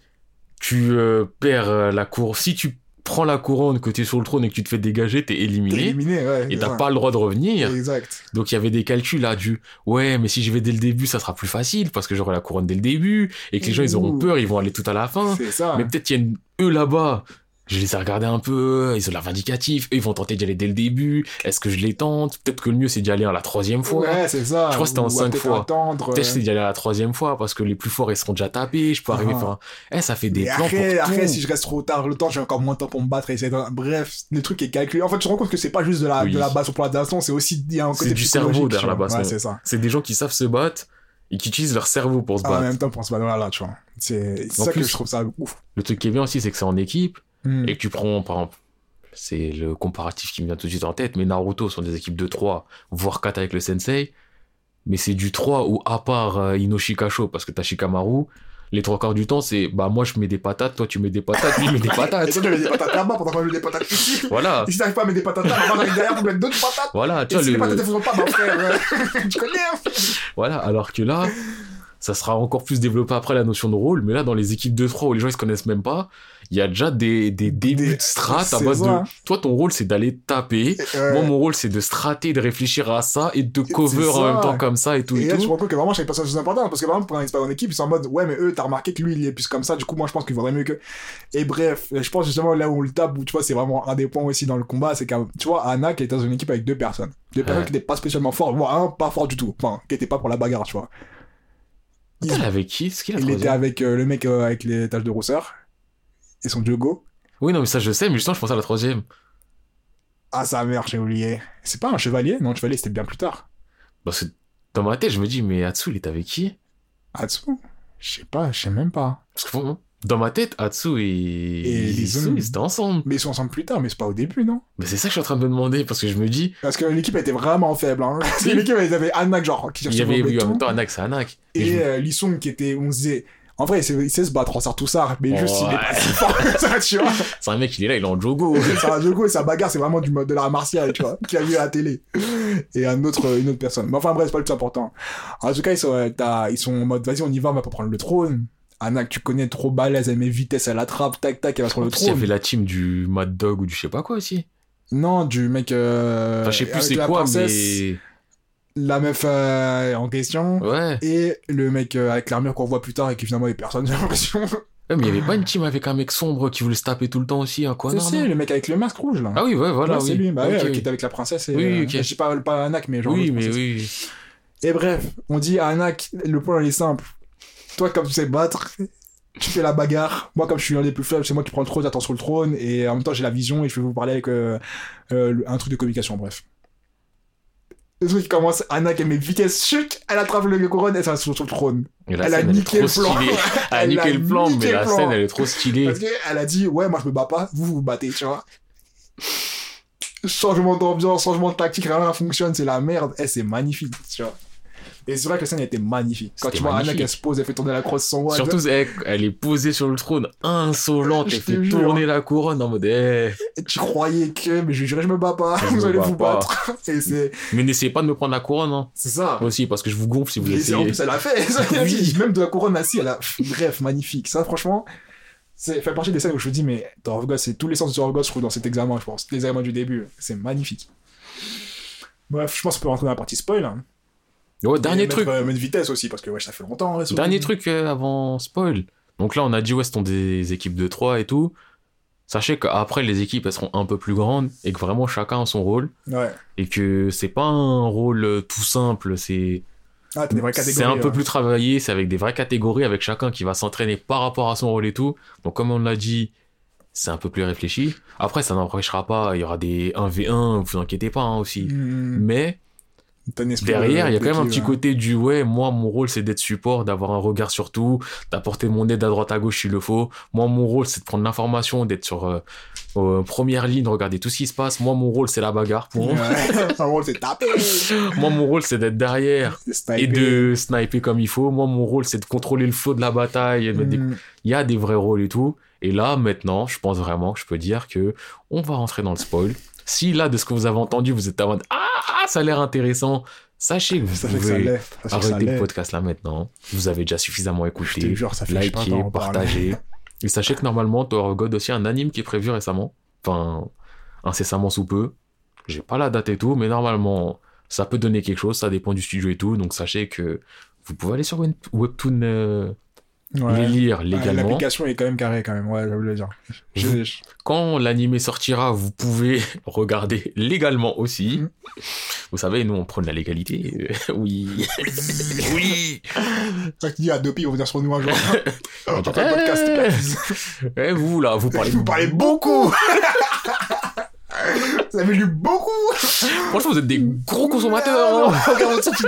tu euh, perds la cour, si tu prends la couronne, que tu es sur le trône et que tu te fais dégager, t'es éliminé. éliminé, ouais. Et t'as pas le droit de revenir. Exact. Donc il y avait des calculs là du ouais mais si j'y vais dès le début ça sera plus facile parce que j'aurai la couronne dès le début et que les gens ils auront peur ils vont aller tout à la fin. C'est ça. Mais peut-être qu'il y a une... eux là-bas je les ai regardés un peu ils ont l'air vindicatifs ils vont tenter d'y aller dès le début est-ce que je les tente? Peut-être que le mieux c'est d'y aller à la troisième fois. Ouais, c'est ça. Je crois que c'était en cinq fois. Peut-être euh, c'est d'y aller à la troisième fois parce que les plus forts ils seront déjà tapés je peux arriver Ah. faire un... eh ça fait des Mais plans après, pour après, tout. si je reste trop tard le temps, j'ai encore moins de temps pour me battre. Bref, le truc est calculé. En fait, tu te rends compte que c'est pas juste de la, Oui. de la sur plan d'instant, c'est aussi, il y a un côté C'est du cerveau derrière la baston. Ouais, c'est ça. C'est des gens qui savent se battre et qui utilisent leur cerveau pour se En battre. même temps, pour se battre, voilà, tu vois. C'est En ça que je trouve ça ouf. Le truc qui est bien aussi c'est que c'est en équipe Hmm. et que tu prends, par exemple, c'est le comparatif qui me vient tout de suite en tête, mais Naruto sont des équipes de 3, voire 4 avec le sensei, mais c'est du 3 où, à part euh, Inoshikasho, parce que t'as Shikamaru, les trois quarts du temps, c'est bah moi je mets des patates, toi tu mets des patates, lui il met des Et patates. toi, tu mets des patates là-bas pendant je mets des patates ici. Voilà, Et si t'arrives pas à mettre des patates là, moi, j'arrive derrière pour mettre d'autres patates. voilà, tu Et vois, si les patates ne le... font pas, bah, frère, euh, tu connais, hein. voilà, alors que là, ça sera encore plus développé après la notion de rôle, mais là dans les équipes de 3 où les gens ils se connaissent même pas, il y a déjà des, des débuts de strat à base de... Toi ton rôle c'est d'aller taper, Moi, mon rôle, c'est de strater, de réfléchir à ça et de C'est cover en même temps comme ça et tout et, Et là, tu te tout. rends compte que vraiment, chaque personnage est important. Parce que, par exemple, pour un expert en équipe, ils sont en mode, ouais, mais eux, t'as remarqué que lui, il est plus comme ça. Du coup, moi, je pense qu'il vaudrait mieux que. Et bref, je pense justement là où on le tape, où tu vois, c'est vraiment un des points aussi dans le combat, c'est qu'un, tu vois, Anna qui était dans une équipe avec deux personnes. Deux personnes qui n'étaient pas spécialement fortes, voire un pas fort du tout. Enfin, qui n'étaient pas pour la bagarre, tu vois. Elle est avec qui? Il était avec euh, le mec euh, avec les taches de rousseur. Et son Diogo. Oui, non, mais ça, je sais, mais justement, je pensais à la troisième. Ah, sa mère, j'ai oublié. C'est pas un chevalier? Non, chevalier, c'était bien plus tard. Parce que dans ma tête, je me dis, mais Atsu, il est avec qui? Atsu? Je sais pas, je sais même pas. Parce que bon, dans ma tête, Atsu et, Et Lizu. ils étaient ensemble. Mais ils sont ensemble plus tard, mais c'est pas au début, non? Mais c'est ça que je suis en train de me demander, parce que je me dis, Parce que l'équipe était vraiment faible. Hein. L'équipe, ils avaient Anak, genre, qui il y cherchait avait, oui, en même temps, Anak, c'est Anak. Et Et euh, Lisson, qui était, on se disait, en vrai, il sait, il sait se battre, on sort tout ça, mais juste, il est pas si fort que ça, tu vois. C'est un mec, il est là, il est en jogo. C'est un Diogo et sa bagarre, c'est vraiment du mode de l'art martial, tu vois, qu'il a vu à la télé. Et un autre, une autre personne. Mais enfin, bref, c'est pas le plus important. En tout cas, ils sont, euh, ils sont en mode, vas-y, on y va, on va pas prendre le trône. Anak, tu connais, trop balèze, elle met vitesse, elle attrape, tac, tac, elle va sur le plus, il y avait la team du Mad Dog ou du je sais pas quoi aussi. Non, du mec, euh, Enfin, je sais plus c'est quoi, mais. La meuf euh, en question. Ouais. Et le mec euh, avec l'armure qu'on voit plus tard et qui finalement est personne, j'ai l'impression. Ouais, mais il y avait pas une team avec un mec sombre qui voulait se taper tout le temps aussi, hein, quoi. Sais, non. le mec avec le masque rouge, là. Ah oui, ouais, voilà. Ouais, c'est oui. lui, bah Ok, ouais, oui. qui était avec la princesse et. Oui. Je sais pas, pas Anak, mais genre. Oui, mais oui. Et bref, on dit à Anak, le point il est simple. Toi, comme tu sais battre, tu fais la bagarre. Moi, comme je suis un des plus faibles, c'est moi qui prends le trône, j'attends sur le trône, et en même temps, j'ai la vision et je vais vous parler avec euh, euh, un truc de communication, bref. Le truc qui commence, Anak, elle met vitesse, chut, elle attrape le couronne et ça sur sur le trône. Elle a elle niqué le plan. Elle a Elle niqué le plan, mais la plan. scène, elle est trop stylée. Parce qu'elle a dit, ouais, moi je me bats pas, vous vous battez, tu vois. Changement d'ambiance, changement de tactique, rien ne fonctionne, c'est la merde. Eh, c'est magnifique, tu vois. Et c'est vrai que la scène était magnifique. Quand tu vois Anna qui se pose, elle fait tourner la croix sur son roi. Surtout, elle, elle est posée sur le trône, insolente, elle fait jure. tourner la couronne en mode, eh, tu croyais que, mais je jurais, je me bats pas, Je vous allez vous pas. battre. Et mais n'essayez pas de me prendre la couronne, hein. c'est ça. Aussi, parce que je vous gonfle si vous Et c'est- en essayez. plus, elle a fait. Oui. Même de la couronne assis, elle a, bref, magnifique. Ça, franchement, c'est fait partie des scènes où je me dis, mais dans c'est tous les sens de Orgos, je trouve, dans cet examen, je pense. Les examens du début, c'est magnifique. Bref, je pense qu'on peut rentrer dans la partie spoil. hein. Dernier truc, euh, mettre vitesse aussi, parce que ouais, ça fait longtemps. hein, dernier truc euh, avant spoil. Donc là, on a dit, ouais, ce sont des équipes de 3 et tout. Sachez qu'après, les équipes, elles seront un peu plus grandes et que vraiment chacun a son rôle. Ouais. Et que c'est pas un rôle euh, tout simple, c'est Ah, c'est un peu plus travaillé, c'est avec des vraies catégories, avec chacun qui va s'entraîner par rapport à son rôle et tout. Donc comme on l'a dit, c'est un peu plus réfléchi. Après, ça n'empêchera pas, il y aura des 1v1, vous inquiétez pas hein, aussi. Hmm, Mais derrière, de- il y a quand même un petit ouais. côté du ouais, moi mon rôle c'est d'être support, d'avoir un regard sur tout, d'apporter mon aide à droite à gauche s'il le faut. Moi mon rôle c'est de prendre l'information, d'être sur euh, euh, première ligne, regarder tout ce qui se passe. Moi mon rôle c'est la bagarre. Pour... Ouais. Son rôle, c'est taper. moi mon rôle c'est d'être derrière et de sniper comme il faut. Moi, mon rôle, c'est de contrôler le flow de la bataille. des- Hmm, Il y a des vrais rôles et tout. Et là, maintenant, je pense vraiment que je peux dire que on va rentrer dans le spoil. Si là, de ce que vous avez entendu, vous êtes en mode ah, ah, ça a l'air intéressant, sachez que vous Ça pouvez que arrêter le podcast là maintenant. Vous avez déjà suffisamment écouté. jure, ça fait. Et sachez que normalement, Tower of God aussi un anime qui est prévu récemment. Enfin, incessamment sous peu. J'ai pas la date et tout, mais normalement, ça peut donner quelque chose. Ça dépend du studio et tout. Donc sachez que vous pouvez aller sur Web- Webtoon euh, Ouais. les lire Ouais, légalement. L'application est quand même carrée, quand même. Ouais, j'avoue le dire. Je- je- Quand l'animé sortira, vous pouvez regarder légalement aussi. Mhm. Vous savez, nous on prône la légalité. Oui. oui. Toi qui dis Adobe, ils vont venir sur nous un jour. On On dit, un podcast. Eh, eh, vous là, vous parlez, Vous parlez beaucoup Vous avez lu beaucoup Franchement, vous êtes des gros consommateurs. hein.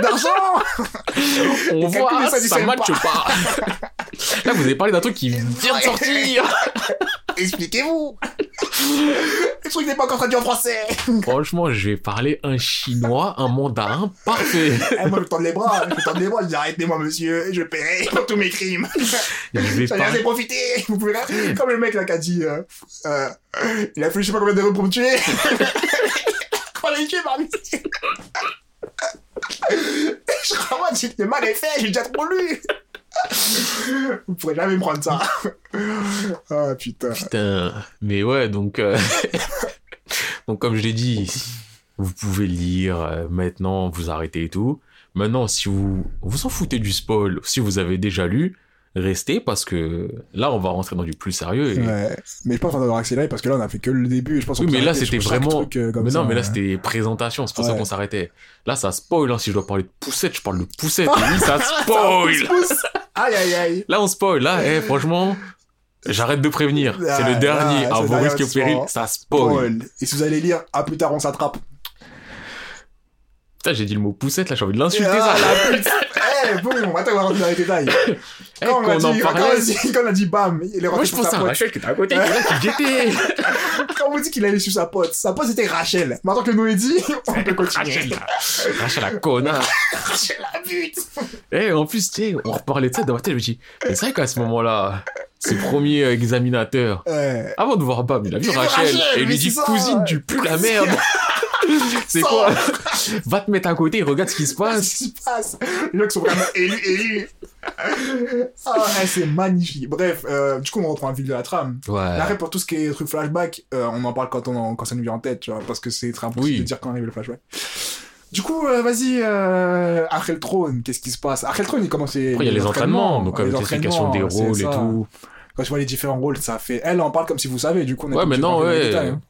D'argent On voit, ça, ils ça matche pas. Là, vous avez parlé d'un truc qui vient de sortir. Expliquez-vous Le truc n'est pas encore traduit en français Franchement, je vais parler un chinois, un mandarin parfait. Eh, Moi, je tends les bras, je tends les bras, je dis arrêtez-moi, monsieur, je paierai pour tous mes crimes. Je vais J'en ai assez parler. profité Vous pouvez Comme le mec là qui a dit... Euh, euh, il a fallu je sais pas combien d'euros pour me tuer Comment il tué parmi Je crois moi, j'ai le mal est fait, j'ai déjà trop lu Vous pourrez jamais me prendre ça. Ah putain. Putain. Mais ouais, donc, euh, donc comme je l'ai dit, vous pouvez lire euh, maintenant, vous arrêtez et tout. Maintenant, si vous vous en foutez du spoil, si vous avez déjà lu, restez parce que là, on va rentrer dans du plus sérieux. et- Ouais. Mais je pense qu'on va devoir accélérer parce que là on a fait que le début. et Je pense Oui, mais là, c'était vraiment- euh, comme Mais non, ça, mais là, c'était présentation, c'est pour ça qu'on s'arrêtait. Là, ça spoil, hein. Si je dois parler de poussette, je parle de poussette. Et oui, ça spoil. Aïe aïe aïe. Là, on spoil. Là, eh, franchement, j'arrête de prévenir. C'est le Ah, dernier. ah, À vos risques et périls, ça spoil. Et si vous allez lire, à plus tard on s'attrape. Putain, j'ai dit le mot poussette, là, j'ai envie de l'insulter, Ah, ça. la Eh, boum, attends, on va rentrer dans les détails. Eh, Quand on a dit, quand on a dit, quand on a dit bam, il est Moi, rentré je sur pense à. Rachel qui était à côté, qui guettait. Quand on vous dit qu'il allait sur sa pote, sa pote c'était Rachel. Maintenant que nous est dit, on peut continuer. Rachel. Rachel, la connard. Rachel la pute. Eh, en plus, tu sais, on reparlait de ça dans ma tête, je me dis, mais c'est vrai qu'à ce moment-là, ses premiers euh, examinateurs, avant de voir Bam, il a vu Rachel, Rachel, et il lui dit, cousine, tu pues la merde. c'est quoi? Va te mettre à côté, regarde ce qui se passe. qui se passe? Les gens qui sont vraiment élus, élus. Ah, eh, c'est magnifique. Bref, euh, du coup, on reprend un fil de la trame. Ouais. Après, pour tout ce qui est truc flashback, euh, on en parle quand, on, quand ça nous vient en tête, tu vois, parce que c'est très Oui. de dire quand arrive le flashback. Du coup, euh, vas-y, euh, après le trône, qu'est-ce qui se passe? Après le trône, il commence les, Après, il y a les entraînements, donc les comme l'explication des entraînements, rôles et tout. Quand tu vois les différents rôles, ça fait... Elle en parle comme si vous savez, du coup, on est Ouais, mais non, ouais. détails, hein.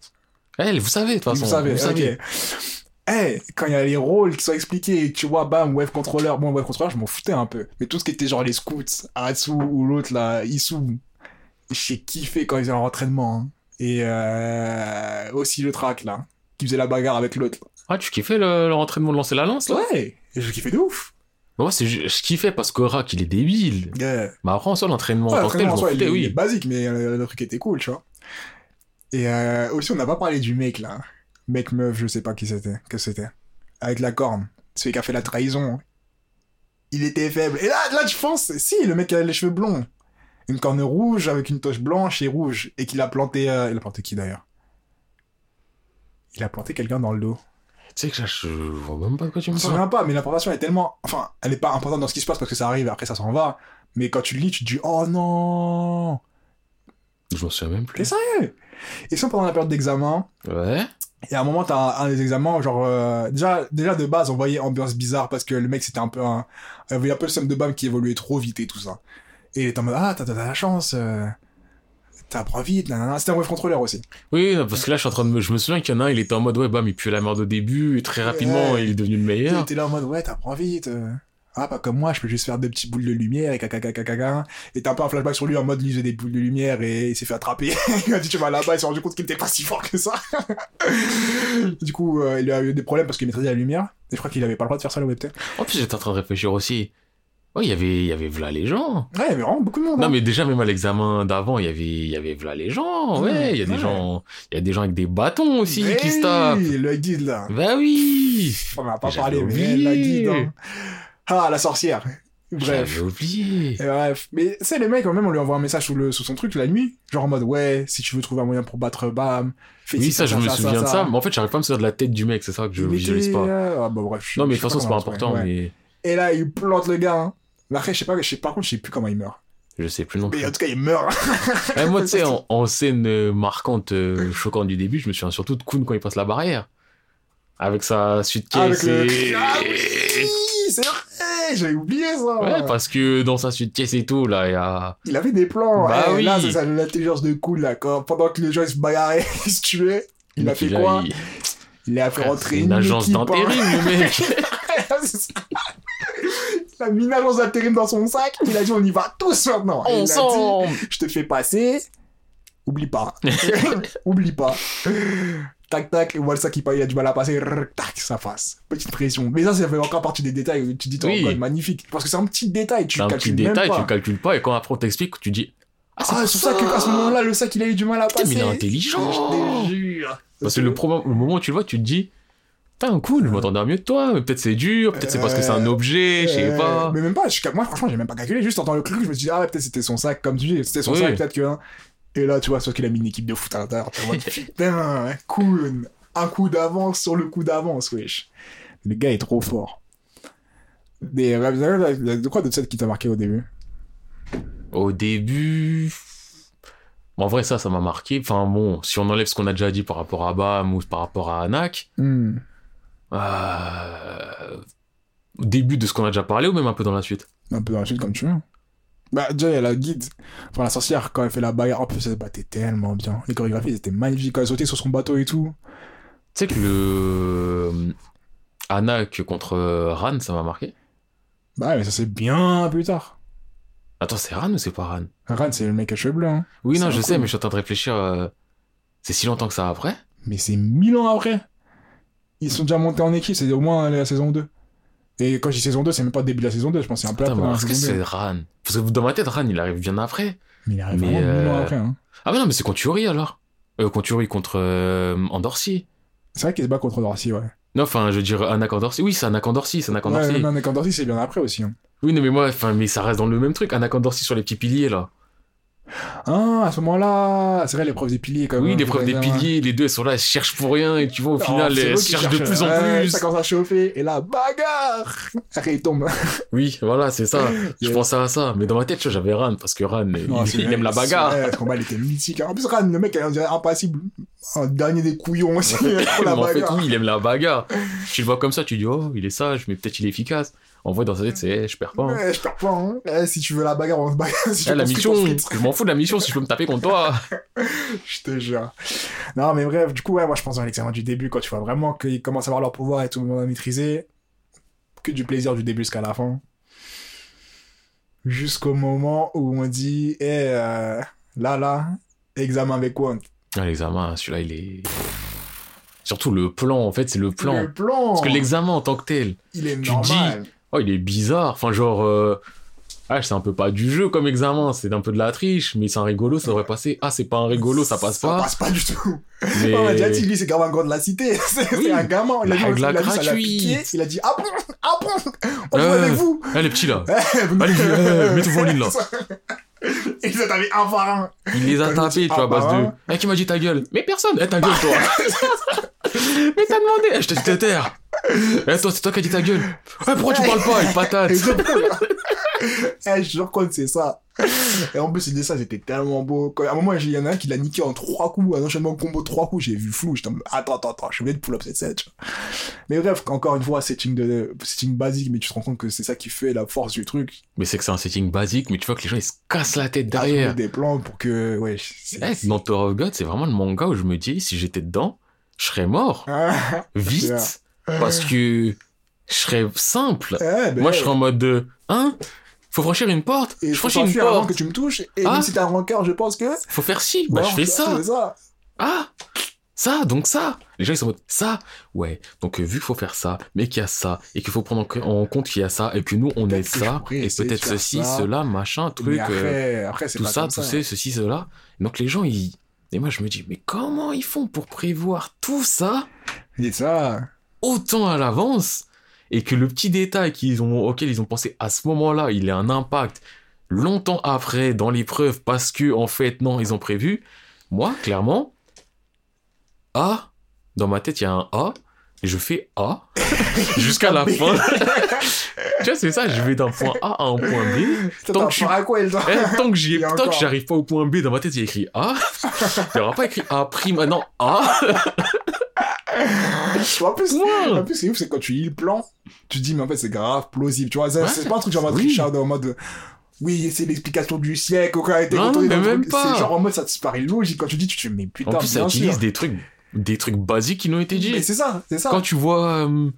Eh, vous savez, de toute façon. Vous savez, ok. Eh, quand il y a les rôles qui sont expliqués, tu vois, bam, web controller, bon, web controller, je m'en foutais un peu. Mais tout ce qui était genre les scouts, Atsu ou l'autre là, Isu, j'ai kiffé quand ils étaient en entraînement. hein. Et euh, aussi le track là, qui faisait la bagarre avec l'autre. Ah, tu kiffais le, le entraînement de lancer la lance, là? Ouais, je kiffais de ouf. Moi, c'est, ju- je kiffais parce que Rak, il est débile. Yeah. Mais après, en soi, l'entraînement Ouais, en tant que tel, je m'en il, foutais, est- il est oui. basique, mais euh, le truc était cool, tu vois. Et euh, aussi, on n'a pas parlé du mec là. Mec meuf, je sais pas qui c'était, que c'était. Avec la corne. Celui qui a fait la trahison. Il était faible. Et là, là, tu penses, si, le mec a les cheveux blonds. Une corne rouge avec une toche blanche et rouge. Et qu'il a planté, euh, il a planté qui d'ailleurs? Il a planté quelqu'un dans le dos. Tu sais que là, je vois même pas de quoi tu Je me me parles. souviens pas, mais l'information est tellement, enfin, elle est pas importante dans ce qui se passe parce que ça arrive après ça s'en va. Mais quand tu le lis, tu te dis, oh non! Je m'en souviens même T'es plus. sérieux? Et sinon, pendant la période d'examen, Ouais. Et à un moment, t'as un, un des examens, genre, euh, déjà, déjà de base, on voyait ambiance bizarre parce que le mec, c'était un peu un, il avait un peu le seum de bam qui évoluait trop vite et tout ça. Et il était en mode, ah, t'as, t'as la chance, euh, t'apprends vite, nanana. C'était un web contrôleur aussi. Oui, parce que là, je suis en train de me, je me souviens qu'il y en a un, il était en mode, ouais, bam, il pue la merde au début, et très rapidement, Ouais. il est devenu le Il meilleur. était là en mode, ouais, t'apprends vite, euh. Ah, pas comme moi, je peux juste faire deux petits boules de lumière et caca, Et t'as un peu un flashback sur lui en mode, il faisait des boules de lumière et il s'est fait attraper. il a dit, tu vas là-bas, il s'est rendu compte qu'il était pas si fort que ça. du coup, euh, il a eu des problèmes parce qu'il maîtrisait la lumière. Et je crois qu'il avait pas le droit de faire ça, le webten. En plus, j'étais en train de réfléchir aussi. Ouais, il y avait, il y avait v'là les gens. Ouais, il y avait vraiment beaucoup de monde. Non, hein. mais déjà, même à l'examen d'avant, il y avait, il y avait v'là les gens. Ouais, il y a des Ouais. gens, il y a des gens avec des bâtons aussi Mais qui se tapent. oui, le guide, là. Bah oui. On en a pas parlé, mais oublié. la guide, hein. Ah, la sorcière. J'avais Bref. oublié. Et bref. Mais sais, les mecs, quand même, on lui envoie un message sous, le, sous son truc la nuit. Genre en mode, ouais, si tu veux trouver un moyen pour battre Bam, fais Oui, ça, je me souviens de ça. Mais en fait, j'arrive pas à me souvenir de la tête du mec, c'est ça que je visualise pas. euh, Ah, bah bref. Non, mais de toute façon, c'est pas important, ouais. mais Et là, il plante le gars. hein. Mais après, je sais pas, je sais, par contre, je sais plus comment il meurt. je sais plus non plus. Mais en tout cas, il meurt. Eh, moi, tu sais, en, en scène euh, marquante, euh, choquante du début, je me souviens surtout de Kuhn quand il passe la barrière. Avec sa suitcase Avec le. et... Ah oui, c'est vrai, j'avais oublié ça. Ouais, parce que dans sa suitcase et tout, là, il y a... Il avait des plans. Bah Eh, oui. Là, c'est ça, l'intelligence de cool, là. Quand, pendant que les gens ils se bagarraient, ils se tuaient, il a fait quoi il- Il a fait rentrer c'est une agence équipe, hein. d'intérim, le mec. Il a mis une agence d'intérim dans son sac. Il a dit on y va tous maintenant. Et il a dit Ensemble je te fais passer. Oublie pas. Oublie pas. Tac tac, et voilà ça qui il a du mal à passer. Rrr, Tac, ça passe. Petite pression. Mais ça, ça fait encore partie des détails tu dis, oh Oui. Magnifique. Parce que c'est un petit détail, tu un petit calcules même détail, pas. tu calcules pas, et quand après on t'explique, tu dis... Ah, Ah, c'est pour ça qu'à ce moment-là, le sac, il a eu du mal à passer. mais il est intelligent. Je te jure. Parce que le, pro- le moment où tu le vois, tu te dis... Putain, cool, je m'attendais à mieux de toi, mais peut-être c'est dur, peut-être c'est parce que c'est un Euh, objet, je sais Euh, pas. Mais même pas, je- moi franchement, j'ai même pas calculé, juste en entendant le truc, je me suis dit, ah ouais, peut-être c'était son sac, comme tu dis, c'était son Oui. sac, peut-être que. hein. Et là, tu vois, sauf qu'il a mis une équipe de foot à l'intérieur, putain, cool, un coup d'avance sur le coup d'avance, wesh. Le gars est trop fort. Des, de quoi de cette qui t'a marqué au début? Au début... En vrai, ça, ça m'a marqué. Enfin bon, si on enlève ce qu'on a déjà dit par rapport à Bam ou par rapport à Anak, Hmm. euh... au début de ce qu'on a déjà parlé ou même un peu dans la suite? Un peu dans la suite, comme tu veux. Bah, déjà, il y a la guide. Enfin, la sorcière, quand elle fait la bagarre, en plus, elle se battait tellement bien. Les chorégraphies, c'était magnifique quand elle sautait sur son bateau et tout. Tu sais que le... Anak contre Ran, ça m'a marqué. Bah, mais ça, c'est bien plus tard. Attends, c'est Ran ou c'est pas Ran? Ran, c'est le mec à cheveux bleus, hein. Oui, non, je coup. sais, mais je suis en train de réfléchir. euh, C'est si longtemps que ça après? Mais c'est mille ans après. Ils sont déjà montés en équipe, c'est au moins la saison 2. Et quand je dis saison 2, c'est même pas le début de la saison 2, je pense c'est un peu Putain, après est-ce que saison 2. c'est Ran Parce que dans ma tête, Ran, il arrive bien après. Mais il arrive Mais, vraiment ans euh, après, hein. Ah, mais non, mais c'est contre Yuri alors. Euh, contre Yuri contre euh, Andorsi. C'est vrai qu'il se bat contre Dorcy, ouais. Non, enfin, je veux dire Anak Andorsi. Oui, c'est Anak Andorsi, c'est Anak Andorsi. Ouais, c'est bien après aussi, hein. Oui, non, mais moi, enfin, mais ça reste dans le même truc. Anak Andorsi sur les petits piliers là. Ah, à ce moment-là, c'est vrai, l'épreuve des piliers, quand même. oui, l'épreuve des piliers, les deux, elles sont là, elles cherchent pour rien, et tu vois, au Non, final, elles cherchent de plus en Ouais, plus. Ça commence à chauffer, et là, bagarre Après, il tombe. Oui, voilà, c'est ça. Je pensais à ça. Mais dans ma tête, j'avais Ran, parce que Ran, Non, il, il vrai, aime la bagarre. Ouais, ce combat, il était mythique. En plus, Ran, le mec, on dirait impassible. Un dernier des couillons aussi. pour la Mais en fait, oui, il aime la bagarre. Tu le vois comme ça, tu dis, oh, il est sage, mais peut-être il est efficace. En vrai, dans sa tête, c'est, eh, je perds pas. hein. Ouais, je perds pas, hein. Eh, si tu veux la bagarre, on se bagarre. Si Eh, la mission, je m'en fous de la mission si je peux me taper contre toi. Je te jure. Non, mais bref, du coup, ouais, moi, je pense dans l'examen du début, quand tu vois vraiment qu'ils commencent à avoir leur pouvoir et tout le monde à maîtriser, que du plaisir du début jusqu'à la fin. Jusqu'au moment où on dit, eh, euh, là, là, examen avec quoi Ah, l'examen, celui-là, il est. Surtout le plan, en fait, c'est le plan. Le plan Parce que l'examen en tant que tel, Il est tu normal. Oh, il est bizarre. Enfin, genre. euh, Ah, c'est un peu pas du jeu comme examen, c'est un peu de la triche, mais c'est un rigolo, ça devrait passer. Ah, c'est pas un rigolo, ça passe Ça pas. passe pas du tout. Mais... On a déjà dit, lui, c'est un gars de la cité. C'est Oui. un gamin. Il a, dit, il a ça piqué. Il a dit, ah bon, ah bon, on joue Euh, avec vous. Ah, les petits là. Allez, euh, mets-toi en ligne là. Et ils ont tapé un par un. Il les a tapés, il tu vois, à base de. Eh, qui m'a dit ta gueule? Mais personne Eh, ta gueule, toi Mais t'as demandé Eh, je te taire Eh, toi, c'est toi qui as dit ta gueule Eh, pourquoi tu parles pas Il patate Eh, je jure c'est ça. Et en plus, dit ça, c'était tellement beau. Quand, à un moment, il y en a un qui l'a niqué en trois coups, un enchaînement combo trois coups, j'ai vu flou. J'étais attends, attends, attends, je suis obligé de pull up cette set. Mais bref, encore une fois, setting de, setting basique, mais tu te rends compte que c'est ça qui fait la force du truc. Mais c'est que c'est un setting basique, mais tu vois que les gens ils se cassent la tête trouver derrière. des plans pour que, ouais, Eh, dans Tower of God, c'est vraiment le manga où je me dis, si j'étais dedans, je serais mort. Ah, Vite. Parce que je serais simple. eh, ben, Moi, je serais en mode de, hein? Faut franchir une porte Et Je franchis une t'enfuir avant porte. que tu me touches. Et Ah. même si t'es un rancœur, je pense que. Faut faire ci Bah, je fais ça fais ça. Ah ça, donc ça. Les gens ils sont en mode ça. Ouais. Donc euh, vu qu'il faut faire ça, mais qu'il y a ça et qu'il faut prendre en, compte qu'il y a ça et que nous on est ça et peut-être ceci, ça. cela, machin, truc, euh, après, tout pas ça, tout ça. ça, ceci, cela. Donc les gens ils et moi je me dis mais comment ils font pour prévoir tout ça? Et ça. Autant à l'avance et que le petit détail qu'ils ont auquel ils ont pensé à ce moment-là, il ait un impact longtemps après dans l'épreuve parce que en fait non, ils ont prévu. Moi, clairement, A dans ma tête, il y a un A et je fais A jusqu'à la fin. tu vois, c'est ça, je vais d'un point A à un point B. Tant que je à quoi, Eh, tant que j'y ai- a tant que j'arrive pas au point B dans ma tête, il y a écrit A. Il n'y aura pas écrit A prime, non A. En plus, en plus, c'est ouf, c'est quand tu lis le plan, tu te dis, mais en fait, c'est grave plausible. Tu vois, Ouais. c'est pas un truc genre Oui. Richard en mode. Oui, c'est l'explication du siècle, aucun a été Non, mais même pas. C'est genre en mode, ça te paraît logique. Quand tu dis, tu te dis, mais putain, En plus, ça utilise sûr. des trucs, des trucs basiques qui n'ont été dit. Mais c'est ça, c'est ça. Quand tu vois euh,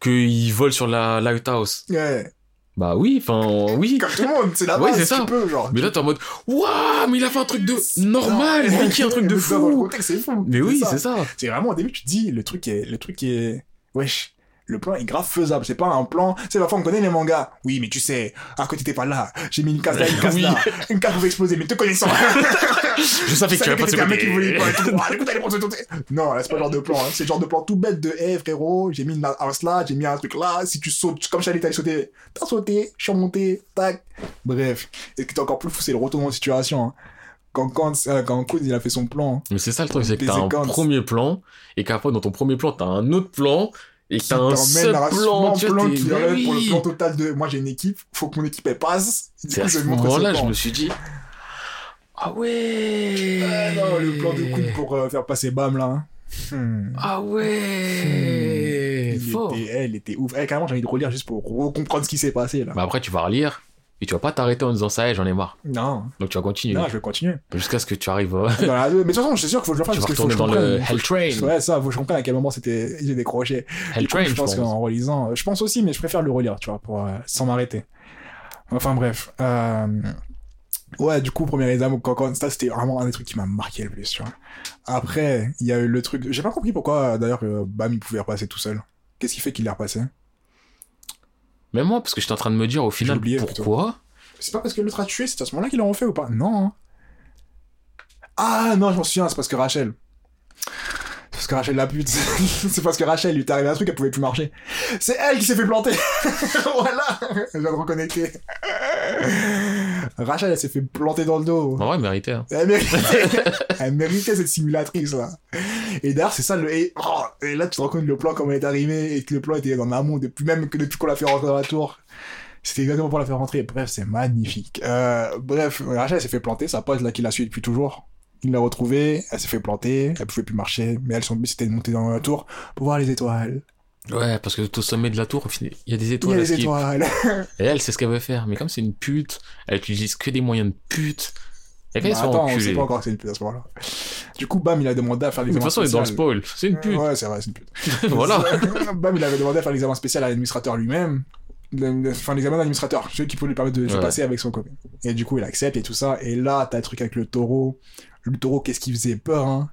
qu'ils volent sur la lighthouse, Ouais. Bah oui, enfin oui. Comme tout le monde, c'est la Ouais, base, c'est ça. tu peux, genre. Mais là, t'es en mode, waouh, mais il a fait un truc de normal, mais qui un truc de Dans le fou. contexte, c'est fou. Mais oui, c'est ça. C'est vraiment au début, tu te dis, le truc est, le truc est, wesh, le plan est grave faisable. C'est pas un plan, sais, parfois on connaît les mangas. Oui, mais tu sais, à côté t'es pas là. J'ai mis une case là, une case Oui. là. Une case pouvait exploser, mais te connaissant. Je savais que tu allais pas t'étais un mec qui voulait pas. Écoute, allez, côté. Non, là, c'est pas le genre de plan. hein. C'est le genre de plan tout bête de, hé, frérot, j'ai mis une house là, j'ai mis un truc là. Si tu sautes, comme Charlie, t'allais sauter. T'as sauté, je suis remonté, tac. Bref. Et ce qui est encore plus fou, c'est le retournement de situation. hein. Quand, quand, euh, quand Koud, il a fait son plan. Mais c'est ça le truc, c'est que t'as un premier plan, et qu'après, dans ton premier plan, t'as un autre plan, et qui t'as un t'emmène à plan, plan t'es- qui mais enlève pour le oui. plan total de moi j'ai une équipe faut que mon équipe elle passe du C'est coup à je ce moment-là, je plan. me suis dit, ah ouais. Ah non le plan de coude pour euh, faire passer Bam là hein. Hmm. Ah ouais. il Fort. était, elle était ouf Eh, carrément j'ai envie de relire juste pour comprendre ce qui s'est passé là Mais après, tu vas relire, et tu vas pas t'arrêter en disant ça, j'en ai marre. non Donc tu vas continuer. non je vais continuer Jusqu'à ce que tu arrives, euh, la- mais de toute façon je suis sûr qu'il faut que je le fasse tu vas retourner dans le. Hell Train. ouais ça faut que je comprenne à quel moment c'était j'ai décroché Hell Train, je pense qu'en relisant, euh, je pense aussi, mais je préfère le relire, tu vois, pour, euh, sans m'arrêter. Enfin bref. Euh... Ouais, du coup, premier examen, quand, ça, c'était vraiment un des trucs qui m'a marqué le plus, tu vois. Après, il y a eu le truc. J'ai pas compris pourquoi, d'ailleurs, Bam, il pouvait repasser tout seul. Qu'est-ce qui fait qu'il est repassé? Même moi, parce que j'étais en train de me dire au final, oublié, pourquoi C'est pas parce que l'autre a tué, c'est à ce moment-là qu'ils l'ont refait ou pas? Non. hein. Ah non, je m'en souviens, c'est parce que Rachel. C'est parce que Rachel la pute. c'est parce que Rachel, lui est arrivé un truc, elle pouvait plus marcher. C'est elle qui s'est fait planter. voilà. Je viens de reconnecter. Rachel, elle s'est fait planter dans le dos. En vrai. Hein. Elle méritait, elle méritait cette simulatrice là. Et d'ailleurs, c'est ça le. Et, oh, et là, tu te rends compte le plan, comment il est arrivé, et que le plan était en amont, depuis même que depuis qu'on l'a fait rentrer dans la tour. C'était exactement pour la faire rentrer. Bref, c'est magnifique. Euh, bref, Rachel elle s'est fait planter, sa pote là qui la suit depuis toujours. Il l'a retrouvée, elle s'est fait planter, elle pouvait plus marcher, mais elle, son but c'était de monter dans la tour pour voir les étoiles. Ouais, parce que au sommet de la tour, il y a des Il y étoiles a skip. étoiles. Et elle, c'est ce qu'elle veut faire. Mais comme c'est une pute, elle utilise que des moyens de pute. Fait Bah, attends, on sait pas encore que c'est une pute à ce moment-là. Du coup, Bam, il a demandé à faire Mais De toute l'examen façon, elle est dans le spécial. spoil. C'est une pute. Ouais, c'est vrai, c'est une pute. voilà. Bam, il avait demandé à faire l'examen spécial à l'administrateur lui-même. Enfin, l'examen d'administrateur, celui qui peut lui permettre de Ouais. passer avec son copain. Et du coup, il accepte et tout ça. Et là, t'as le truc avec le taureau. Le taureau, qu'est-ce qu'il faisait peur, hein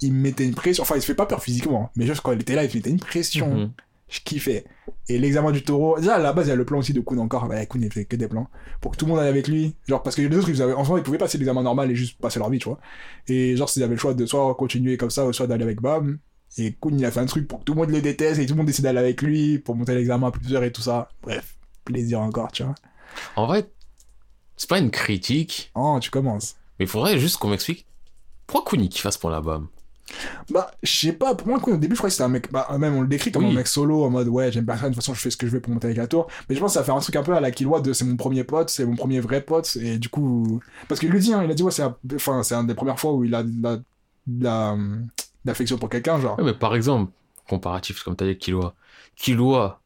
Il me mettait une pression. Enfin, il se fait pas peur physiquement. Mais juste quand il était là, il me mettait une pression. Mhm. Je kiffais. Et l'examen du taureau, déjà à la base, il y a le plan aussi de Kuhn encore. Ouais, Kuhn, il fait que des plans. Pour que tout le monde aille avec lui. Genre, parce que les autres, ils avaient, enfin, ils pouvaient passer l'examen normal et juste passer leur vie, tu vois. Et genre, s'ils avaient le choix de soit continuer comme ça, ou soit d'aller avec Bam. Et Kuhn, il a fait un truc pour que tout le monde le déteste et tout le monde décide d'aller avec lui pour monter l'examen à plusieurs et tout ça. Bref, plaisir encore, tu vois. En vrai, c'est pas une critique, Oh, tu commences. mais il faudrait juste qu'on m'explique pourquoi Kuni qui fasse pour la BAM? Bah, je sais pas, pour moi, au début, je croyais que c'était un mec, bah, même on le décrit comme Oui. un mec solo, en mode, ouais, j'aime personne, de toute façon, je fais ce que je veux pour monter avec la tour. Mais je pense que ça fait un truc un peu à la Killua de c'est mon premier pote, c'est mon premier vrai pote, et du coup, parce qu'il le dit, hein, il a dit, ouais, c'est, un- enfin, c'est une des premières fois où il a de la, de la, d'affection pour quelqu'un, genre. Ouais, mais par exemple, comparatif, comme t'as dit avec Killua. Killua,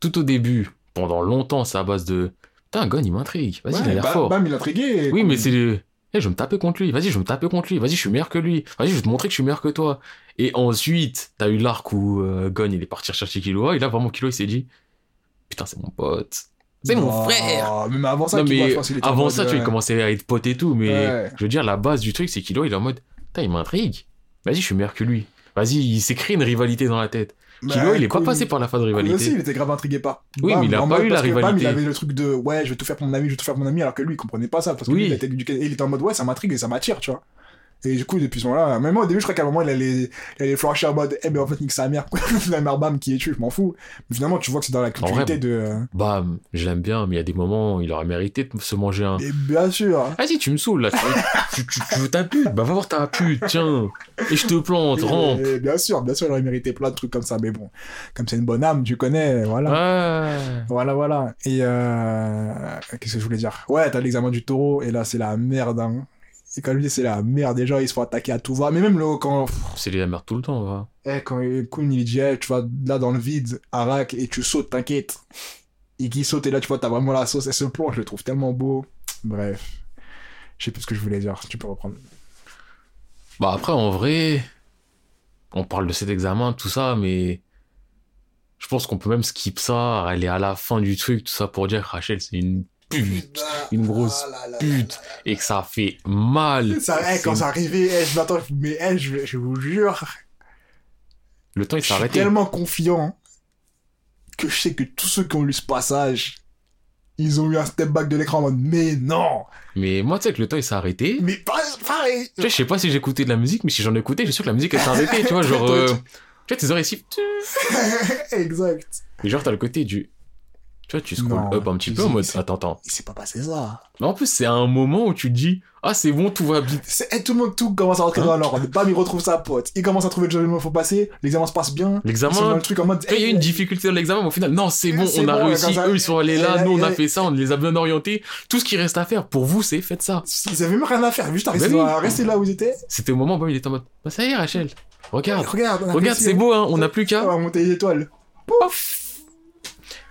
tout au début, pendant longtemps, c'est à base de Putain, Gon, il m'intrigue. Vas-y, il a l'air bah- fort. Bam, il a intrigué. et Oui, mais c'est le. Eh, je vais me taper contre lui. Vas-y, je vais me taper contre lui. Vas-y, je suis meilleur que lui. Vas-y, je vais te montrer que je suis meilleur que toi. Et ensuite, t'as eu l'arc où euh, Gon, il est parti chercher Killua. Et là, vraiment, Killua, il s'est dit Putain, c'est mon pote. C'est mon frère. Mais avant ça, non, je avant ça, tu vois, il commençait à être pote et tout. Mais Ouais. je veux dire, la base du truc, c'est Killua, il est en mode Putain, il m'intrigue. Vas-y, je suis meilleur que lui. Vas-y, il s'est créé une rivalité dans la tête. Bah, Killua, il est pas passé par la phase de rivalité. aussi, il était grave intrigué par. Oui, Bam, mais il a pas eu la Bam, rivalité. il avait le truc de ouais, je vais tout faire pour mon ami, je vais tout faire pour mon ami, alors que lui, il comprenait pas ça parce que Oui. lui, il était éduqué, il était en mode ouais, ça m'intrigue et ça m'attire, tu vois. Et du coup, depuis ce moment-là, même moi au début, je crois qu'à un moment, il allait, il allait flasher en mode, eh ben en fait, nique sa mère, la mère Bam qui est tué, je m'en fous. Mais finalement, tu vois que c'est dans la culturalité de. euh, Bam, je l'aime bien, mais il y a des moments où il aurait mérité de se manger un. Et bien sûr. hein. Vas-y, tu me saoules là. Tu, tu, tu- tu veux ta pute? Bah, va voir ta pute, tiens. Et je te plante, rampe. Et bien sûr, bien sûr, il aurait mérité plein de trucs comme ça, mais bon, comme c'est une bonne âme, tu connais, voilà. Ouais. Voilà, voilà. Et euh... qu'est-ce que je voulais dire? Ouais, t'as l'examen du taureau, et là, c'est la merde. Hein. Et quand je dis c'est la merde, déjà, ils se font attaquer à tout va. Mais même le, quand, C'est la merde tout le temps, va. eh, quand Kuhn, il dit, eh, tu vas là dans le vide, Arak, et tu sautes, t'inquiète. Et qui saute, et là, tu vois, t'as vraiment la sauce, et ce plan, je le trouve tellement beau. Bref. Je sais plus ce que je voulais dire, tu peux reprendre. Bah, après, en vrai, on parle de cet examen, tout ça, mais je pense qu'on peut même skip ça, aller à la fin du truc, tout ça, pour dire que Rachel, c'est une pute, une grosse pute, et que ça fait mal. Ça, eh, quand C'est- ça arrivait, eh, je m'attends, mais eh, je, je vous jure, Le temps, il je s'est suis arrêté. tellement confiant que je sais que tous ceux qui ont lu ce passage, ils ont eu un step back de l'écran en mode, mais non, Mais moi, tu sais que le temps, il s'est arrêté. mais pas pareil. Tu sais, je sais pas si j'écoutais de la musique, mais si j'en écoutais, je suis sûr que la musique elle s'est arrêtée, tu vois, genre. euh, Tu vois, tes oreilles ici. exact. Et genre, t'as le côté du. Tu vois, tu scrolls Non, up un petit peu en mode. Attends, attends. Il s'est pas passé ça. Mais en plus, c'est un moment où tu te dis Ah, c'est bon, tout va bien. C'est, eh, tout le monde, tout commence à rentrer Hein dans l'ordre. Bam, il retrouve sa pote. Il commence à trouver le jeu qu'il faut passer. L'examen se passe bien. L'examen. le truc en mode. Quand il y a eh, une difficulté dans l'examen, mais au final, non, c'est bon, on a bon, réussi. ça. Eux, ils sont allés Et là, là, nous, on a et- fait ça, on les a bien orientés. Tout ce qui reste à faire pour vous, c'est faites ça. Ils avaient même rien à faire. Juste à rester, Bah oui. à rester là où ils étaient. C'était au moment où il était en mode Bah, ça y est, Rachel, regarde. Regarde, on Regarde, c'est beau, hein, on n'a plus On qu'à. va monter les étoiles.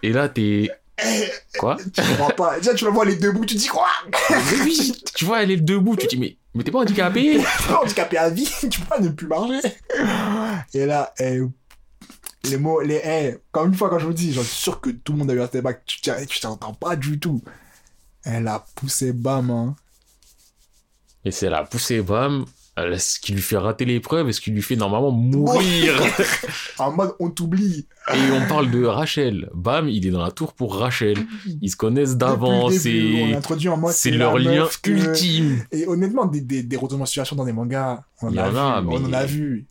Et là, t'es. Quoi Tu comprends pas. Déjà, tu la vois les deux bouts, tu dis quoi oui, tu vois, elle est debout, tu te dis Mais, mais t'es pas handicapé handicapé à vie, tu peux pas ne plus marcher. Et là, eh, les mots, les eh, comme une fois quand je vous dis, j'en suis sûr que tout le monde a eu un step tu t'entends pas du tout. Elle a poussé bam, hein. Et c'est la poussée, bam, euh, ce qui lui fait rater l'épreuve? Et ce qui lui fait normalement mourir? En mode, on t'oublie. et on parle de Rachel. Bam, il est dans la tour pour Rachel. Ils se connaissent d'avant, c'est. leur lien que- ultime. Et honnêtement, des, des, des retournements de situation dans des mangas, on en Il a, en vu, a, on en mais- a vu.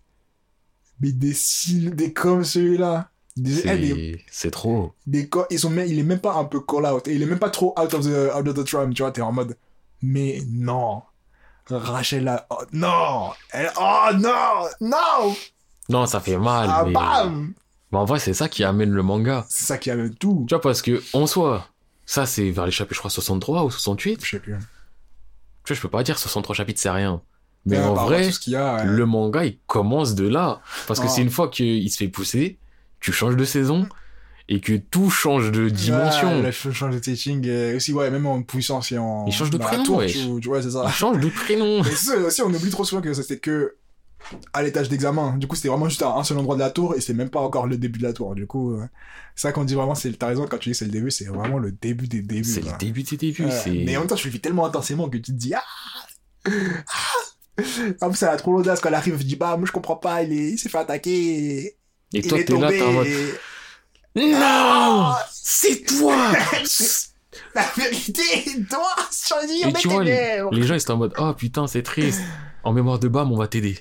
Mais des styles, des comme celui-là. C'est c'est trop. des co- ils sont il est même pas un peu call out. Et il est même pas trop out of the, out of the drum, tu vois. T'es en mode, mais non. Rachel, là, oh, non. Elle, oh non, non. Non, ça fait mal. Ah, mais... bam. mais en vrai, c'est ça qui amène le manga. C'est ça qui amène tout. Tu vois, parce que, en soi, ça, c'est vers les chapitres, je crois, 63 ou 68. Je sais plus. Tu vois, je peux pas dire 63 chapitres, c'est rien. Mais Ouais, en par vrai, y a, ouais. le manga, il commence de là. Parce que Ah. c'est une fois qu'il se fait pousser, tu changes de saison, et que tout change de dimension. Ouais, là, je change de teaching. Et aussi, ouais, même en puissance et en. Il change de prénom, tour, wesh. tu, tu vois, c'est ça. Il change de prénom. Ça aussi, on oublie trop souvent que c'était que à l'étage d'examen. Du coup, c'était vraiment juste à un seul endroit de la tour et c'est même pas encore le début de la tour. Du coup, euh, c'est ça qu'on dit vraiment, c'est t'as raison quand tu dis que c'est le début, c'est vraiment le début des débuts. C'est le début des débuts. Ouais. Mais en même temps, tu le vis tellement intensément que tu te dis ah, ah En plus, elle a trop l'audace quand elle arrive, je dis bah, moi je comprends pas, il est- il s'est fait attaquer. Et il toi, t'es là, t'es en mode. Non C'est toi La vérité doit choisir Et de tu vois, les, les gens ils étaient en mode Oh putain, c'est triste. En mémoire de Bam, on va t'aider.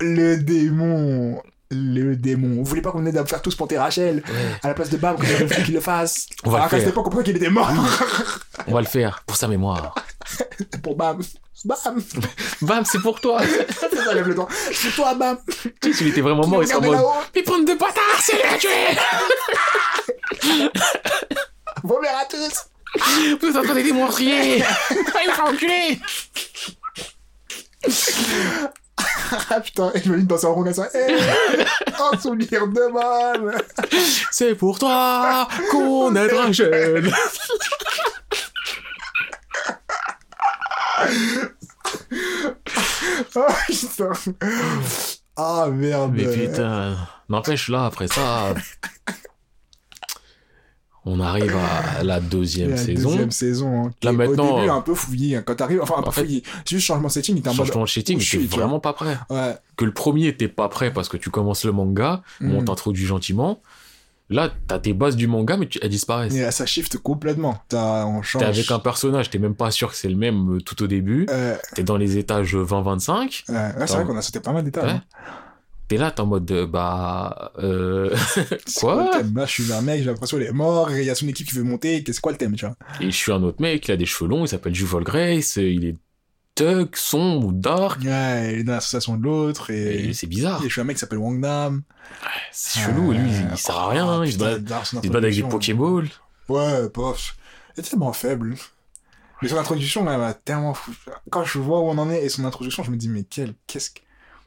Le démon. Le démon. Vous voulez pas qu'on aide à faire tous pour Rachel Ouais. à la place de Bam, qu'on qu'il le fasse. On va le cette faire. comprenait qu'il était mort. On va le faire pour sa mémoire. pour Bam. Bam. Bam, c'est pour toi C'est ça, lève le doigt. C'est toi, Bam. Tu sais, s'il était vraiment mort, il serait en mode bande de bâtards, c'est les tuer Vomir à tous. Vous êtes en train d'aider mon Il va enculer Ah putain, et je me dis dans un rond comme ça. Eh, un souvenir de Bam. C'est pour toi qu'on aidera jeune Ah putain. Ah merde. Mais putain, n'empêche là, après ça, on arrive à la deuxième La saison. deuxième saison. hein, Là, maintenant, Au début, euh, un peu fouillé. hein, Quand t'arrives, enfin, un peu en fait, fouillé. Juste changement de setting, en mode. Changement de cheating, où je t'es suis, vois. vraiment pas prêt. Ouais. Que le premier était pas prêt parce que tu commences le manga, on Mm. t'introduit gentiment. Là, t'as tes bases du manga, mais tu, elles disparaissent. Et là, ça shift complètement. T'as, on change. T'es avec un personnage, t'es même pas sûr que c'est le même euh, tout au début. Euh, T'es dans les étages 20-25. ouais, ouais, c'est vrai qu'on a sauté pas mal d'étapes. Ouais. hein. T'es là, t'es en mode, euh, bah, euh, Quoi Là, je suis un mec, j'ai l'impression qu'il est mort, il y a son équipe qui veut monter. C'est quoi le thème, tu vois? Et je suis un autre mec, il a des cheveux longs, il s'appelle Juvol Grace, euh, il est thug, sombre, dark, Ouais, il est dans l'association de l'autre, et. et c'est bizarre. et je suis un mec qui s'appelle Wang Nam. C'est chelou, lui, il, il sert à rien, il se balade, il se avec des Pokéballs. Ouais, bof. Il est tellement faible. Mais son introduction, elle m'a tellement fou. Quand je vois où on en est et son introduction, je me dis, mais quel, qu'est-ce que,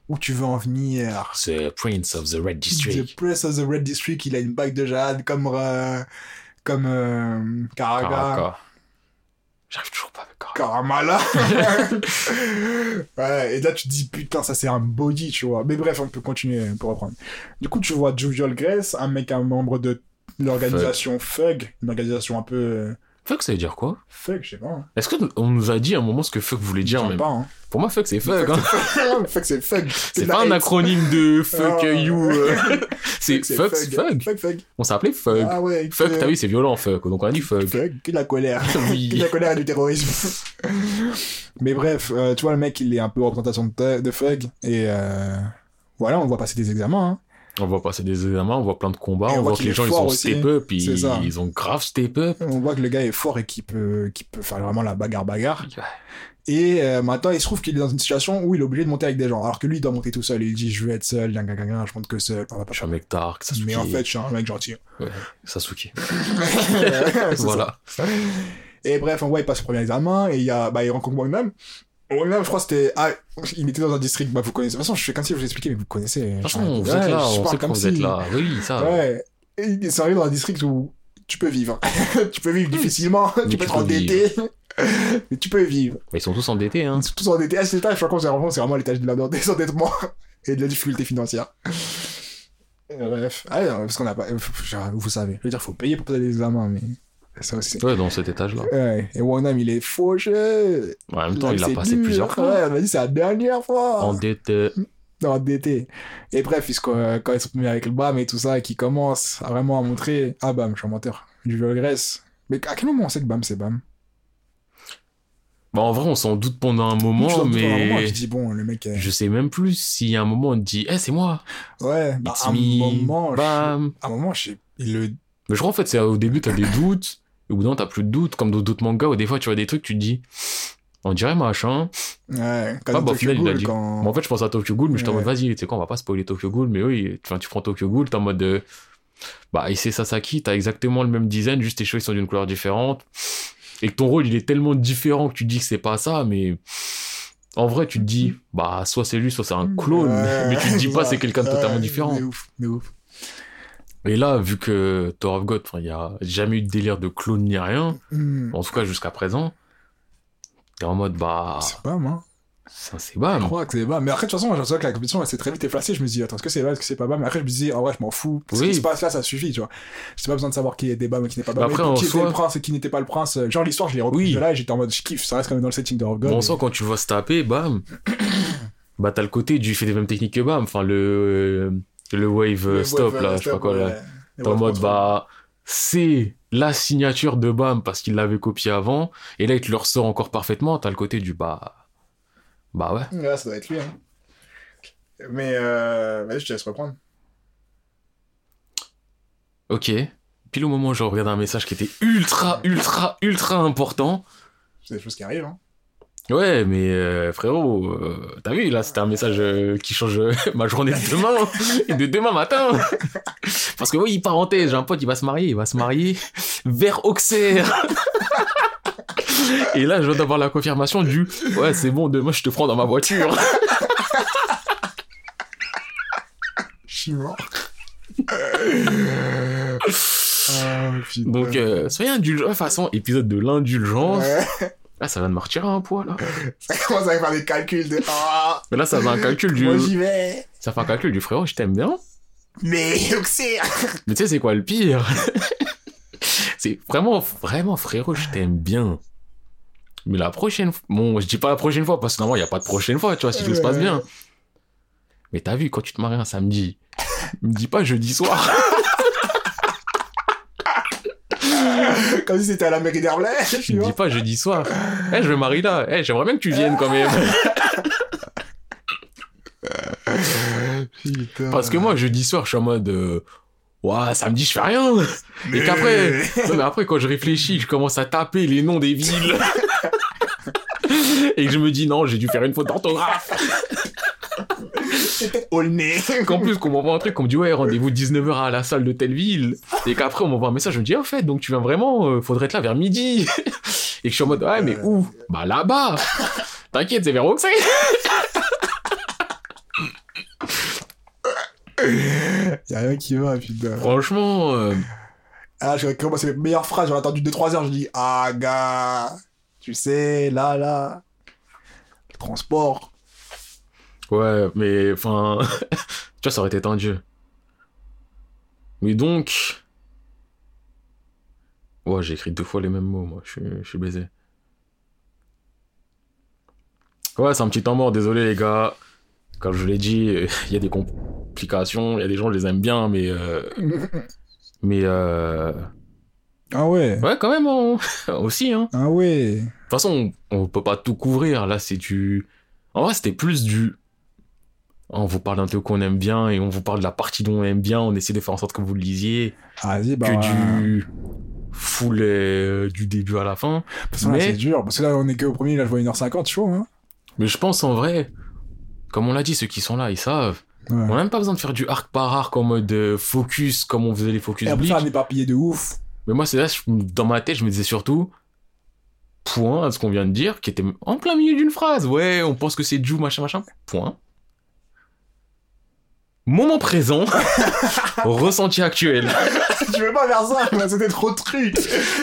où tu veux en venir? C'est Prince of the Red The District. Prince of the Red District, il a une bague de jade, comme, euh, comme, euh. Karaka. J'arrive toujours pas avec Karaka. Karamala. ouais, et là, tu te dis, putain, ça c'est un body, tu vois. Mais bref, on peut continuer pour reprendre. Du coup, tu vois Jovial Grace, un mec, un membre de l'organisation Fug, une organisation un peu, euh, Fuck, ça veut dire quoi? Fug, je sais pas. hein. Est-ce qu'on nous a dit à un moment ce que fuck voulait dire Je sais même? pas, hein. Pour moi, fuck, c'est fuck. Hein. fuck, c'est fuck. C'est pas un acronyme de fuck Ah. you. euh. c'est fuck, c'est fuck. Fuck, fuck. On s'appelait fuck. Ah ouais. Fuck, t'as vu, c'est violent, fuck. Donc on a dit fuck. Fuck, que de la colère. Oui. que de la colère et du terrorisme. Mais bref, euh, tu vois, le mec, il est un peu représentation de, de Fug. Et euh, voilà, on voit passer des examens. Hein. On voit passer des examens, on voit plein de combats, on, on voit que les gens ils ont aussi. step up, ils, ont grave step up. On voit que le gars est fort et qu'il peut, faire vraiment la bagarre-bagarre. Et euh, maintenant, il se trouve qu'il est dans une situation où il est obligé de monter avec des gens. Alors que lui, il doit monter tout seul. Il dit, je veux être seul, gang, gang, gang, je monte que seul. Je suis un mec dark, Sasuke. Mais en fait, je suis un mec gentil. Ouais, Sasuke. Voilà. ça. Et bref, on voit, il passe le premier examen et il, y a, bah, il rencontre Wang Nam. Wang Nam, je crois, c'était. Ah, il était dans un district, bah, vous connaissez. De toute façon, je fais comme si je vous expliquais, mais vous connaissez. Façon, Ouais, vous êtes là, je on sait que comme vous êtes si- là. Oui, ça. Ouais. Et c'est arrivé dans un district où tu peux vivre. tu peux vivre difficilement, Mais tu peux être endetté. mais tu peux vivre. Mais ils sont tous endettés, hein. Ils sont tous endettés. À cet étage, je crois qu'on c'est vraiment l'étage de la des endettements et de la difficulté financière. Bref. Ah, non, parce qu'on a pas. genre, Vous savez. Je veux dire, faut payer pour passer les examens, mais. Ça aussi. Ouais, dans cet étage-là. Ouais. Et Wang Nam, il est fauché. En même temps, il a C'est passé dur. plusieurs fois. Ouais, on m'a dit, c'est la dernière fois. Endetté. Non, endetté. Et bref, se- quand ils sont mis avec le BAM et tout ça, et qu'ils commencent à vraiment à montrer. Ah, BAM, je suis un menteur. Du Grèce. Mais à quel moment on sait que BAM, c'est BAM? Bah, en vrai, on s'en doute pendant un moment, un mais tu dis, bon, le mec. euh, je sais même plus si à un moment on te dit, eh, c'est moi. Ouais, bah, à un me. moment. je- Bam. À un moment, je sais. Il le. Mais je crois en fait, c'est au début, t'as des doutes, au bout d'un moment, t'as plus de doutes, comme dans d'autres mangas où des fois, tu vois des trucs, tu te dis, on dirait machin. Ouais, quand Ah, bah, au final, il a dit. quand- en fait, je pense à Tokyo Ghoul, mais je t'en Ouais. mode, vas-y, tu sais quoi, on va pas spoiler Tokyo Ghoul, mais oui, enfin, tu prends Tokyo Ghoul, t'es en mode, euh, bah, Issei Sasaki, t'as exactement le même design, juste tes cheveux sont d'une couleur différente, et que ton rôle, il est tellement différent que tu dis que c'est pas ça, mais en vrai, tu te dis, bah, soit c'est lui, soit c'est un clone, Ouais, mais tu te dis pas c'est quelqu'un de totalement différent. Mais ouf, mais ouf. Et là, vu que Tower of God, il y a jamais eu de délire de clone ni rien, Hmm, en tout cas jusqu'à présent, t'es en mode, bah, C'est BAM, hein. ça c'est Je bam. crois que c'est BAM. Mais après, de toute façon, j'ai l'impression que la compétition, elle s'est très vite effacée. Je me dis, attends, est-ce que c'est BAM, est-ce que c'est pas BAM? Mais après, je me dis, ah ouais, je m'en fous. Ce Oui. qui se passe là, ça suffit, tu vois. J'ai pas besoin de savoir qui était BAM et qui n'est pas. Mais après, en qui était soi- le prince et qui n'était pas le prince. Genre, l'histoire, je l'ai repris Oui. de là et j'étais en mode, je kiffe. Ça reste quand même dans le setting de Rock God. Bon, on et- sent quand tu vois se taper, bam, bah t'as le côté du fait des mêmes techniques que bam, enfin le, le wave Le stop wave, là, je sais pas quoi là. T'es en mode, bah, c'est la signature de Bam parce qu'il l'avait copié avant. Et là, il te le ressort encore parfaitement. T'as le côté du bah. Bah ouais. Ouais, ça doit être lui. Hein. Mais euh... vas-y, je te laisse reprendre. Ok. Pile au moment où je regarde un message qui était ultra, ultra, ultra important. C'est des choses qui arrivent. Hein. Ouais, mais euh, frérot, euh, t'as vu, là, c'était un message euh, qui change euh, ma journée de demain, et de demain matin. Parce que oui, parenthèse, j'ai un pote, il va se marier, il va se marier vers Auxerre. Et là, je viens d'avoir la confirmation du ouais, c'est bon, demain je te prends dans ma voiture. Je suis mort. Ah. Donc, euh, soyez indulgents. De toute façon, épisode de l'indulgence. Ouais. Ah, ça va de me retirer un poids, là. Ça commence à faire des calculs de. Ah, Mais là, ça fait un calcul du. moi j'y vais. Ça fait un calcul du frérot, je t'aime bien. Mais Auxerre Mais tu sais, c'est quoi le pire? C'est vraiment, vraiment, frérot, je t'aime bien. Mais la prochaine fois. Bon, je dis pas la prochaine fois, parce que normalement, il n'y a pas de prochaine fois, tu vois, si tout se passe bien. Mais t'as vu, quand tu te maries un samedi, me dis pas jeudi soir. Comme si c'était à la mairie d'Herblay, me vois. dis pas jeudi soir. Eh, je me marie là. Eh, j'aimerais bien que tu viennes quand même. Putain. Parce que moi, jeudi soir, je suis en mode. Euh... Ouah, samedi, je fais rien. Et qu'après. Non, mais après, quand je réfléchis, je commence à taper les noms des villes. Et que je me dis, non, j'ai dû faire une faute d'orthographe. C'était Aulnay. Qu'en plus, qu'on m'envoie un truc, qu'on me dit, ouais, rendez-vous 19h à la salle de telle ville. Et qu'après, on m'envoie un message, je me dis, en fait, donc tu viens vraiment, euh, faudrait être là vers midi. Et que je suis en mode, ouais, mais où? Bah là-bas. T'inquiète, c'est vers Auxerre. Y'a rien qui va, putain. Franchement, euh, Ah, j'aurais commencé les meilleures phrases, j'aurais attendu 2-3 heures, je dis, ah, gars, tu sais, là, là, le transport. Ouais, mais enfin, tu vois, ça aurait été tendu. Mais donc, ouais, j'ai écrit deux fois les mêmes mots, moi, je suis, je suis baisé. Ouais, c'est un petit temps mort, désolé les gars. Comme je l'ai dit, euh, il y a des complications, il y a des gens, je les aime bien, mais euh, mais euh, Ah ouais, ouais, quand même, on- aussi, hein. ah ouais. De toute façon, on, on peut pas tout couvrir. Là, c'est du. En vrai, c'était plus du. On vous parle d'un truc qu'on aime bien et on vous parle de la partie dont on aime bien. On essaie de faire en sorte que vous le lisiez. Ah, bah. que du. Full euh, du début à la fin. Parce que mais- c'est dur, parce que là, on est que au premier, là, je vois 1h50, chaud, hein. Mais je pense en vrai, comme on l'a dit, ceux qui sont là, ils savent. Ouais. On n'a même pas besoin de faire du arc par arc en mode euh, focus comme on faisait les focus Et après, Bleach. faire un éparpillé de ouf. Mais moi, c'est là, je- dans ma tête, je me disais surtout, point à ce qu'on vient de dire, qui était en plein milieu d'une phrase. Ouais, on pense que c'est Ju, machin, machin. Point. Moment présent, ressenti actuel. tu veux pas faire ça, c'était trop de trucs.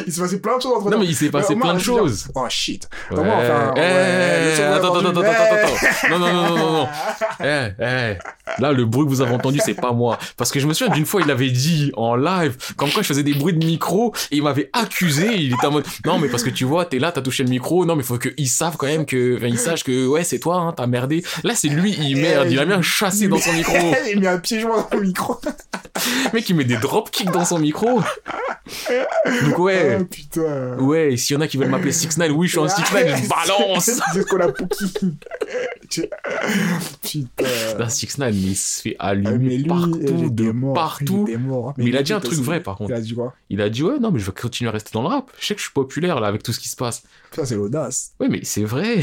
Il s'est passé plein de choses entre Non, mais il s'est passé plein de choses. Oh shit. Eh, attends, attends, attends, attends, Eh. attends. Non, non, non, non, non, non. Eh, eh. Là, le bruit que vous avez entendu, c'est pas moi. Parce que je me souviens d'une fois, il avait dit en live, comme quoi je faisais des bruits de micro, et il m'avait accusé. Il était en mode, non, mais parce que tu vois, t'es là, t'as touché le micro. Non, mais faut qu'ils savent quand même que, enfin, ils sachent que, ouais, c'est toi, hein, t'as merdé. Là, c'est lui, il merde. Il a bien chassé dans son micro. Il met un pied joint dans le micro. Mec, il met des dropkicks dans son micro. Donc, ouais. Oh putain. Ouais, s'il y en a qui veulent m'appeler 6 9 oui, je suis en 6 9 je balance. C'est ce qu'on a. Putain. Là, 6 9 il se fait Ah, allumer lui, partout, de mort, partout. Il mort. Mais il a dit un truc vrai, par contre. Il a dit quoi Il a dit, ouais, non, mais je vais continuer à rester dans le rap. Je sais que je suis populaire, là, avec tout ce qui se passe. Ça, c'est l'audace. Ouais, mais c'est vrai.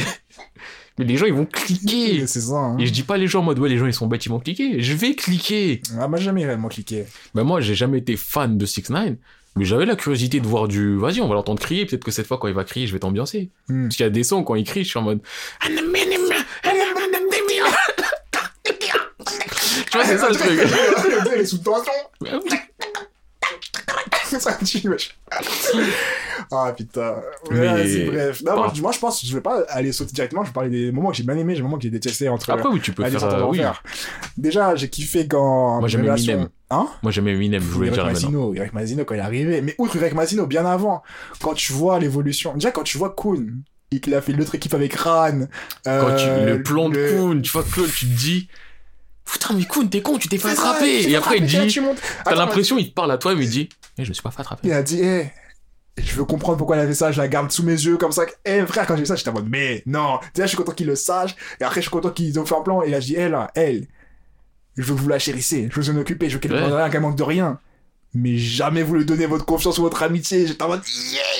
Mais les gens, ils vont cliquer. C'est ça. Hein. Et je dis pas les gens en mode, ouais, les gens, ils sont bêtes, ils vont cliquer. Je vais cliquer. Ah, moi, jamais réellement cliqué. Ben, moi, j'ai jamais été fan de 6 9 mais j'avais la curiosité de voir du, vas-y, on va l'entendre crier. Peut-être que cette fois, quand il va crier, je vais t'ambiancer. Hmm. Parce qu'il y a des sons, quand il crie, je suis en mode, tu vois, c'est ça le truc. Il est sous tension. Mais oui. ça me tue, wesh. Ah putain. Ouais, bref. Non, moi, Ah. je- moi, je pense que je vais pas aller sauter directement. Je vais parler des moments que j'ai bien aimés, des moments que j'ai détestés entre. Après, oui, tu peux faire, euh, oui. Déjà, j'ai kiffé quand. Moi, j'aimais Révélation- Eminem. Hein? Moi, j'aimais Eminem, je voulais le dire. Mazino, Eric Mazino quand il est arrivé. Mais outre Eric Mazino, bien avant, quand tu vois l'évolution. Déjà, quand tu vois Kuhn, et qu'il a fait l'autre équipe avec Ran. Quand tu, euh, le plan de Kuhn, tu vois, Kuhn, tu te dis, Putain, mais Koun, t'es con, tu t'es fait attraper. Et après, il dit, t'as l'impression, il te parle à toi, mais il dit, eh, je me suis pas fait attraper. Il a dit, hé, je veux comprendre pourquoi elle a fait ça, je la garde sous mes yeux comme ça. Eh frère, quand j'ai vu ça, j'étais en mode, mais non. Déjà, je suis content qu'il le sache. Et après, je suis content qu'ils ont fait un plan. Et là, je dis, elle, elle, je veux que vous la chérissez. Je veux vous en occuper. Je veux qu'elle ne Ouais. rien, qu'elle manque de rien. Mais jamais vous lui donnez votre confiance ou votre amitié. J'étais en mode,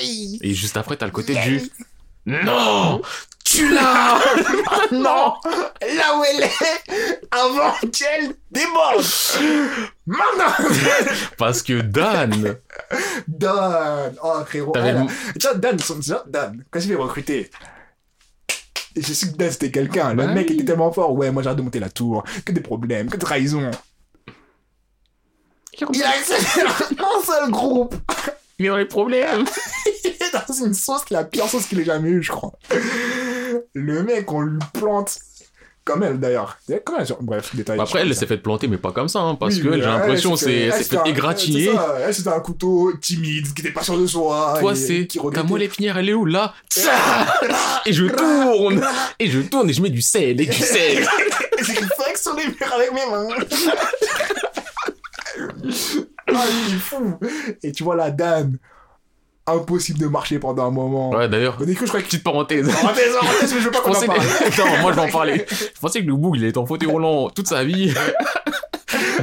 yay! Et juste après, t'as le côté du, non, tu l'as! non! Là où elle est, avant qu'elle déborde! Maintenant! Parce que Dan, Dan! Oh, frérot. Déjà, Dan, son- Dan, quand il fait recruter, j'ai su que Dan c'était quelqu'un. Le mec oui. était tellement fort. Ouais, moi j'arrête de monter la tour. Que des problèmes, que de trahison. Il a accès à un seul groupe. il est dans les problèmes. Il est dans une sauce, la pire sauce qu'il ait jamais eue, je crois. Le mec, on lui plante. Comme elle d'ailleurs. Comme elle, bref, détail. Après, elle s'est fait planter, mais pas comme ça, hein, parce Oui, que j'ai l'impression, c'est, fait un- égratigner. Elle, c'était un couteau timide, qui était pas sûr de soi. Toi, et c'est, ta moelle épinière, elle est où, là? Et je tourne! Et je tourne et je mets du sel et du sel. J'ai fait sur les murs avec mes mains. ah, il est fou. Et tu vois la Dan, impossible de marcher pendant un moment. Ouais, d'ailleurs, début, je crois que... petite parenthèse. Parenthèse, parenthèse, mais je veux pas qu'on en pensais parle. Attends, moi je vais en parler. Je pensais que le boug, il était en fauteuil roulant toute sa vie.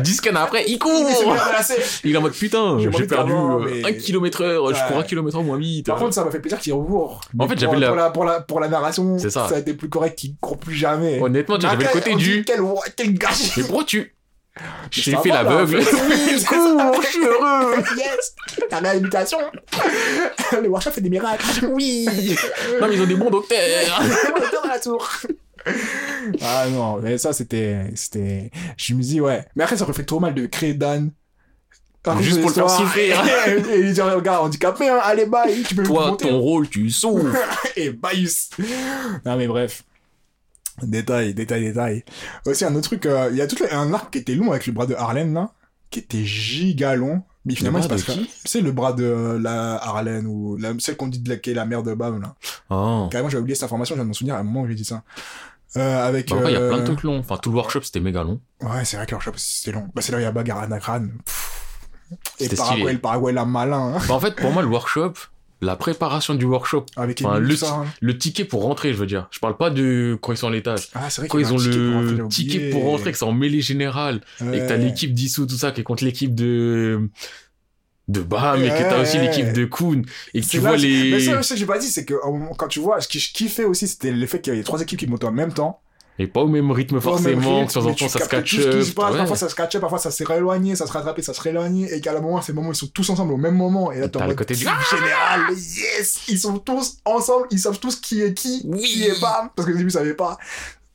10 scans après, il court! Il est en mode putain, J'ai perdu savoir, 1 mais- km heure, je cours 1 km heure moins vite. Par contre, ça m'a fait plaisir qu'il recourt. En fait, j'avais la- pour la, pour, la, pour la narration, ça. a été plus correct qu'il court plus jamais. Honnêtement, j'avais le côté du. Quel, quel gâchis. Mais pourquoi tu. J'ai fait l'aveugle. Oui, court, je suis heureux. Yes La réhabilitation Le workshop fait des miracles Oui. Non, mais ils ont des bons docteurs. dans la tour Ah non, mais ça c'était... c'était... Je me dis, ouais. Mais après, ça aurait fait trop mal de créer Dan. Juste pour le faire souffrir. Et, lui dire, regarde, handicapé, hein, allez, bye, tu peux Toi, ton rôle, tu souffres. Et bye Non mais bref. Détail, détail, détail. Aussi, un autre truc, euh, il y a tout le- un arc qui était long avec le bras de Harlem, là, qui était giga long. Mais finalement, bras c'est parce de que... qui? C'est le bras de euh, la Harlem, ou la, celle qu'on dit de la, qui est la mère de Bam, là. Oh. Carrément, j'avais oublié cette information, je viens de m'en souvenir à un moment où j'ai dit ça. Euh, avec... Bah, après, il y a euh, plein de trucs longs. Enfin, tout le workshop, c'était méga long. Ouais, c'est vrai que leur shop, c'était long. Bah, c'est là où il y a bagarre à. Et Paraguay, le Paraguay, la malin, hein. Bah, en fait, pour moi, le workshop, la préparation du workshop, Avec Enfin, Emile, le tout ça. hein. le ticket pour rentrer, je veux dire. Je parle pas de quand ils sont à l'étage. Ah, c'est vrai Quand ils ont pour le ticket pour rentrer, que c'est en mêlée générale, et que t'as Ouais. l'équipe d'Issou, tout ça, qui est contre l'équipe de de Bam, et que Ouais, t'as aussi ouais. l'équipe de Kuhn, et que tu vois les... Mais ça, ça, j'ai pas dit, c'est que quand tu vois, ce que je kiffais aussi, c'était le fait qu'il y avait trois équipes qui montaient en même temps. Et pas au même rythme Pas forcément, rythme, temps tu temps ça se catch tout ce qui se up. passe. ouais. Parfois ça se catch up, parfois ça s'est rééloigné, ça se réattrapait, ça se rééloignait, et qu'à la moment, c'est le moment où ils sont tous ensemble au même moment. Et là, T'as le côté du- team général, yes! Ils sont tous ensemble, ils savent tous qui est qui, Oui. qui est bam, parce que au début, ils savaient pas.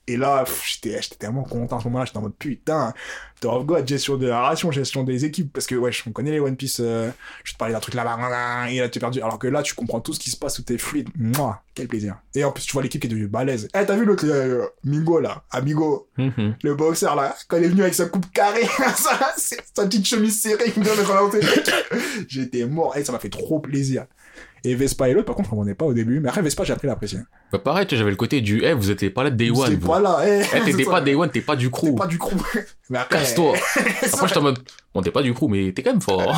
Et là, j'étais, j'étais tellement content à ce moment-là, j'étais en mode putain, Tower of God, gestion de la relation, gestion des équipes, parce que ouais, on connaît les One Piece, euh, je te parlais d'un truc là-bas, et là t'es perdu, alors que là tu comprends tout ce qui se passe, tout est fluide, moi, quel plaisir. Et en plus tu vois l'équipe qui est devenue balèze. Eh, t'as vu l'autre, euh, Mingo là, Amigo, Mhm. le boxeur là, quand il est venu avec sa coupe carrée, sa petite chemise serrée, il me donne. J'étais mort, et ça m'a fait trop plaisir. Et Vespa et l'autre, par contre, on n'est pas au début, mais après Vespa, j'ai appris à l'apprécier. Bah, pareil, j'avais le côté du, eh, vous étiez pas là de Day One, vous. pas là, eh. Eh, t'étais pas. Day One, t'es pas du T'es crew. pas du crew. Mais après. Casse-toi. Après, j'étais en mode, bon, t'es pas du crew, mais t'es quand même fort.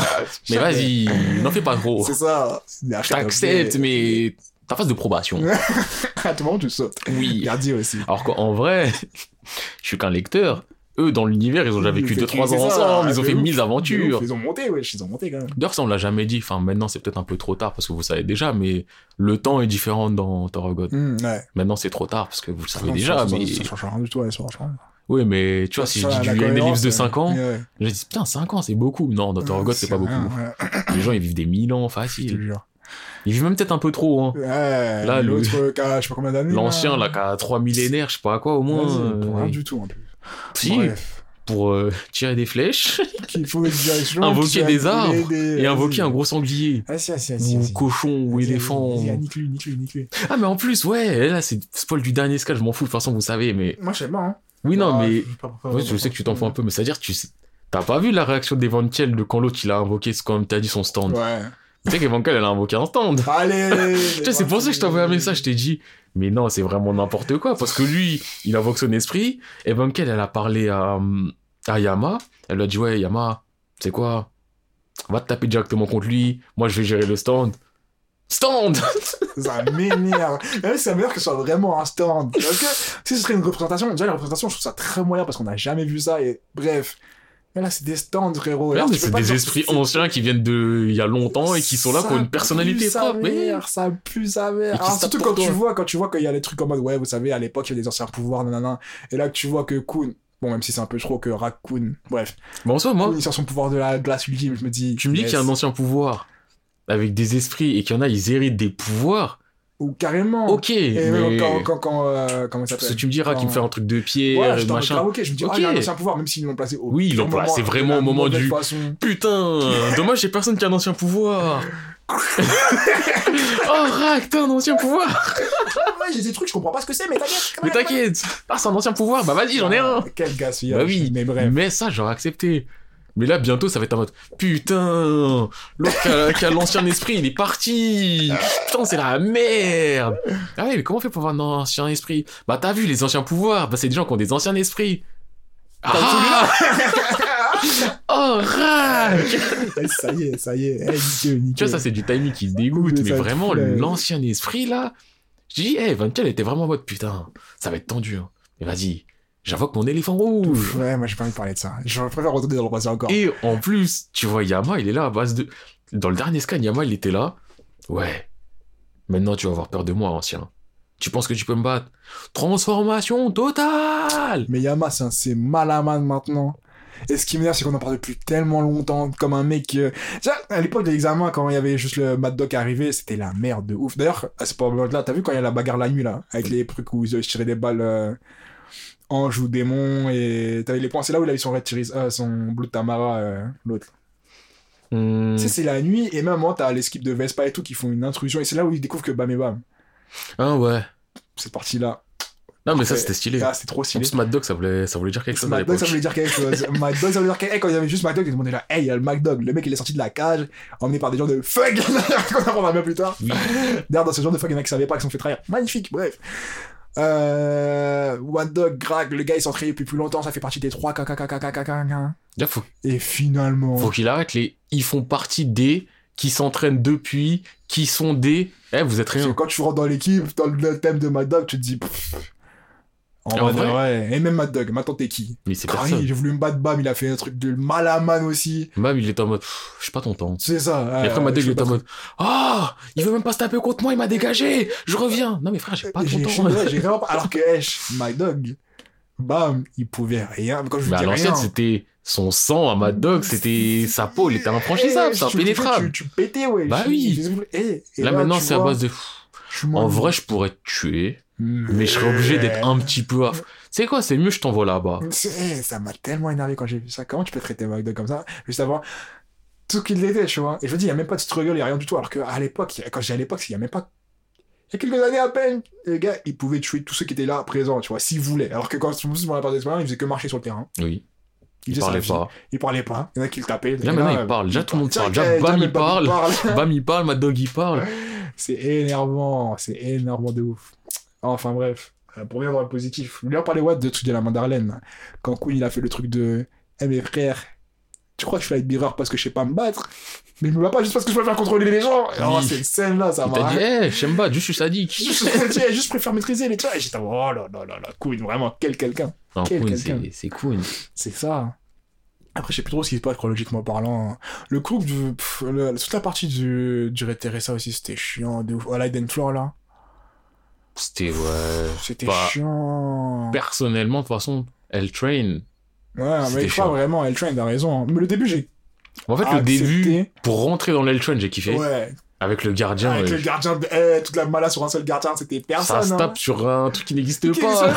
mais Jamais. vas-y, n'en fais pas trop. C'est ça. Mais T'acceptes, mais ta phase de probation. À tout moment, tu sautes. Oui. Gardi aussi. Alors qu'en vrai, je suis qu'un lecteur. Eux, dans l'univers, ils ont déjà vécu C'est- 2-3 c'est ans ensemble, ils ont fait ouf, 1000 de aventures. Ils ont monté, ouais, ils ont monté quand même. D'ailleurs, ça, on l'a jamais dit. Enfin, maintenant, c'est peut-être un peu trop tard parce que vous savez déjà, mais le temps est différent dans. Hum, ouais. Maintenant, c'est trop tard parce que vous le savez déjà, mais. Ça change rien du tout, rien. Oui, mais tu vois, si je dis cohérence, Ellipse de ouais. 5 ans, je dis putain, 5 ans, c'est beaucoup. Non, dans Toragod, c'est pas beaucoup. rien, Les gens, ils vivent des 1000 ans facile. Ils vivent même peut-être un peu trop, hein. Ouais, Là, l'autre, a, je sais pas combien d'années. L'ancien, là, qui a 3 millénaires, je sais pas à quoi, au moins. Pour euh, rien du tout, en plus. Si, Bref. pour euh, tirer des flèches Qu'il faut une direction. Invoquer des arbres des- et invoquer un gros sanglier. Vas-y, vas-y, vas-y. Ou cochon, ou éléphant. vas-y, vas-y, Nique-lui, nique-lui, nique-lui. Ah, mais en plus, ouais, là, c'est spoil du dernier sketch, je m'en fous, de toute façon, vous savez, mais. Moi, je sais pas, hein. Oui, non, Ah, mais. je sais pas pourquoi- Ouais, je sais que tu t'en fous un peu, mais c'est-à-dire, tu sais. T'as pas vu la réaction d'Evangel de quand l'autre il a invoqué comme t'as dit son stand Ouais. Tu sais qu'Evankel, elle a invoqué un stand. Allez Tu sais, c'est pour ça que je t'ai envoyé un message, je t'ai dit, mais non, c'est vraiment n'importe quoi, parce que lui, il invoque son esprit, et Bunkel, elle a parlé à, à Yama, elle lui a dit, ouais, Yama, c'est quoi? Va te taper directement contre lui, moi je vais gérer le stand. Stand Ça m'énerve. Oui, ça m'énerve que ce soit vraiment un stand. Si ce serait une représentation, déjà la représentation, je trouve ça très moyen parce qu'on n'a jamais vu ça et bref. Mais là, c'est des stands, frérot. Merde, C'est des esprits anciens qui viennent de il y a longtemps et qui sont là Ça pour une personnalité propre. Mais mère, ça pue sa mère. Alors, surtout quand tu vois, quand tu vois qu'il y a les trucs en mode, ouais, vous savez, à l'époque, il y avait des anciens pouvoirs, nanana. Et là, que tu vois que Kun, bon, même si c'est un peu trop que Raccoon, bref, mais en soi, moi, Kun, il sort son pouvoir de la glace ultime, je me dis. tu me dis qu'il y a un ancien pouvoir avec des esprits et qu'il y en a, ils héritent des pouvoirs. Ou carrément. Ok, Et mais... même quand, quand, quand, euh, comment ça Parce que s'appelle tu me diras qu'il me fait un truc de je t'en machin. ok, je me dis, Ok. ah, il a un ancien pouvoir, même s'ils l'ont placé au. Oui, ils l'ont placé vraiment au moment du- façon. Putain, dommage, j'ai personne qui a un ancien pouvoir. oh, Rack, t'as un ancien pouvoir. Ouais, j'ai des trucs, je comprends pas ce que c'est, mais t'inquiète. Mais t'inquiète. Ah, c'est un ancien pouvoir. Bah vas-y, j'en ai un. Quel gaspillage. Bah oui. Mais bref. Mais ça, j'aurais accepté. Mais là, bientôt, ça va être en mode Putain, l'autre qui a, l'ancien esprit, il est parti. Putain, c'est la merde. Ah ouais, mais comment on fait pour avoir un ancien esprit? Bah, t'as vu, les anciens pouvoirs, bah, c'est des gens qui ont des anciens esprits. Ah Oh, Rack Eh, ça y est, ça y est. Eh, nickel, nickel. Tu vois, ça, c'est du timing qui dégoûte, Mais vraiment, l'ancien esprit, là, je dis, hey, Van Kel était vraiment en mode, putain, ça va être tendu, hein. Mais vas-y, j'invoque mon éléphant rouge. Ouais, moi j'ai pas envie de parler de ça. Je préfère retourner dans le passé encore. Et en plus, tu vois, Yama, il est là à base de... Dans le dernier scan, Yama, il était là. Ouais. Maintenant, tu vas avoir peur de moi, ancien. Tu penses que tu peux me battre? Transformation totale Mais Yama, c'est un- c'est Malaman maintenant. Et ce qui m'énerve, c'est qu'on en parle depuis tellement longtemps, comme un mec. euh, Déjà, à l'époque de l'examen, quand il y avait juste le Mad Dog arrivé, c'était la merde de ouf. D'ailleurs, à ce moment-là, t'as vu quand il y a la bagarre la nuit, là, avec les trucs où ils tiraient des balles euh, ange ou démon, et t'avais les points. C'est là où il avait son Red Chiris, euh, son Blue Tamara, euh, l'autre. Hmm. Tu sais, c'est la nuit, et même moi, t'as les skips de Vespa et tout qui font une intrusion, et c'est là où ils découvrent que bam et bam. Ah ouais. Cette partie-là. Non, mais ça, c'était stylé. Ah, c'était trop En stylé. plus, Mad Dog, ça voulait, ça voulait dire quelque chose Mad Dog, ça voulait dire quelque chose. Mad Dog, ça voulait dire quelque chose. Quand il y avait juste Mad Dog, ils demandaient là, hey, il y a le Mad Dog. Le mec, il est sorti de la cage, emmené par des gens de fuck, qu'on apprendra bien plus tard. Oui. D'ailleurs, dans ce genre de fuck, il y en a qui savaient pas, qui se sont fait trahir. Magnifique, bref. Euh, Mad Dog, Greg, le gars, il s'entraîne depuis plus longtemps, ça fait partie des trois KKKKKKK. Là, faut, Et finalement. faut qu'il arrête les... Ils font partie des qui s'entraînent depuis, qui sont des... Eh, vous êtes Parce que rien. quand tu rentres dans l'équipe, dans le thème de Mad Dog, tu te dis. pff. En, En vrai, vrai ouais. Et même Mad Dog, maintenant t'es qui? Mais c'est personne. J'ai voulu me battre, bam, il a fait un truc de malaman aussi. Même, il est en mode, je suis pas ton temps. C'est ça. Et après, euh, Mad Dog, il est en mode, ah, il veut même pas se taper contre moi, il m'a dégagé, je reviens. Non, mais frère, j'ai pas ton J'ai temps. ouais, j'ai vraiment pas. Alors que Esh, My Dog, bam, il pouvait rien. Mais quand je dis rien. c'était son sang à Mad Dog, c'était sa peau, il était infranchissable, Eh, c'est tu- impénétrable. Tu, tu pétais, ouais. Bah oui. Et, et Là, maintenant, c'est à base de. En vrai, je pourrais te tuer, mais je serais obligé d'être un petit peu. aff- C'est quoi, c'est mieux, je t'envoie là-bas. Eh, ça m'a tellement énervé quand j'ai vu ça. Comment tu peux traiter McDo comme ça? Juste avant tout qu'il était, tu vois. Et je veux dire, il n'y a même pas de struggle, il n'y a rien du tout. Alors qu'à l'époque, quand j'ai à l'époque, il n'y a même pas. Il y a quelques années à peine, les gars, ils pouvaient tuer tous ceux qui étaient là présents, tu vois, s'ils voulaient. Alors que quand me suis dans la part d'expérience, ils faisaient que marcher sur le terrain. Oui, Ils il vie. pas. Ils parlaient pas. Il y en a qui le tapaient. Là, maintenant, il parle. Déjà, tout le monde parle. Déjà, bam, il parle. parle. Bam, il parle, Mad Dog, il parle. C'est énervant, c'est énervant de ouf. Enfin bref, euh, pour revenir dans le positif, lui en parlait what de truc de la Mandarlène. Quand Queen il a fait le truc de Eh mes frères, tu crois que je fais être birreur parce que je sais pas me battre? Mais je me bats pas juste parce que je peux faire contrôler les gens Alors Oui. cette scène là, ça m'a. dit, eh, Shemba, juste je suis sadique. Je juste préfère maîtriser les trucs. Et j'étais, oh là là là là, Queen, vraiment, quel quelqu'un. Quel quelqu'un. c'est- Queen. C'est ça. Après, je sais plus trop ce qui se passe chronologiquement parlant. Le coup, du, pff, le- toute la partie du, du Red Teresa aussi, c'était chiant de ouf. Oh, Floor là, C'était, ouais. c'était Bah, chiant. Personnellement, de toute façon, elle train. Ouais, mais crois chiant. vraiment, L-Train a raison. hein. Mais le début, j'ai. En fait, le début, pour rentrer dans l'Eltron, j'ai kiffé. Ouais. Avec le gardien, Avec le gardien, de... eh, toute la mala sur un seul gardien, c'était personne. ça se hein. tape sur un truc qui n'existe pas.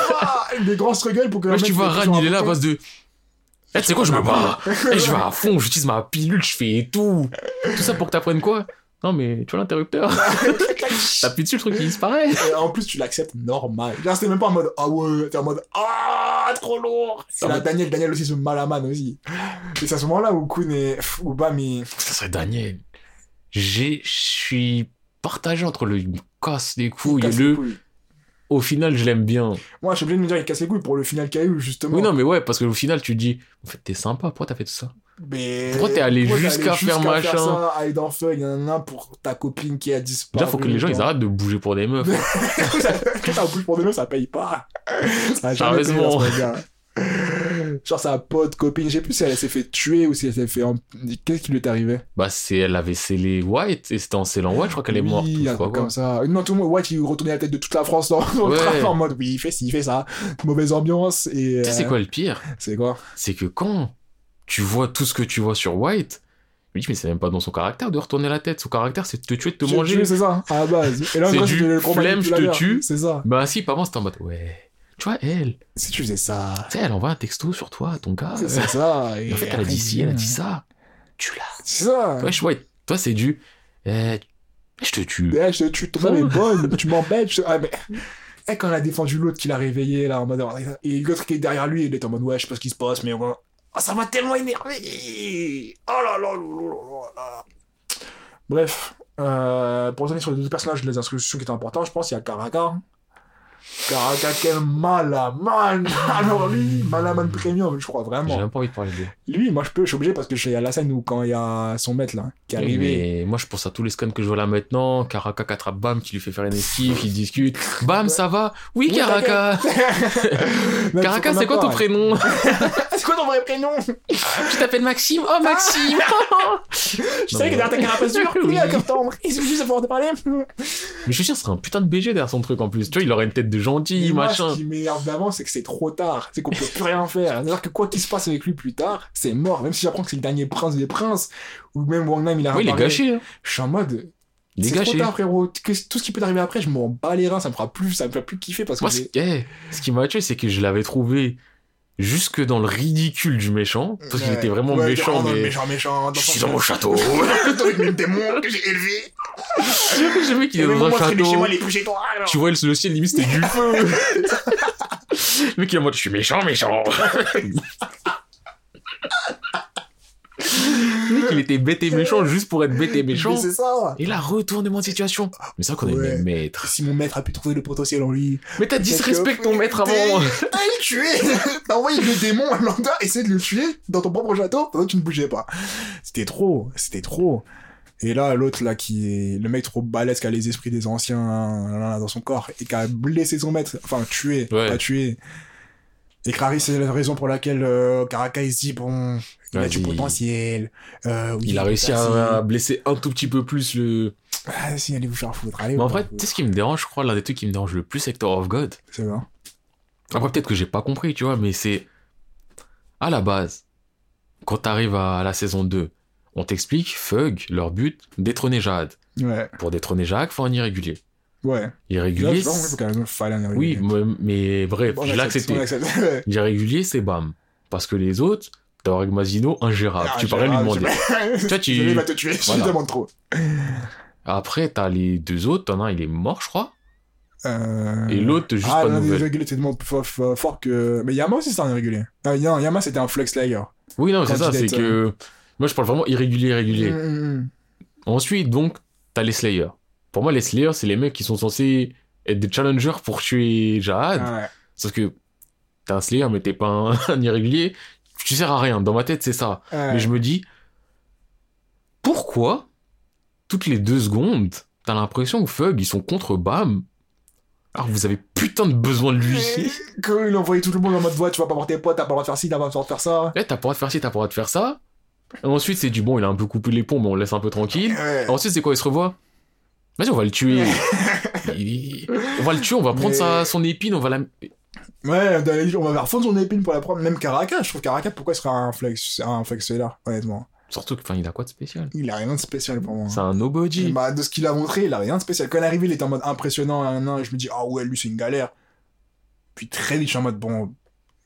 des grands struggles pour que. Tu vois, Ran, il est là à base de. Eh, tu sais quoi, je me bats. Eh, je vais à fond, j'utilise ma pilule, je fais tout. Tout ça pour que t'apprennes quoi? Non, mais tu vois l'interrupteur T'appuies dessus, le truc qui disparaît. Et en plus, tu l'acceptes normal. Là, c'était même pas en mode ah ouais, t'es en mode ah trop lourd. C'est Ah la ouais. Daniel, Daniel aussi, ce malaman aussi. Et c'est à ce moment-là où Kun est. Où Bam, il. Ça serait Daniel. je suis partagé entre le casse Il couilles et le, couilles. Au final, je l'aime bien. Moi, je suis obligé de me dire qu'il casse les couilles pour le final qu'il y a eu, justement. Oui, non, mais ouais, parce qu'au final, tu te dis, en fait, t'es sympa, pourquoi t'as fait tout ça? Mais. Pourquoi t'es allé jusqu'à faire machin? ça, aller dans feu, il y en a un pour ta copine qui a disparu. Déjà, faut que les gens, ils arrêtent de bouger pour des meufs. Quand t'as bouge pour des meufs, ça paye pas. Ça a jamais Sérieusement. Genre sa pote, copine, je sais plus si elle s'est fait tuer ou si elle s'est fait... en- Qu'est-ce qui lui est arrivé? Bah, c'est, elle avait scellé White, et c'était en scellant White, je crois qu'elle est morte. Oui, pas quoi. comme ça. Non, tout le monde, ouais, il retournait la tête de toute la France dans, dans le Ouais. train en mode, oui, il fait ci, il fait ça. Mauvaise ambiance. Et, Tu sais, c'est euh, quoi le pire? C'est quoi? C'est que quand tu vois tout ce que tu vois sur White, je me dis, mais c'est même pas dans son caractère de retourner la tête. Son caractère, c'est de te tuer, de te manger. C'est ça, à la base. Et là, C'est du le flemme, je te tue. C'est ça. Bah, si, par avant, c'était en mode, ouais. Tu vois, elle, Si tu faisais ça, tu sais, elle envoie un texto sur toi, à ton gars. c'est euh, ça. et en fait, elle a dit ci, elle a dit ça. Tu l'as. C'est ça. Wesh, White, toi, c'est du. eh, je te tue. Eh, je te tue, ton est bonne, tu m'embêtes. je- Ah, mais... Eh, quand elle a défendu l'autre qui l'a réveillé, là, en mode. Et l'autre qui est derrière lui, il est en mode, ouais, je sais pas ce qui se passe, mais. ouais. Ah, ça m'a tellement énervé Oh là là là là là là. Bref, euh, pour revenir sur les deux personnages, les instructions qui étaient importantes, je pense qu'il y a Karaka. Karaka, quel malaman Alors lui, malaman premium, je crois J'ai vraiment. même pas envie de parler de lui. Lui, moi, je peux, je suis obligé parce que je suis à la scène où quand il y a son maître, là, qui est arrivé. Mais moi, je pense à tous les scans que je vois là maintenant. Karaka qui attrape Bam, qui lui fait faire une esquive, qui discute. Bam, ça va? Oui, Karaka Karaka, c'est quoi ton prénom? C'est quoi ton vrai prénom? Tu t'appelles Maxime? Oh, Maxime Je savais que derrière ta carapace dure, Oui. comme temps, ils sont juste à pouvoir te parler. Mais je suis sûr, ce serait un putain de BG derrière son truc en plus. Tu vois, il aurait une tête de gentil, Et moi, machin. Ce qui m'énerve d'avant, c'est que c'est trop tard. C'est qu'on peut plus rien faire. C'est-à-dire que quoi qu'il se passe avec lui plus tard, c'est mort. Même si j'apprends que c'est le dernier prince des princes, ou même Wang Nam, il a Oui, il est gâché. hein. Je suis en mode. Il est C'est trop tard, frérot. Que- Tout ce qui peut arriver après, je m'en bats les reins. Ça me fera plus, ça me fait plus kiffer parce que Moi, ce, eh, ce qui m'a tué, c'est que je l'avais trouvé jusque dans le ridicule du méchant. Parce qu'il était vraiment Ouais, méchant, vraiment mais. méchant, méchant. Je suis dans mon château. Avec mes démons que j'ai élevés. J'ai vu qu'il est dans un château. moi, toi. Tu vois, le, le ciel, limite, c'était du feu. le mec, il est en mode, je suis méchant, méchant. le mec, il était bête et méchant juste pour être bête et méchant. C'est ça. Et là, retournement de situation. Mais vrai qu'on Ouais. le même maître. Si mon maître a pu trouver le potentiel en lui. Mais t'as disrespect ton maître avant. T'as le tué T'as envoyé le démon à lambda essayer de le tuer dans ton propre château pendant que tu ne bougeais pas. C'était trop, c'était trop. Et là, l'autre, là, qui est le mec trop balèze, qui a les esprits des anciens dans son corps, et qui a blessé son maître, enfin, tué, Ouais. pas tué. Et Clary, c'est la raison pour laquelle euh, Karaka, il se dit, bon, il a du potentiel. Euh, oui, Il a réussi à blesser un tout petit peu plus le. Ah, si, allez vous faire foutre, allez Mais en vrai, tu sais ce qui me dérange, je crois, l'un des trucs qui me dérange le plus, c'est Tower of God. C'est ça. Après, peut-être que j'ai pas compris, tu vois, mais c'est. À la base, quand t'arrives à la saison 2, on t'explique, Fug, leur but, détrôner Jade. Ouais, Pour détrôner Jade, faut un irrégulier. Ouais. Irrégulier. je pense quand même Oui, irrégulier. mais, bref, On j'ai accepte, on l'accepté. accepte. Ouais. L'irrégulier, c'est BAM. Parce que les autres, Tower Mazino, ingérable. Ah, tu peux rien lui demander. je- Toi, tu- il va te tuer, Voilà. je demande trop. Après, t'as les deux autres, t'en as un, il est mort, je crois. Euh... Et l'autre, juste ah, pas de nouvelles. irrégulier, c'est tellement fort, que. Mais Yama aussi, c'était un irrégulier. Ah, non, Yama, c'était un flex layer. Oui, non, c'est ça, c'est que. Moi, je parle vraiment irrégulier, irrégulier. Mm, mm, Ensuite, donc, t'as les Slayers. Pour moi, les Slayers, c'est les mecs qui sont censés être des challengers pour tuer. Jahad. Ah, ouais. Sauf que t'es un Slayer, mais t'es pas un, un irrégulier. Tu sers à rien. Dans ma tête, c'est ça. Ouais. Mais je me dis, pourquoi, toutes les deux secondes, t'as l'impression que Fug, ils sont contre Bam Alors vous avez putain de besoin de lui? Quand il envoyait tout le monde en mode voix, tu vas pas voir tes potes, t'as pas le droit de faire ci, t'as pas le droit de faire ça. Eh, t'as pas le droit de faire ci, t'as pas le droit de faire ça. Et ensuite, c'est du bon, il a un peu coupé les ponts, mais on le laisse un peu tranquille. Ouais. Ensuite, c'est quoi Il se revoit? Vas-y, on va le tuer. Il- On va le tuer, on va prendre Mais- sa, son épine, on va la. Ouais, on va vers fond son épine pour la prendre. Même Karaka, je trouve Karaka, pourquoi il serait un flex, un flex là, honnêtement. Surtout que, enfin, il a quoi de spécial? Il a rien de spécial pour moi. C'est un nobody. Bah, de ce qu'il a montré, il a rien de spécial. Quand il est arrivé, il était en mode impressionnant, un an, et je me dis, ah ouais, lui, c'est une galère. Puis très vite, je suis en mode, bon.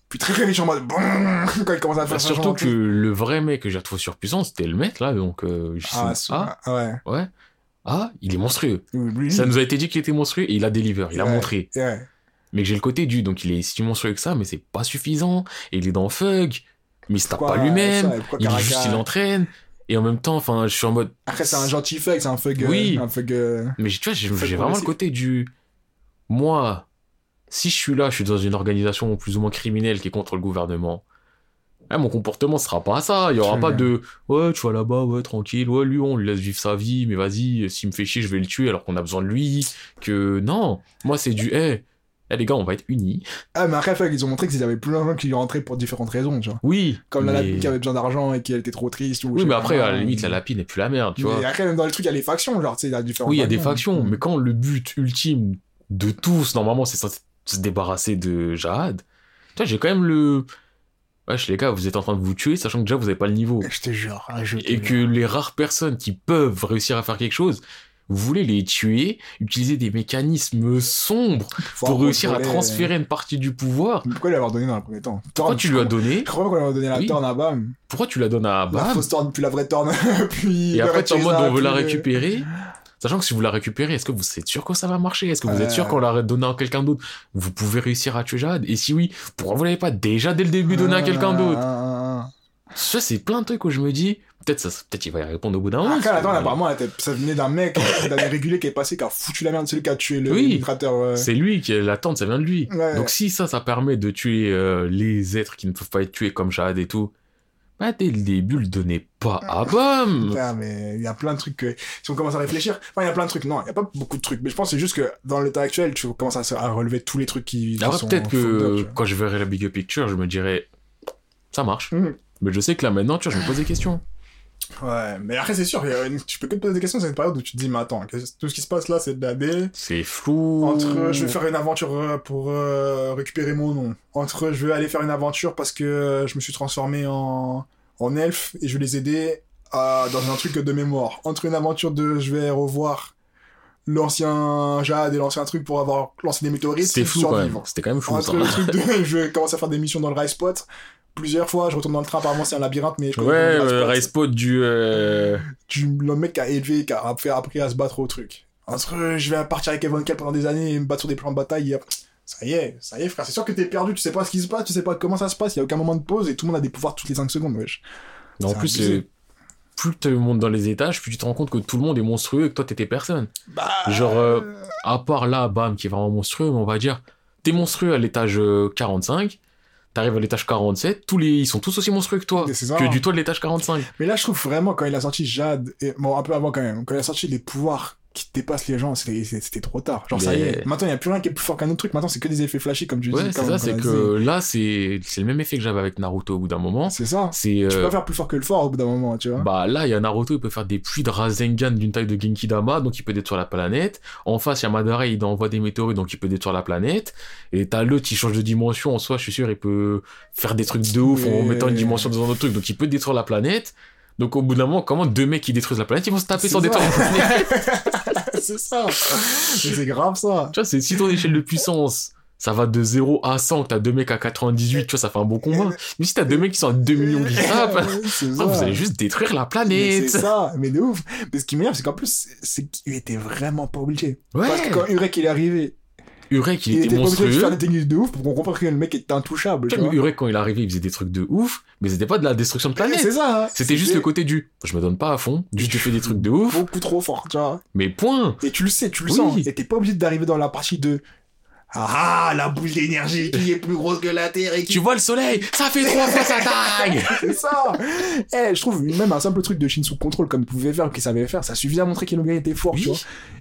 Puis très très vite, je suis en mode, bon. Quand il commence à Bah, faire ça, surtout genre, que le vrai mec que j'ai retrouvé surpuissant, c'était le mec là, donc euh, Ah, c'est- ah, ouais. ouais. Ah, il est monstrueux. Lui, Ça nous a été dit qu'il était monstrueux et il a deliver, il a Ouais. montré. Ouais. Mais que j'ai le côté du, donc il est si monstrueux que ça, mais c'est pas suffisant. Et il est dans Fug, mais il se tape pas lui-même. Il est Karaka- juste, il entraîne. Et en même temps, enfin, je suis en mode. Après, c'est un gentil fuck, c'est un euh, Oui. Un fuck. euh, Mais tu vois, j'ai vraiment le côté du. Moi, si je suis là, je suis dans une organisation plus ou moins criminelle qui est contre le gouvernement. Eh, mon comportement sera pas ça. Il y aura pas de ouais, tu vas là-bas, ouais, tranquille, ouais, lui, on lui laisse vivre sa vie, mais vas-y, s'il me fait chier, je vais le tuer alors qu'on a besoin de lui. Que non, moi, c'est du hé, eh, les gars, on va être unis. Ah, mais après, ils ont montré qu'ils avaient plein de gens qui rentraient pour différentes raisons, tu vois. Oui, Comme la lapine qui avait besoin d'argent et qui était trop triste. Ou Oui, mais pas, après, à la limite, la lapine n'est plus la merde, tu vois. Mais après, même dans le truc, il y a les factions, genre, tu sais, il y a différentes Oui, il y a des factions. Mm. mais quand le but ultime de tous, normalement, c'est se débarrasser de Jahad, tu vois, j'ai quand même le. Wesh, les gars, vous êtes en train de vous tuer, sachant que déjà vous n'avez pas le niveau. Je te jure, je te Et jure. que les rares personnes qui peuvent réussir à faire quelque chose, vous voulez les tuer, utiliser des mécanismes sombres Faut pour réussir à transférer une partie du pouvoir. Pourquoi lui avoir donné dans le premier temps Pourquoi tu lui as donné? Je crois qu'on lui a donné la Oui. torn à Bam. Pourquoi tu la donnes à La Bam? fausse torn, puis la vraie torn, puis. Et après, tu es en mode on veut la récupérer. Sachant que si vous la récupérez, est-ce que vous êtes sûr que ça va marcher? Est-ce que vous êtes sûr Euh. qu'on l'a donné à quelqu'un d'autre? Vous pouvez réussir à tuer Jade? Et si oui, pourquoi vous l'avez pas déjà dès le début donné à quelqu'un d'autre? Ah, ah, Ça, c'est plein de trucs où je me dis, peut-être ça, peut-être il va y répondre au bout d'un ah. moment. Torn, Mais apparemment, ça venait d'un mec, d'un irrégulier qui est passé, qui a foutu la merde, celui qui a tué le Oui. euh, C'est lui qui l'attente, ça vient de lui. Ouais. Donc si ça, ça permet de tuer euh, les êtres qui ne peuvent pas être tués comme Jade et tout, bah dès le début, le donnez pas à Bam Putain, mais il y a plein de trucs que, si on commence à réfléchir, enfin, il y a plein de trucs, non, il y a pas beaucoup de trucs, mais je pense que c'est juste que dans l'état actuel, tu commences à, relever tous les trucs qui, qui sont peut-être que quand je verrai la bigger picture, je me dirai, ça marche. Mhm. Mais je sais que là maintenant, tu vois, je me pose des questions. Ouais, mais après, c'est sûr, une- tu peux que te poser des questions, c'est une période où tu te dis, mais attends, tout ce qui se passe là, c'est de la D. C'est flou. Entre euh, je vais faire une aventure euh, pour euh, récupérer mon nom. Entre je vais aller faire une aventure parce que euh, je me suis transformé en, en elfe et je vais les aider à, dans un truc de mémoire. Entre une aventure de je vais revoir l'ancien Jade et l'ancien truc pour avoir lancé des météorites. C'était flou quand même. C'était quand même flou. Entre le truc de je vais commencer à faire des missions dans le Rise Spot. Plusieurs fois, je retourne dans le train, apparemment c'est un labyrinthe, mais je Ouais, connais pas le euh. Spot du. euh, Du, le mec qui a élevé, qui a fait appris à se battre au truc. Entre euh, je vais partir avec Evan Kell pendant des années et me battre sur des plans de bataille. et- Ça y est, ça y est, frère. C'est sûr que t'es perdu, tu sais pas ce qui se passe, tu sais pas comment ça se passe, il y a aucun moment de pause et tout le monde a des pouvoirs toutes les 5 secondes, wesh. En C'est plus, euh, plus tu montes dans les étages, plus tu te rends compte que tout le monde est monstrueux et que toi t'étais personne. Bah. Genre, euh, À part là, bam, qui est vraiment monstrueux, mais on va dire, t'es monstrueux à l'étage euh, 45, t'arrives à l'étage 47, tous les, ils sont tous aussi monstrueux que toi, ça. que du toit de l'étage 45. Mais là, je trouve vraiment, quand il a sorti Jade, et bon, un peu avant quand même, quand il a sorti les pouvoirs qui dépassent les gens, c'était trop tard. Genre, ça y est. Maintenant, il n'y a plus rien qui est plus fort qu'un autre truc. Maintenant, c'est que des effets flashy, comme tu Ouais, dis. c'est ça, c'est que là, c'est le même effet que j'avais avec Naruto au bout d'un moment. C'est ça. Tu peux euh, pas faire plus fort que le fort au bout d'un moment, tu vois. Bah là, il y a Naruto, il peut faire des pluies de Rasengan d'une taille de Genki Dama, donc il peut détruire la planète. En face, il y a Madara, il envoie des météorites, donc il peut détruire la planète. Et t'as l'autre, il change de dimension, en soi, je suis sûr, il peut faire des trucs de ouf en mettant une dimension dans un autre truc, donc il peut détruire la planète. Donc au bout d'un moment, comment deux mecs qui détruisent la planète, ils vont se taper sans détruire la planète? c'est ça. C'est grave, ça. Tu vois, c'est si ton échelle de puissance, ça va de 0 à 100, que t'as deux mecs à 98, tu vois, ça fait un bon combat. Mais si t'as deux mecs qui sont à 2 millions ah, ça. vous allez juste détruire la planète. C'est ça, mais de ouf. Mais ce qui m'énerve, c'est qu'en plus, c'est qu'il était vraiment pas obligé. Ouais. Parce que quand Urek il est arrivé, Urek, il, il, était était pas obligé de monstrueux. faire des techniques de ouf pour qu'on comprenne que le mec était intouchable. Tu vois, mais Urek, quand il est arrivé, il faisait des trucs de ouf, mais c'était pas de la destruction de planète. C'est ça. hein. C'était juste le côté du je me donne pas à fond, juste tu fais des trucs de ouf, beaucoup trop fort, tu vois. mais point. Et tu le sais, tu le Oui. sens. Et t'es pas obligé d'arriver dans la partie de Ah, la boule d'énergie qui est plus grosse que la Terre et qui Tu vois le soleil, ça fait trois fois sa taille. C'est ça Eh, je trouve même un simple truc de Shin sous contrôle comme il pouvait faire, qu'il savait faire, ça suffisait à montrer qu'il était fort, Oui. tu vois.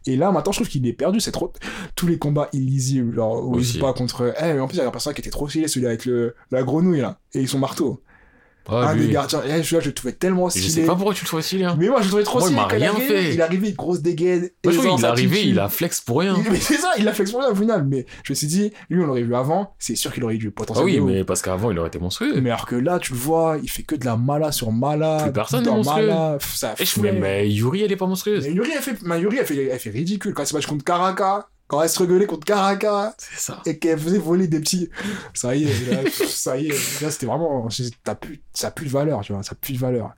Et là, maintenant, je trouve qu'il est perdu, c'est trop... Tous les combats illisibles, genre, pas contre... Eh, mais en plus, il y a un personnage qui était trop stylé, celui avec le... la grenouille, là, et son marteau. Ah, un lui. des gardiens, eh, je le trouvais tellement Je stylé. sais pas pourquoi tu le trouves stylé. Hein. Mais moi, je le trouvais trop Moi, il stylé. m'a rien arrivé, fait. Il est arrivé, grosse dégaine. Moi, je trouve qu'il est arrivé, il a flex pour rien. Mais c'est ça, il a fait exprès au final. Mais je me suis dit, lui, on l'aurait vu avant, c'est sûr qu'il aurait eu du Ah oui, mais parce qu'avant, il aurait été monstrueux. Mais alors que là, tu le vois, il fait que de la mala sur mala. Plus personne dans n'est monstrueux. mala. Ça Et je mais, mais Yuri, elle est pas monstrueuse. Mais Yuri, elle fait, mais Yuri, elle fait, elle fait ridicule quand se match contre Karaka. Quand elle se contre C'est ça. et qu'elle faisait voler des petits. Ça y est, là, ça y est. Là, c'était vraiment. t'as plus, ça a plus de valeur, tu vois. Ça a plus de valeur.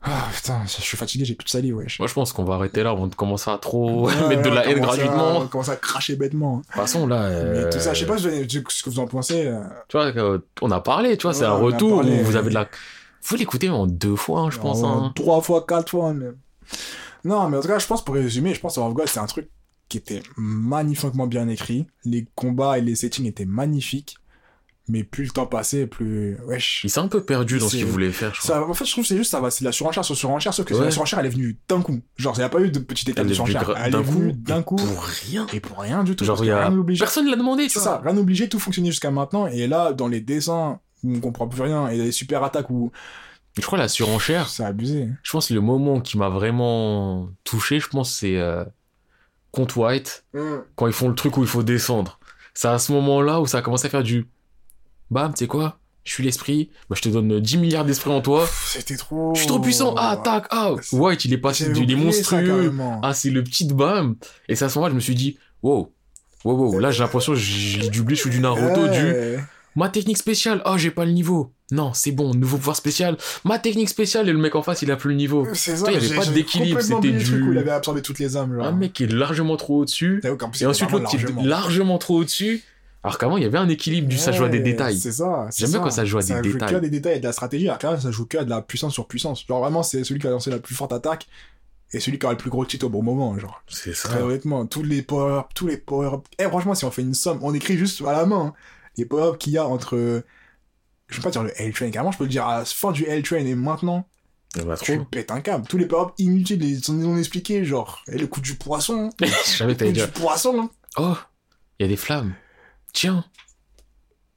Ah putain, je suis fatigué, j'ai plus de salive, wesh. Moi, je pense qu'on va arrêter là avant de commencer à trop Ouais, mettre de la haine gratuitement. On commence à cracher bêtement. De toute façon, là. Mais euh, tout ça, je sais pas ce que vous en pensez. euh, Tu vois, euh, on a parlé, tu vois, c'est un retour parlé. où vous avez de la. Faut l'écouter en deux fois, hein, je pense. En hein. Trois fois, quatre fois, même. Non, mais en tout cas, je pense, pour résumer, je pense que c'est un truc qui était magnifiquement bien écrit. Les combats et les settings étaient magnifiques. Mais plus le temps passait, plus. Wesh. Il s'est un peu perdu dans ce qu'il voulait faire, je crois. Ça, en fait, je trouve que c'est juste ça va, c'est la surenchère sur surenchère, sauf que Ouais. la surenchère elle est venue d'un coup. Genre, il n'y a pas eu de petite étape de surenchère. Elle est venue d'un coup. Pour rien. Et pour rien du tout. Genre, y a... Personne l'a demandé, tu C'est vois. ça, rien n'obligeait, tout fonctionnait jusqu'à maintenant. Et là, dans les dessins, où on comprend plus rien, et les super attaques où Je crois la surenchère, c'est abusé. je pense que le moment qui m'a vraiment touché, je pense, c'est euh, contre White, quand ils font le truc où il faut descendre. C'est à ce moment-là où ça a commencé à faire du bam, tu sais quoi? Je suis l'esprit, bah, je te donne 10 milliards d'esprits en toi. C'était trop. Je suis trop puissant, ah, tac, ah White, il est passé il est ça, monstrueux. Ah, c'est le petit bam. Et c'est à ce moment-là, je me suis dit, wow, wow, wow, là j'ai l'impression que j'ai du Bleach ou du Naruto, du. Ma technique spéciale, oh j'ai pas le niveau. Non, c'est bon, nouveau pouvoir spécial. Ma technique spéciale et le mec en face, il a plus le niveau. C'est ça, il y avait pas d'équilibre, c'était du- où il avait absorbé toutes les âmes. Genre. Un mec qui est largement trop au-dessus. Et ensuite l'autre qui est largement trop au-dessus. Alors qu'avant, il y avait un équilibre du ça joue à des Ouais, détails. C'est ça. J'aime bien ça. quand ça joue à des joue détails. que à des détails et de la stratégie. Alors que ça joue que à de la puissance sur puissance. Genre vraiment, c'est celui qui va lancer la plus forte attaque et celui qui aura le plus gros titre au bon moment. Genre, C'est ça. très honnêtement, tous les power tous les power Eh, franchement, si on fait une somme, on écrit juste à la main hein, les power qu'il y a entre. Je vais pas dire le L-Train, carrément, je peux le dire à la fin du L-Train et maintenant, Il y en a tu trop. pètes un câble. Tous les power inutiles, ils sont non expliqués, genre, et le coup du poisson, que le coup du poisson. hein. Oh, il y a des flammes. Tiens.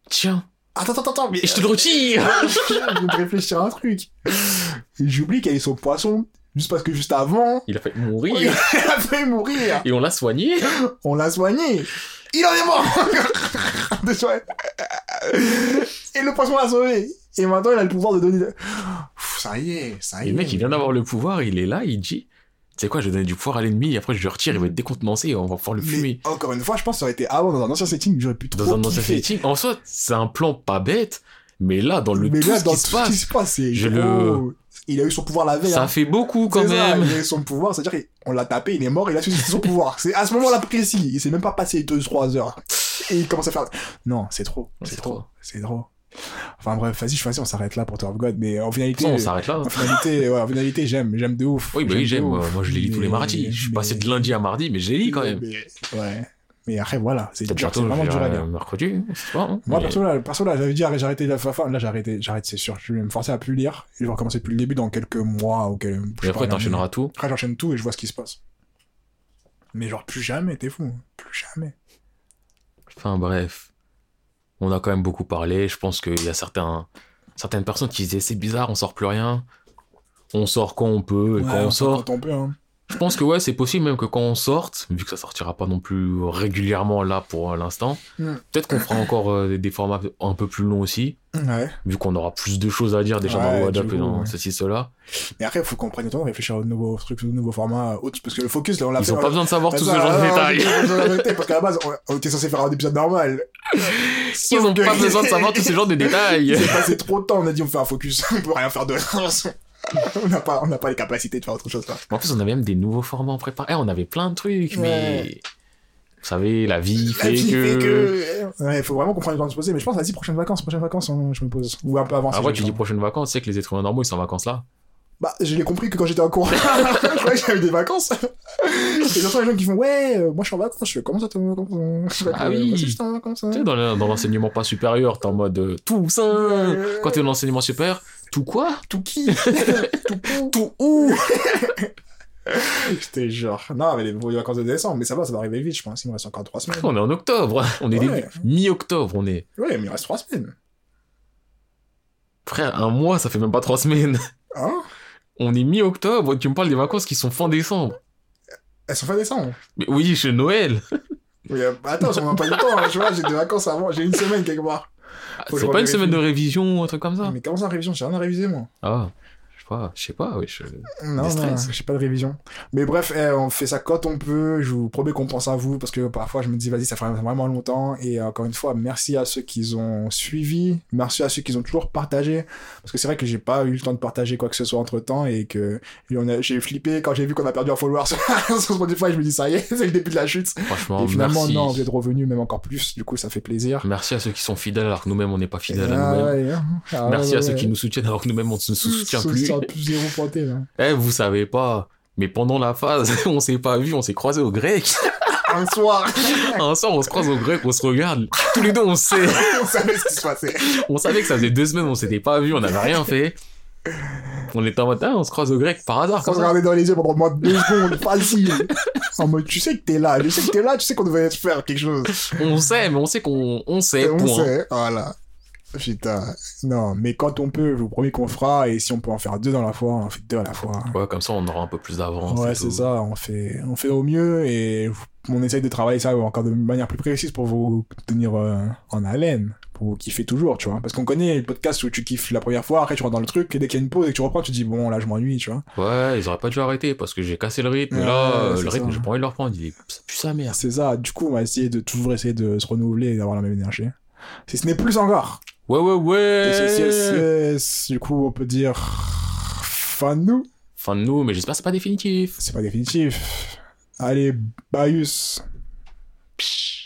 Tiens. Attends, attends, attends, mais. Et je te le retire je viens de réfléchir à un truc. J'oublie quel est son poisson, juste parce que juste avant, Il a fait il mourir. a fait mourir. Et on l'a soigné. On l'a soigné. Il en est mort Désolé. Et le poisson l'a sauvé. Et maintenant, il a le pouvoir de donner... de- Pff, Ça y est, ça y est. le mec, il vient d'avoir le pouvoir, il est là, il dit Tu sais quoi, je vais donner du pouvoir à l'ennemi, et après je le retire, il va être décontenancé, et on va pouvoir le Mais fumer. encore une fois, je pense que ça aurait été avant, dans un ancien setting, j'aurais pu trop Dans un ancien setting. En soi, c'est un plan pas bête, mais là, dans le Mais tout là, ce dans qui tout ce qui se passe, je gros. Il a eu son pouvoir la veille. ça hein. fait beaucoup quand ça, même. il a eu son pouvoir, c'est-à-dire qu'on l'a tapé, il est mort, il a su son pouvoir. C'est à ce moment-là précis, il s'est même pas passé 2-3 heures. Et il commence à faire... Non, c'est trop, c'est trop, trop. c'est trop. Enfin bref, vas-y, je suis on s'arrête là pour Tower of God, mais en finalité... façon, on s'arrête là. En finalité, ouais, en finalité, j'aime, j'aime de ouf. Oui, bah oui, j'aime. ouf. Moi, je les lis tous les Mais- mardis. Je suis passé de lundi à mardi, mais je les lis quand même. mais- ouais. Mais après, voilà, c'est vraiment je dur à verrai lire. mercredi, pas. hein. Moi, Mais- perso, là, perso, là, j'avais dit, j'ai arrêté la fin, là, j'ai arrêté, j'arrête, c'est sûr. Je vais me forcer à plus lire, et je vais recommencer depuis le début dans quelques mois, ou quelques... Et après, t'enchaîneras tout. Après, j'enchaîne tout et je vois ce qui se passe. Mais genre, plus jamais, t'es fou. Plus jamais. Enfin bref, on a quand même beaucoup parlé. Je pense qu'il y a certains, certaines personnes qui disaient c'est bizarre, on sort plus rien. On sort quand on peut et Ouais, quand on sort sort. Quand on peut, hein. Je pense que ouais, c'est possible même que quand on sorte, vu que ça sortira pas non plus régulièrement là pour l'instant, Mm. peut-être qu'on fera encore euh, des- formats un peu plus longs aussi, Ouais. vu qu'on aura plus de choses à dire déjà Ouais, dans WhatsApp et dans ouais. ceci, cela. Mais après, il faut qu'on prenne le temps de réfléchir aux nouveaux trucs, aux nouveaux formats, autres, parce que le focus, là, on l'a fait. Ils ont on pas besoin de savoir tout ce ça, genre de non, détails. Parce qu'à la base, on, était censé faire un épisode normal. Ils ont pas besoin de savoir tous ces genres de détails. Il s'est passé trop de temps, on a dit on fait un focus, on peut rien faire de on n'a pas, on pas les capacités de faire autre chose là. En plus, on avait même des nouveaux formats en préparé. Eh, on avait plein de trucs, Ouais. mais vous savez, la vie La fait vie que. Ouais, il faut vraiment le temps de se poser, mais je pense, vas-y, prochaine vacances, prochaine vacances, on- je me pose. Ou un peu avant. Après, j'ai tu dis temps. prochaines vacances, tu sais que les êtres humains normaux, ils sont en vacances là. Bah, je l'ai compris que quand j'étais en cours. je croyais que j'avais des vacances. Et j'entends les gens qui font, ouais, euh, moi je suis en vacances. Je fais, comment ça t'es en vacances Ah euh, oui. moi aussi, j'étais en vacances. hein. Tu sais, dans le- dans l'enseignement pas supérieur, t'es en mode euh, tout ça. Quand t'es dans l'enseignement supérieur, tout quoi? Tout qui? Tout où? Tout où? J'étais genre, non, mais les vacances de décembre, mais ça va, ça va arriver vite, je pense. Il me reste encore trois semaines. On est en octobre. On est Ouais. mi-octobre. On est. Ouais, mais il me reste trois semaines. Frère, un mois, ça fait même pas trois semaines. Hein? On est mi-octobre. Tu me parles des vacances qui sont fin décembre. Elles sont fin décembre. Mais oui, chez Noël. Euh, attends, on n'a pas du temps. hein, Tu vois, j'ai des vacances avant, j'ai une semaine quelque part. Je C'est pas une semaine de révision ou un truc comme ça Mais comment ça, révision? J'ai rien à réviser, moi. Ah, je sais pas, je sais pas, oui. Je... Non, non, j'ai pas de révision. Mais bref, eh, on fait ça quand on peut. Je vous promets qu'on pense à vous parce que parfois je me dis, vas-y, ça fait vraiment longtemps. Et encore une fois, merci à ceux qui ont suivi. Merci à ceux qui ont toujours partagé. Parce que c'est vrai que j'ai pas eu le temps de partager quoi que ce soit entre temps et que j'ai flippé quand j'ai vu qu'on a perdu un follower sur, sur Spotify. Je me dis, ça y est, c'est le début de la chute. Franchement, et finalement, merci. non, vous êtes revenus même encore plus. Du coup, ça fait plaisir. Merci à ceux qui sont fidèles alors que nous-mêmes on n'est pas fidèles Ah à nous-mêmes. ouais, hein. Ah Merci ouais, à ceux ouais. qui nous soutiennent alors que nous-mêmes on ne se soutient plus. Plus zéro pointé, là. Eh, vous savez pas. Mais pendant la phase, on s'est pas vu, on s'est croisé au grec. Un soir, Un soir, on se croise au grec, on se regarde. Tous les deux, on sait. on savait ce qui se passait. On savait que ça faisait deux semaines, on s'était pas vu, on n'avait rien fait. On était en mode, ah, on se croise au grec par hasard, On se regardait dans les yeux pendant moins de deux secondes, facile. En mode, tu sais que t'es là, je sais que t'es là, tu sais qu'on devait faire quelque chose. On sait, mais on sait qu'on on sait, Et on point. sait, voilà. Putain. Non, mais quand on peut, je vous promets qu'on fera, et si on peut en faire deux dans la fois, on en fait deux à la fois. Ouais, comme ça, on aura un peu plus d'avance. Ouais, c'est ça, on fait, on fait au mieux, et on essaye de travailler ça encore de manière plus précise pour vous tenir euh, en haleine, pour vous kiffer toujours, tu vois. Parce qu'on connaît les podcasts où tu kiffes la première fois, après tu rentres dans le truc, et dès qu'il y a une pause et que tu reprends, tu te dis, bon, là, je m'ennuie, tu vois. Ouais, ils auraient pas dû arrêter parce que j'ai cassé le rythme. Ouais, là, euh, le rythme, j'ai pas envie de le reprendre. Il est, pue sa mère. C'est ça, du coup, on va essayer de toujours essayer de se renouveler et d'avoir la même énergie. Si ce n'est plus encore. Ouais, ouais, ouais. Yes, yes, yes. Du coup, on peut dire fin de nous. Fin de nous, mais j'espère que c'est pas définitif. C'est pas définitif. Allez, Baius. Psh.